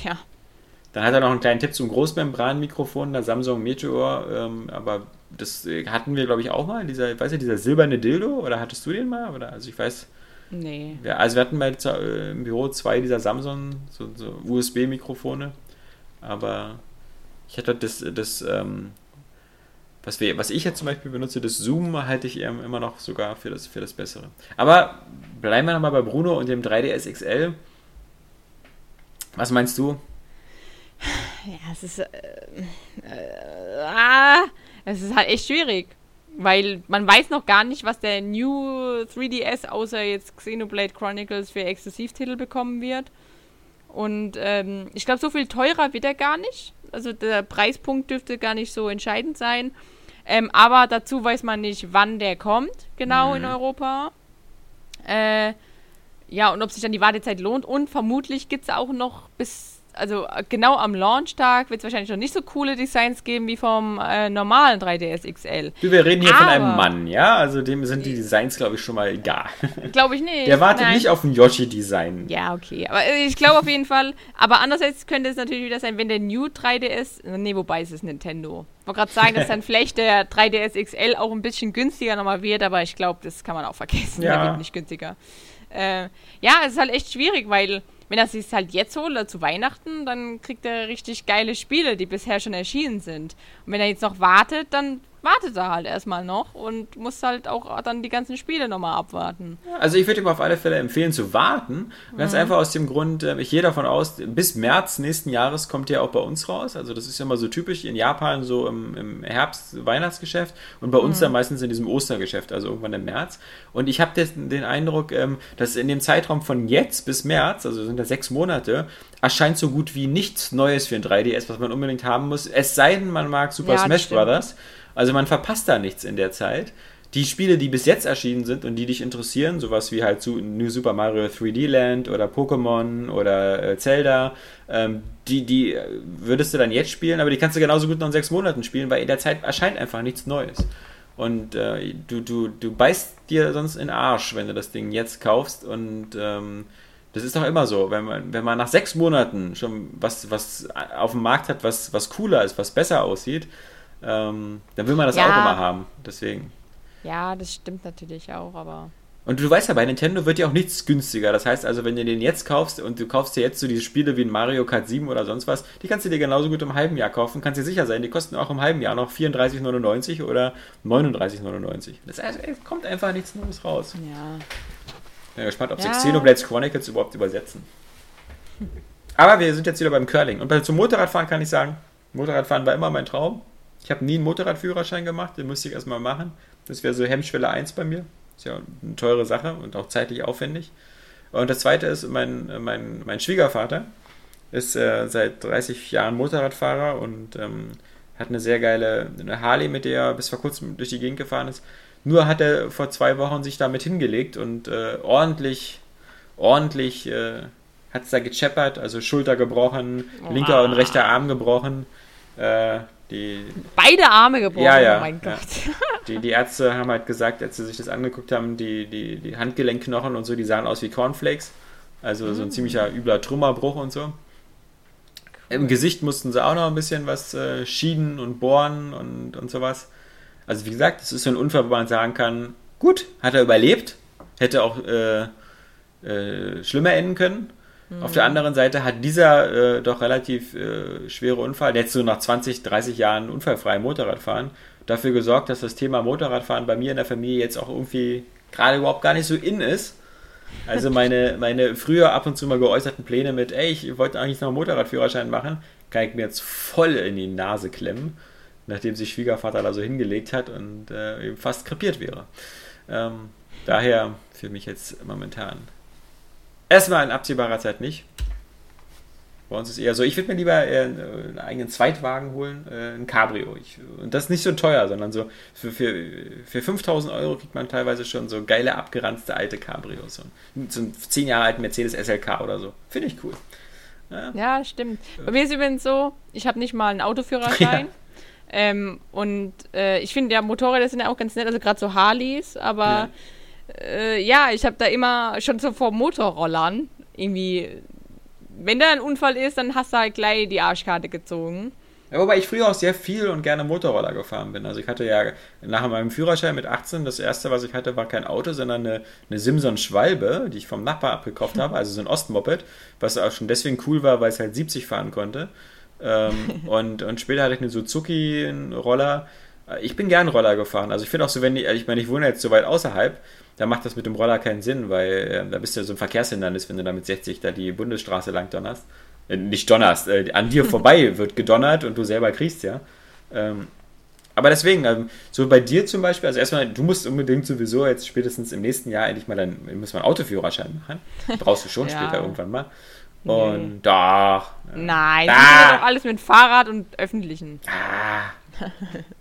ja. Dann hat er noch einen kleinen Tipp zum Großmembranmikrofon, der Samsung Meteor, ähm, aber das äh, hatten wir, glaube ich, auch mal, dieser, weißt du, dieser silberne Dildo, oder hattest du den mal? Oder, also ich weiß, Nee. ja, also wir hatten bei, äh, im Büro zwei dieser Samsung, so, so USB-Mikrofone, aber ich hatte das, das ähm, was, wir, was ich jetzt zum Beispiel benutze, das Zoom halte ich immer noch sogar für das, für das Bessere. Aber bleiben wir nochmal bei Bruno und dem 3DS XL. Was meinst du? Ja, es ist. Äh, äh, ah, es ist halt echt schwierig. Weil man weiß noch gar nicht, was der New 3DS außer jetzt Xenoblade Chronicles für Exklusivtitel bekommen wird. Und ähm, ich glaube, so viel teurer wird er gar nicht. Also der Preispunkt dürfte gar nicht so entscheidend sein. Ähm, aber dazu weiß man nicht, wann der kommt, genau in Mhm. Europa. Äh, ja, und ob sich dann die Wartezeit lohnt. Und vermutlich gibt es auch noch bis, also äh, genau am Launchtag wird es wahrscheinlich noch nicht so coole Designs geben wie vom äh, normalen 3DS XL. Wir reden hier von einem Aber- Mann, ja? Also dem sind die Designs, glaube ich, schon mal egal. Glaube ich nicht. Der wartet Nein. nicht auf ein Yoshi-Design. Ja, okay. Aber äh, ich glaube auf jeden Fall. Aber andererseits könnte es natürlich wieder sein, wenn der New 3DS. Nee, wobei es ist Nintendo. Ich wollte gerade sagen, dass dann vielleicht der 3DS XL auch ein bisschen günstiger nochmal wird, aber ich glaube, das kann man auch vergessen. Ja. Der wird nicht günstiger. Äh, ja, es ist halt echt schwierig, weil wenn er sich halt jetzt holt oder zu Weihnachten, dann kriegt er richtig geile Spiele, die bisher schon erschienen sind. Und wenn er jetzt noch wartet, dann wartet er halt erstmal noch und muss halt auch dann die ganzen Spiele nochmal abwarten. Also ich würde ihm auf alle Fälle empfehlen zu warten. Ganz einfach aus dem Grund, äh, ich gehe davon aus, bis März nächsten Jahres kommt der auch bei uns raus. Also das ist ja mal so typisch in Japan so im, im Herbst Weihnachtsgeschäft und bei uns dann meistens in diesem Ostergeschäft, also irgendwann im März. Und ich habe den, Eindruck, ähm, dass in dem Zeitraum von jetzt bis März, also sind da sechs Monate, erscheint so gut wie nichts Neues für ein 3DS, was man unbedingt haben muss. Es sei denn, man mag Super Ja, das Smash stimmt. Also man verpasst da nichts in der Zeit. die Spiele, die bis jetzt erschienen sind und die dich interessieren, sowas wie halt New Super Mario 3D Land oder Pokémon oder äh, Zelda, ähm, die, die äh, würdest du dann jetzt spielen, aber die kannst du genauso gut noch in sechs Monaten spielen, weil in der Zeit erscheint einfach nichts Neues. Und äh, du, du, du beißt dir sonst in den Arsch, wenn du das Ding jetzt kaufst. Und ähm, das ist doch immer so. Wenn man, wenn man nach sechs Monaten schon was, was auf dem Markt hat, was, was cooler ist, was besser aussieht, ähm, dann will man das ja. auch immer haben. Deswegen. Ja, das stimmt natürlich auch, aber. Und du weißt ja, bei Nintendo wird ja auch nichts günstiger. Das heißt also, wenn du den jetzt kaufst und du kaufst dir jetzt so diese Spiele wie ein Mario Kart 7 oder sonst was, die kannst du dir genauso gut im halben Jahr kaufen. Kannst dir sicher sein, die kosten auch im halben Jahr noch 34,99 oder 39,99. Das heißt, es kommt einfach nichts Neues raus. Ja. Bin gespannt, ob sie Xenoblades Chronicles überhaupt übersetzen. Aber wir sind jetzt wieder beim Curling. Und zum Motorradfahren kann ich sagen, Motorradfahren war immer mein Traum. Ich habe nie einen Motorradführerschein gemacht, den musste ich erstmal machen. Das wäre so Hemmschwelle 1 bei mir. Ist ja eine teure Sache und auch zeitlich aufwendig. Und das zweite ist, mein, mein, mein Schwiegervater ist äh, seit 30 Jahren Motorradfahrer und ähm, hat eine sehr geile eine Harley, mit der er bis vor kurzem durch die Gegend gefahren ist. Nur hat er vor zwei Wochen sich damit hingelegt und äh, ordentlich, ordentlich äh, hat es da gecheppert, also Schulter gebrochen, wow. linker und rechter Arm gebrochen. Äh, die, Beide Arme gebrochen, ja, ja, oh mein Gott. Ja. Die, die Ärzte haben halt gesagt, als sie sich das angeguckt haben, die, die, die Handgelenkknochen und so, die sahen aus wie Cornflakes. Also mm. so ein mm. ziemlicher übler Trümmerbruch und so. Im Gesicht mussten sie auch noch ein bisschen was äh, schieden und bohren und, und sowas. Also wie gesagt, das ist so ein Unfall, wo man sagen kann, gut, hat er überlebt, hätte auch äh, äh, schlimmer enden können. Mhm. Auf der anderen Seite hat dieser äh, doch relativ äh, schwere Unfall, der jetzt so nach 20, 30 Jahren unfallfrei Motorradfahren, dafür gesorgt, dass das Thema Motorradfahren bei mir in der Familie jetzt auch irgendwie gerade überhaupt gar nicht so in ist. Also meine, meine früher ab und zu mal geäußerten Pläne mit, ey, ich wollte eigentlich noch einen Motorradführerschein machen, kann ich mir jetzt voll in die Nase klemmen nachdem sich Schwiegervater da so hingelegt hat und äh, eben fast krepiert wäre. Ähm, daher für mich jetzt momentan erstmal in absehbarer Zeit nicht. Bei uns ist eher so, ich würde mir lieber äh, einen eigenen Zweitwagen holen, äh, ein Cabrio. Ich, und das ist nicht so teuer, sondern so für, für, für 5000 Euro kriegt man teilweise schon so geile, abgeranzte alte Cabrios. So, so einen 10 Jahre alten Mercedes SLK oder so. Finde ich cool. Ja. ja, stimmt. Bei mir ist übrigens so, ich habe nicht mal einen Autoführerschein. Ja. Ähm, und äh, ich finde ja, Motorräder sind ja auch ganz nett, also gerade so Harleys, aber ja, äh, ja ich habe da immer schon so vor Motorrollern irgendwie, wenn da ein Unfall ist, dann hast du halt gleich die Arschkarte gezogen. Ja, wobei ich früher auch sehr viel und gerne Motorroller gefahren bin. Also ich hatte ja nach meinem Führerschein mit 18, das erste, was ich hatte, war kein Auto, sondern eine, eine Simson Schwalbe, die ich vom Nachbar abgekauft habe, also so ein Ostmoped, was auch schon deswegen cool war, weil es halt 70 fahren konnte. Ähm, und, und später hatte ich eine Suzuki, einen Roller. Ich bin gern Roller gefahren. Also ich finde auch so, wenn ich, ich meine, ich wohne jetzt so weit außerhalb, da macht das mit dem Roller keinen Sinn, weil äh, da bist du ja so ein Verkehrshindernis, wenn du da mit 60 da die Bundesstraße lang donnerst. Äh, nicht donnerst, äh, an dir vorbei wird gedonnert und du selber kriegst ja. Ähm, aber deswegen, also, so bei dir zum Beispiel, also erstmal, du musst unbedingt sowieso jetzt spätestens im nächsten Jahr endlich mal dann, müssen wir einen Autoführerschein machen. Brauchst du schon ja. später irgendwann mal. Und nee. doch. Nein, da. das ist doch alles mit Fahrrad und öffentlichen. Ah.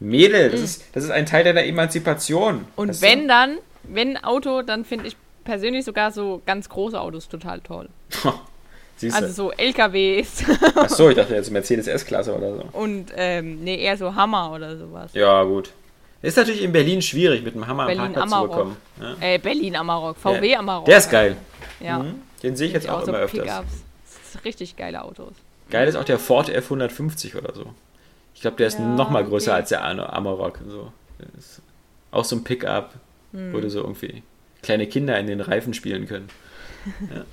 Mädel, das ist, das ist ein Teil deiner Emanzipation. Und das wenn dann, wenn Auto, dann finde ich persönlich sogar so ganz große Autos total toll. also so LKWs. Achso, ich dachte jetzt Mercedes S-Klasse oder so. Und ähm, nee, eher so Hammer oder sowas. Ja, gut. Ist natürlich in Berlin schwierig, mit dem Hammer Berlin am Parkplatz zu bekommen. Ja. Äh, Berlin Amarok, VW ja. Amarok. Der ist geil. Ja. Mhm. Den sehe ich jetzt auch, auch so immer öfters. Richtig geile Autos. Geil ist auch der Ford F150 oder so. Ich glaube, der ist ja, noch mal größer okay. als der Amarok. So. Auch so ein Pickup, hm. wo du so irgendwie kleine Kinder in den Reifen spielen können.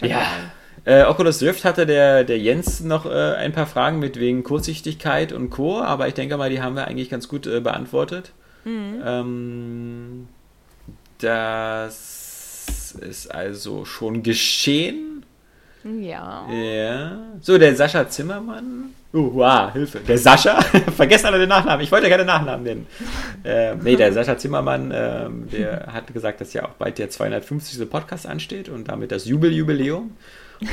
Ja. ja. Äh, Oculus Rift hatte der, der Jens noch äh, ein paar Fragen mit wegen Kurzsichtigkeit und Co., aber ich denke mal, die haben wir eigentlich ganz gut äh, beantwortet. Mhm. Ähm, das ist also schon geschehen. Ja. Ja. So, der Sascha Zimmermann. Uh, wow, Hilfe. Der Sascha, vergessen alle den Nachnamen. Ich wollte keine Nachnamen nennen. Äh, nee, der Sascha Zimmermann, äh, der hat gesagt, dass ja auch bald der 250. Podcast ansteht und damit das Jubeljubiläum.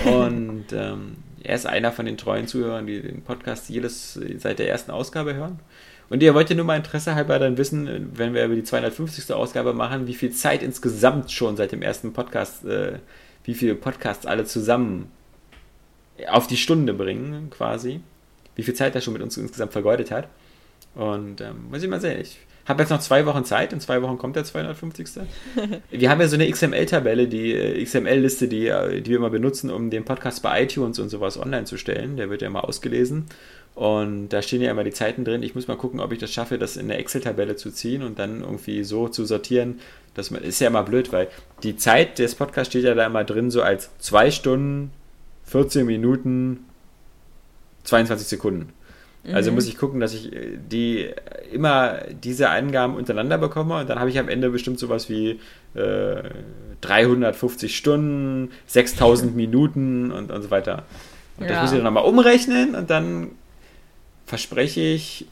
Und ähm, er ist einer von den treuen Zuhörern, die den Podcast jedes seit der ersten Ausgabe hören. Und ihr wollt ja nur mal Interesse halber dann wissen, wenn wir über die 250. Ausgabe machen, wie viel Zeit insgesamt schon seit dem ersten Podcast, äh, wie viele Podcasts alle zusammen auf die Stunde bringen, quasi. Wie viel Zeit er schon mit uns insgesamt vergeudet hat. Und ähm, muss ich mal sehen. Ich habe jetzt noch zwei Wochen Zeit. In zwei Wochen kommt der 250. wir haben ja so eine XML-Tabelle, die äh, XML-Liste, die, äh, die wir immer benutzen, um den Podcast bei iTunes und sowas online zu stellen. Der wird ja immer ausgelesen. Und da stehen ja immer die Zeiten drin. Ich muss mal gucken, ob ich das schaffe, das in eine Excel-Tabelle zu ziehen und dann irgendwie so zu sortieren. Das ist ja immer blöd, weil die Zeit des Podcasts steht ja da immer drin, so als 2 Stunden, 14 Minuten, 22 Sekunden. Also mhm. muss ich gucken, dass ich äh, die immer diese Angaben untereinander bekomme und dann habe ich am Ende bestimmt sowas wie äh, 350 Stunden, 6000 Minuten und, und so weiter. Und ja. das muss ich dann nochmal umrechnen und dann verspreche ich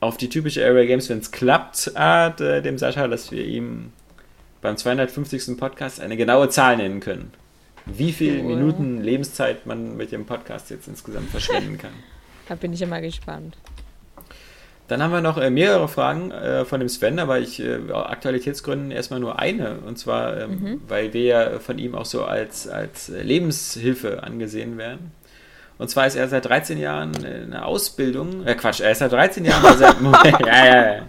auf die typische Area Games, wenn es klappt, Art, äh, dem Sascha, dass wir ihm beim 250. Podcast eine genaue Zahl nennen können. Wie viele cool. Minuten Lebenszeit man mit dem Podcast jetzt insgesamt verschwenden kann. Da bin ich immer gespannt. Dann haben wir noch äh, mehrere Fragen äh, von dem Sven, aber ich äh, Aktualitätsgründen erstmal nur eine. Und zwar, ähm, mhm. weil wir ja von ihm auch so als, als Lebenshilfe angesehen werden. Und zwar ist er seit 13 Jahren in der Ausbildung. Äh, Quatsch, er ist seit 13 Jahren. Seit, ja, ja, ja.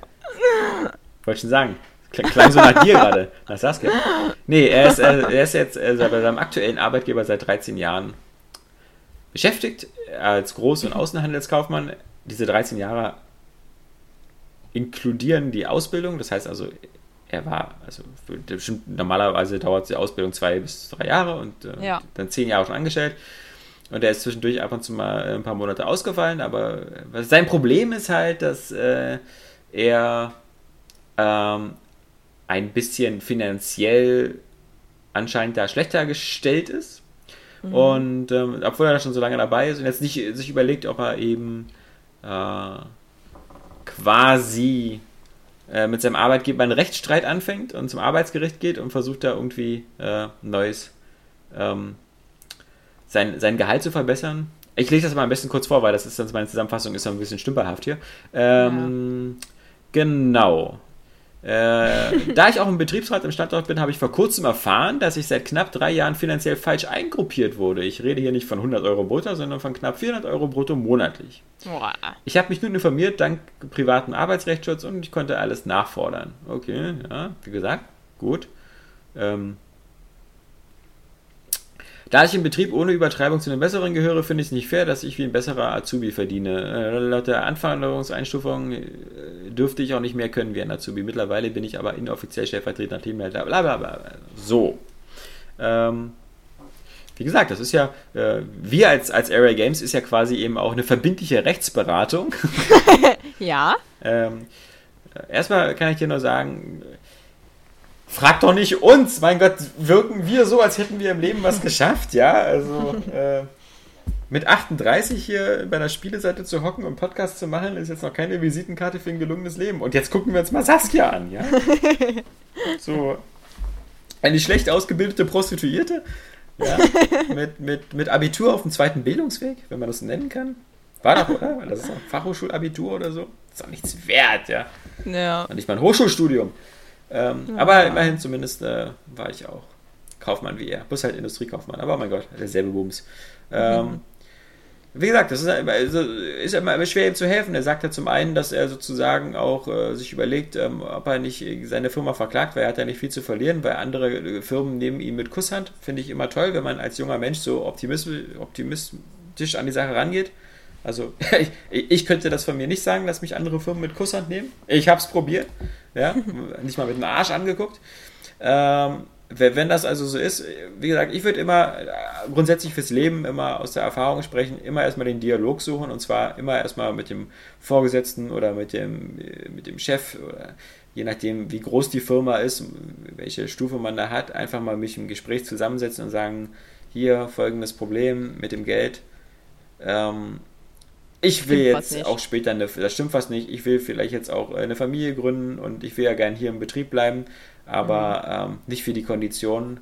Wollte schon sagen. Klang so nach dir gerade, nach Saskia. Nee, er ist, er ist jetzt also bei seinem aktuellen Arbeitgeber seit 13 Jahren beschäftigt als Groß- und Außenhandelskaufmann. Diese 13 Jahre inkludieren die Ausbildung, das heißt also, er war, also bestimmt, normalerweise dauert die Ausbildung zwei bis drei Jahre und äh, ja. dann zehn Jahre schon angestellt. Und er ist zwischendurch ab und zu mal ein paar Monate ausgefallen, aber sein Problem ist halt, dass äh, er ähm, ein bisschen finanziell anscheinend da schlechter gestellt ist. Mhm. Und ähm, obwohl er da schon so lange dabei ist und jetzt nicht sich überlegt, ob er eben äh, quasi äh, mit seinem Arbeitgeber einen Rechtsstreit anfängt und zum Arbeitsgericht geht und versucht da irgendwie äh, neues ähm, sein, sein Gehalt zu verbessern. Ich lese das mal am besten kurz vor, weil das ist dann meine Zusammenfassung, ist so ein bisschen stümperhaft hier. Ähm, ja. Genau. Äh, da ich auch im Betriebsrat im Standort bin, habe ich vor kurzem erfahren, dass ich seit knapp drei Jahren finanziell falsch eingruppiert wurde. Ich rede hier nicht von 100 Euro brutto, sondern von knapp 400 Euro brutto monatlich. Boah. Ich habe mich nun informiert, dank privaten Arbeitsrechtsschutz und ich konnte alles nachfordern. Okay, ja, wie gesagt, gut. Ähm, da ich im Betrieb ohne Übertreibung zu den Besseren gehöre, finde ich es nicht fair, dass ich wie ein besserer Azubi verdiene. Äh, laut der Anforderungseinstufung äh, dürfte ich auch nicht mehr können wie ein Azubi. Mittlerweile bin ich aber inoffiziell stellvertretender Teamleiter. Blablabla. So. Ähm, wie gesagt, das ist ja, äh, wir als, als Area Games ist ja quasi eben auch eine verbindliche Rechtsberatung. ja. ähm, erstmal kann ich dir nur sagen, frag doch nicht uns, mein Gott, wirken wir so, als hätten wir im Leben was geschafft, ja? Also äh, mit 38 hier bei einer Spieleseite zu hocken und Podcast zu machen, ist jetzt noch keine Visitenkarte für ein gelungenes Leben. Und jetzt gucken wir uns mal Saskia an, ja? So eine schlecht ausgebildete Prostituierte, ja? mit, mit, mit Abitur auf dem zweiten Bildungsweg, wenn man das nennen kann. War doch, oder? Das ist auch Fachhochschulabitur oder so. Das ist auch nichts wert, ja. Ja. Und nicht mal ein Hochschulstudium. Ähm, ja. Aber immerhin zumindest äh, war ich auch Kaufmann wie er. Muss halt Industriekaufmann, aber oh mein Gott, derselbe Bums. Ähm, mhm. Wie gesagt, das ist, also, ist immer schwer ihm zu helfen. Er sagt ja zum einen, dass er sozusagen auch äh, sich überlegt, ähm, ob er nicht seine Firma verklagt, weil er hat ja nicht viel zu verlieren, weil andere äh, Firmen nehmen ihn mit Kusshand. Finde ich immer toll, wenn man als junger Mensch so optimistisch an die Sache rangeht. Also ich, ich, könnte das von mir nicht sagen, dass mich andere Firmen mit Kusshand nehmen. Ich habe es probiert, ja, nicht mal mit dem Arsch angeguckt. Ähm, wenn das also so ist, wie gesagt, ich würde immer äh, grundsätzlich fürs Leben immer aus der Erfahrung sprechen, immer erstmal den Dialog suchen und zwar immer erstmal mit dem Vorgesetzten oder mit dem, äh, mit dem Chef oder je nachdem, wie groß die Firma ist, welche Stufe man da hat, einfach mal mich im Gespräch zusammensetzen und sagen, hier folgendes Problem mit dem Geld. Ähm, ich will jetzt auch später eine, das stimmt fast nicht, ich will vielleicht jetzt auch eine Familie gründen und ich will ja gern hier im Betrieb bleiben, aber mhm. ähm, nicht für die Konditionen.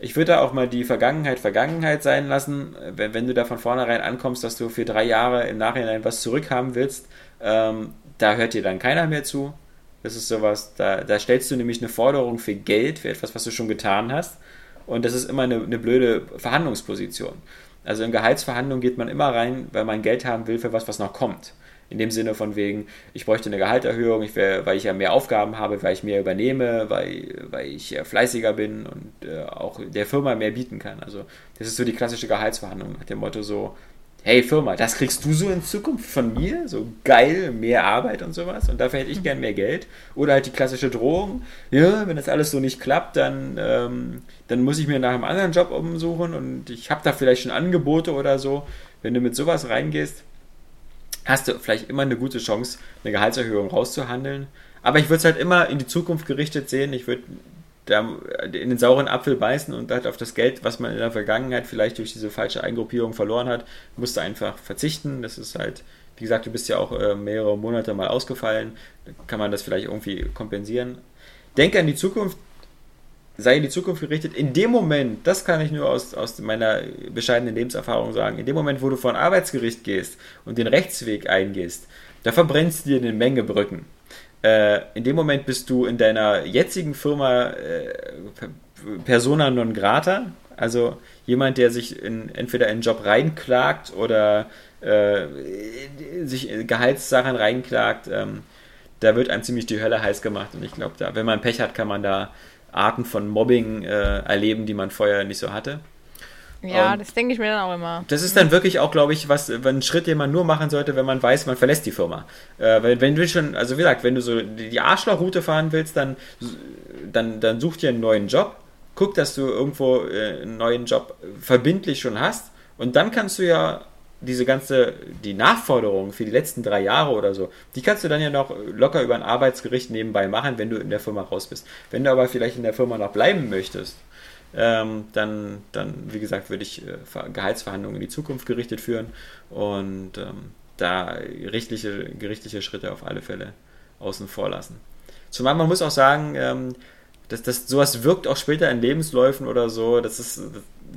Ich würde da auch mal die Vergangenheit Vergangenheit sein lassen, wenn, wenn du da von vornherein ankommst, dass du für drei Jahre im Nachhinein was zurückhaben willst, ähm, da hört dir dann keiner mehr zu. Das ist sowas, da, da stellst du nämlich eine Forderung für Geld, für etwas, was du schon getan hast. Und das ist immer eine, eine blöde Verhandlungsposition. Also in Gehaltsverhandlungen geht man immer rein, weil man Geld haben will für was, was noch kommt. In dem Sinne von wegen, ich bräuchte eine Gehalterhöhung, ich wär, weil ich ja mehr Aufgaben habe, weil ich mehr übernehme, weil, weil ich fleißiger bin und äh, auch der Firma mehr bieten kann. Also das ist so die klassische Gehaltsverhandlung nach dem Motto so, hey Firma, das kriegst du so in Zukunft von mir, so geil, mehr Arbeit und sowas und dafür hätte ich gern mehr Geld. Oder halt die klassische Drohung, ja, wenn das alles so nicht klappt, dann, ähm, dann muss ich mir nach einem anderen Job umsuchen und ich habe da vielleicht schon Angebote oder so. Wenn du mit sowas reingehst, hast du vielleicht immer eine gute Chance, eine Gehaltserhöhung rauszuhandeln. Aber ich würde es halt immer in die Zukunft gerichtet sehen. Ich würde da in den sauren Apfel beißen und halt auf das Geld, was man in der Vergangenheit vielleicht durch diese falsche Eingruppierung verloren hat, musste einfach verzichten. Das ist halt, wie gesagt, du bist ja auch äh, mehrere Monate mal ausgefallen. Kann man das vielleicht irgendwie kompensieren. Denke an die Zukunft, sei in die Zukunft gerichtet. In dem Moment, das kann ich nur aus, aus meiner bescheidenen Lebenserfahrung sagen, in dem Moment, wo du vor ein Arbeitsgericht gehst und den Rechtsweg eingehst, da verbrennst du dir eine Menge Brücken äh, in dem Moment bist du in deiner jetzigen Firma äh, persona non grata, also jemand, der sich in, entweder in einen Job reinklagt oder äh, sich Gehaltssachen reinklagt. Ähm, da wird einem ziemlich die Hölle heiß gemacht und ich glaube, wenn man Pech hat, kann man da Arten von Mobbing äh, erleben, die man vorher nicht so hatte. Ja, um, das denke ich mir dann auch immer. Das ist dann wirklich auch, glaube ich, was ein Schritt, den man nur machen sollte, wenn man weiß, man verlässt die Firma. Äh, wenn, wenn du schon, also wie gesagt, wenn du so die Arschlochroute fahren willst, dann, dann, dann such dir einen neuen Job, guck, dass du irgendwo äh, einen neuen Job verbindlich schon hast und dann kannst du ja diese ganze, die Nachforderungen für die letzten drei Jahre oder so, die kannst du dann ja noch locker über ein Arbeitsgericht nebenbei machen, wenn du in der Firma raus bist. Wenn du aber vielleicht in der Firma noch bleiben möchtest, ähm, dann, dann, wie gesagt, würde ich äh, Gehaltsverhandlungen in die Zukunft gerichtet führen und ähm, da gerichtliche, gerichtliche Schritte auf alle Fälle außen vor lassen. Zumal man muss auch sagen, ähm, dass, dass sowas wirkt auch später in Lebensläufen oder so, das ist,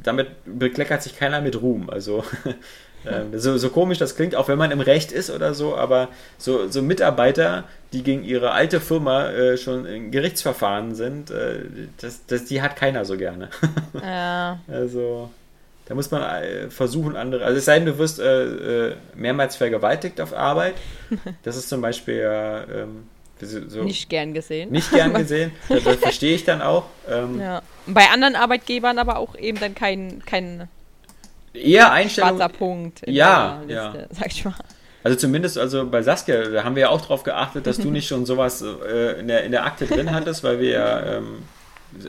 damit bekleckert sich keiner mit Ruhm. Also Ähm, so, so, komisch das klingt, auch wenn man im Recht ist oder so, aber so, so Mitarbeiter, die gegen ihre alte Firma äh, schon in Gerichtsverfahren sind, äh, das, das, die hat keiner so gerne. Ja. Also, da muss man äh, versuchen, andere. Also, es sei denn, du wirst äh, äh, mehrmals vergewaltigt auf Arbeit. Das ist zum Beispiel ja. Ähm, so nicht gern gesehen. Nicht gern gesehen. das, das verstehe ich dann auch. Ähm, ja. Bei anderen Arbeitgebern aber auch eben dann kein, kein eher Einstellung. Schwarzer Punkt. ja, Liste, ja. Sag ich mal. Also zumindest also bei Saskia, da haben wir ja auch darauf geachtet, dass du nicht schon sowas äh, in, der, in der Akte drin hattest, weil wir ja, ähm,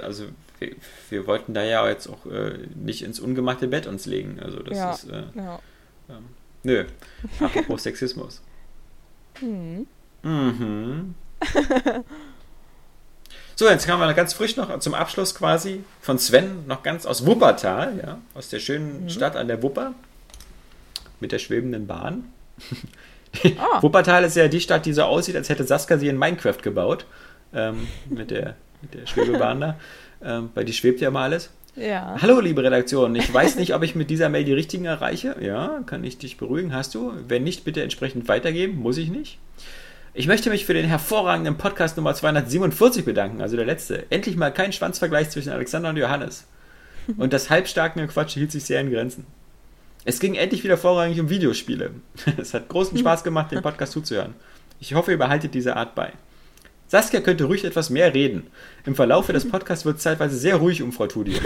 also wir, wir, wollten da ja jetzt auch äh, nicht ins ungemachte Bett uns legen. Also das ja, ist, äh, ja. ähm, nö, apropos Sexismus. Mhm. Mhm. So, jetzt haben wir ganz frisch noch zum Abschluss quasi von Sven, noch ganz aus Wuppertal, ja, aus der schönen mhm. Stadt an der Wupper mit der schwebenden Bahn. Oh. Wuppertal ist ja die Stadt, die so aussieht, als hätte Saskia sie in Minecraft gebaut. Ähm, mit, der, mit der Schwebebahn da. Ähm, weil die schwebt ja mal alles. Ja. Hallo, liebe Redaktion. Ich weiß nicht, ob ich mit dieser Mail die richtigen erreiche. Ja, kann ich dich beruhigen? Hast du? Wenn nicht, bitte entsprechend weitergeben. Muss ich nicht. Ich möchte mich für den hervorragenden Podcast Nummer 247 bedanken, also der letzte. Endlich mal kein Schwanzvergleich zwischen Alexander und Johannes. Und das halbstarke Quatsch hielt sich sehr in Grenzen. Es ging endlich wieder vorrangig um Videospiele. Es hat großen Spaß gemacht, den Podcast zuzuhören. Ich hoffe, ihr behaltet diese Art bei. Saskia könnte ruhig etwas mehr reden. Im Verlauf des Podcasts wird es zeitweise sehr ruhig um Frau Tudi.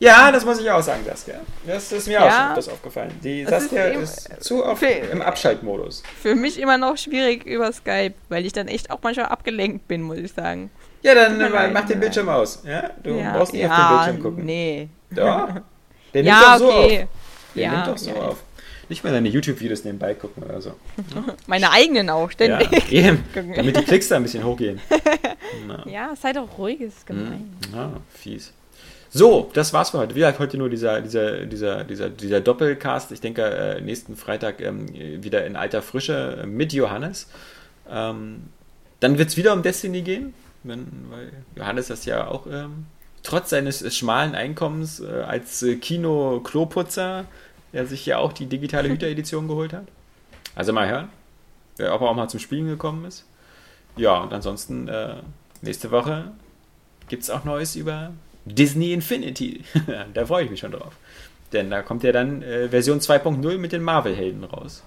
ja, das muss ich auch sagen, Saskia. Das ist mir ja, auch schon aufgefallen. Die Saskia ist, ist, zu oft im Abschaltmodus. Für mich immer noch schwierig über Skype, weil ich dann echt auch manchmal abgelenkt bin, muss ich sagen. Ja, dann mach den Bildschirm aus. Ja? Du ja, brauchst nicht ja, auf den Bildschirm gucken. Nee. Doch. Der nimmt ja, doch so okay. auf. Der ja, nimmt doch so auf. Nicht mal deine YouTube-Videos nebenbei gucken oder so. Meine eigenen auch, ständig. Ja, eben, damit die Klicks da ein bisschen hochgehen. Na. Ja, sei doch ruhig, ist gemein. Hm, ja, fies. So, das war's für heute. Wie gesagt, heute nur dieser, dieser, dieser, dieser, dieser Doppelcast. Ich denke, äh, nächsten Freitag ähm, wieder in alter Frische äh, mit Johannes. Ähm, dann wird es wieder um Destiny gehen, wenn, weil Johannes das ja auch ähm, trotz seines schmalen Einkommens äh, als äh, Kino-Kloputzer der sich ja auch die digitale Hüter-Edition geholt hat. Also mal hören. Wer auch mal zum Spielen gekommen ist. Ja, und ansonsten äh, nächste Woche gibt es auch Neues über Disney Infinity. da freue ich mich schon drauf. Denn da kommt ja dann äh, Version 2.0 mit den Marvel-Helden raus.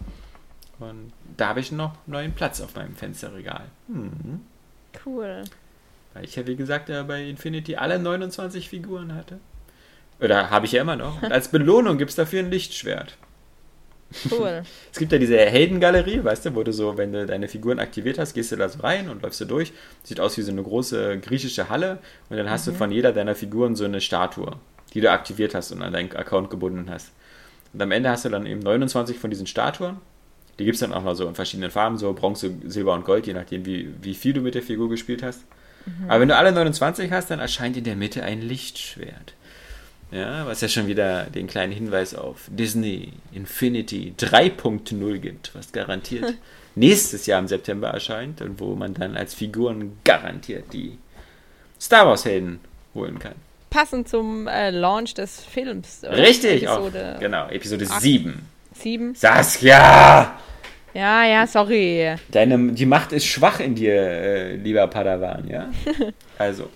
Und da habe ich noch neuen Platz auf meinem Fensterregal. Hm. Cool. Weil ich ja, wie gesagt, ja bei Infinity alle 29 Figuren hatte. Oder habe ich ja immer noch. Und als Belohnung gibt es dafür ein Lichtschwert. Cool. es gibt ja diese Heldengalerie, weißt du, wo du so, wenn du deine Figuren aktiviert hast, gehst du da so rein und läufst du durch. Sieht aus wie so eine große griechische Halle und dann hast mhm. du von jeder deiner Figuren so eine Statue, die du aktiviert hast und an deinen Account gebunden hast. Und am Ende hast du dann eben 29 von diesen Statuen. Die gibt es dann auch mal so in verschiedenen Farben, so Bronze, Silber und Gold, je nachdem, wie, wie viel du mit der Figur gespielt hast. Mhm. Aber wenn du alle 29 hast, dann erscheint in der Mitte ein Lichtschwert. Ja, was ja schon wieder den kleinen Hinweis auf Disney Infinity 3.0 gibt, was garantiert nächstes Jahr im September erscheint und wo man dann als Figuren garantiert die Star Wars Helden holen kann. Passend zum äh, Launch des Films. Oder? Richtig, Episode auch, genau, Episode 8, 7. 7? Saskia! Ja, ja, sorry. Deine, die Macht ist schwach in dir, äh, lieber Padawan, ja? Also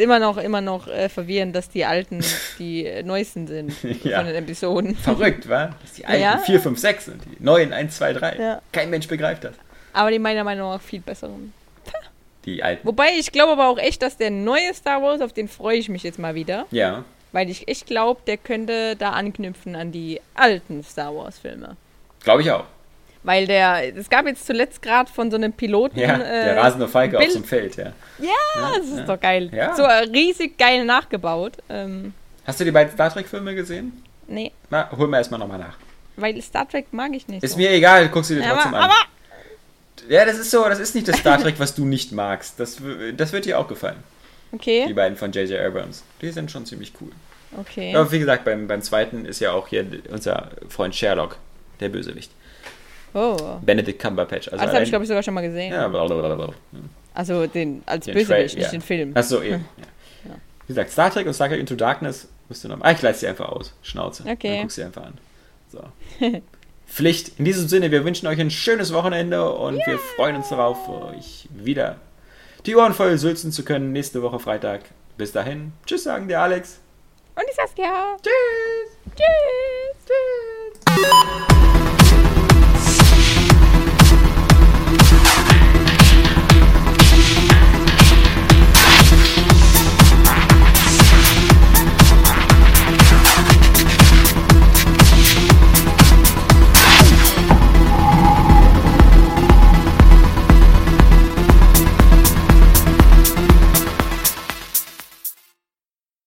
ist immer noch, immer noch äh, verwirrend, dass die alten die äh, neuesten sind ja. von den Episoden. Verrückt, wa? Dass die alten ja. 4, 5, 6 und die neuen 1, 2, 3. Ja. Kein Mensch begreift das. Aber die meiner Meinung nach viel besseren. Die alten. Wobei ich glaube aber auch echt, dass der neue Star Wars, auf den freue ich mich jetzt mal wieder. Ja. Weil ich echt glaube, der könnte da anknüpfen an die alten Star Wars Filme. Glaube ich auch. Weil der, es gab jetzt zuletzt gerade von so einem Piloten. Ja, der äh, rasende Falke Bild. auf dem Feld, ja. Ja, ja das ist ja. doch geil. Ja. So riesig geil nachgebaut. Ähm, Hast du die beiden Star Trek-Filme gesehen? Nee. Na, hol mir erstmal nochmal nach. Weil Star Trek mag ich nicht. Ist so. mir egal, guckst du dir trotzdem aber, an. Aber ja, das ist so, das ist nicht das Star Trek, was du nicht magst. Das, das wird dir auch gefallen. Okay. Die beiden von J.J. Abrams. Die sind schon ziemlich cool. Okay. Aber wie gesagt, beim, beim zweiten ist ja auch hier unser Freund Sherlock, der Bösewicht. Oh. Benedict Cumberbatch. Also das habe ich, glaube ich, sogar schon mal gesehen. Ja, blablabla. Also den als den Bösewicht, nicht ja. den Film. Achso, eben. Ja. Ja. Wie gesagt, Star Trek und Star Trek Into Darkness musst du noch. Ah, ich leite sie einfach aus. Schnauze. Okay. Dann guck sie einfach an. So. Pflicht. In diesem Sinne, wir wünschen euch ein schönes Wochenende und yeah. wir freuen uns darauf, euch wieder die Ohren voll sülzen zu können nächste Woche Freitag. Bis dahin. Tschüss, sagen der Alex. Und die Saskia. Tschüss. Tschüss. Tschüss.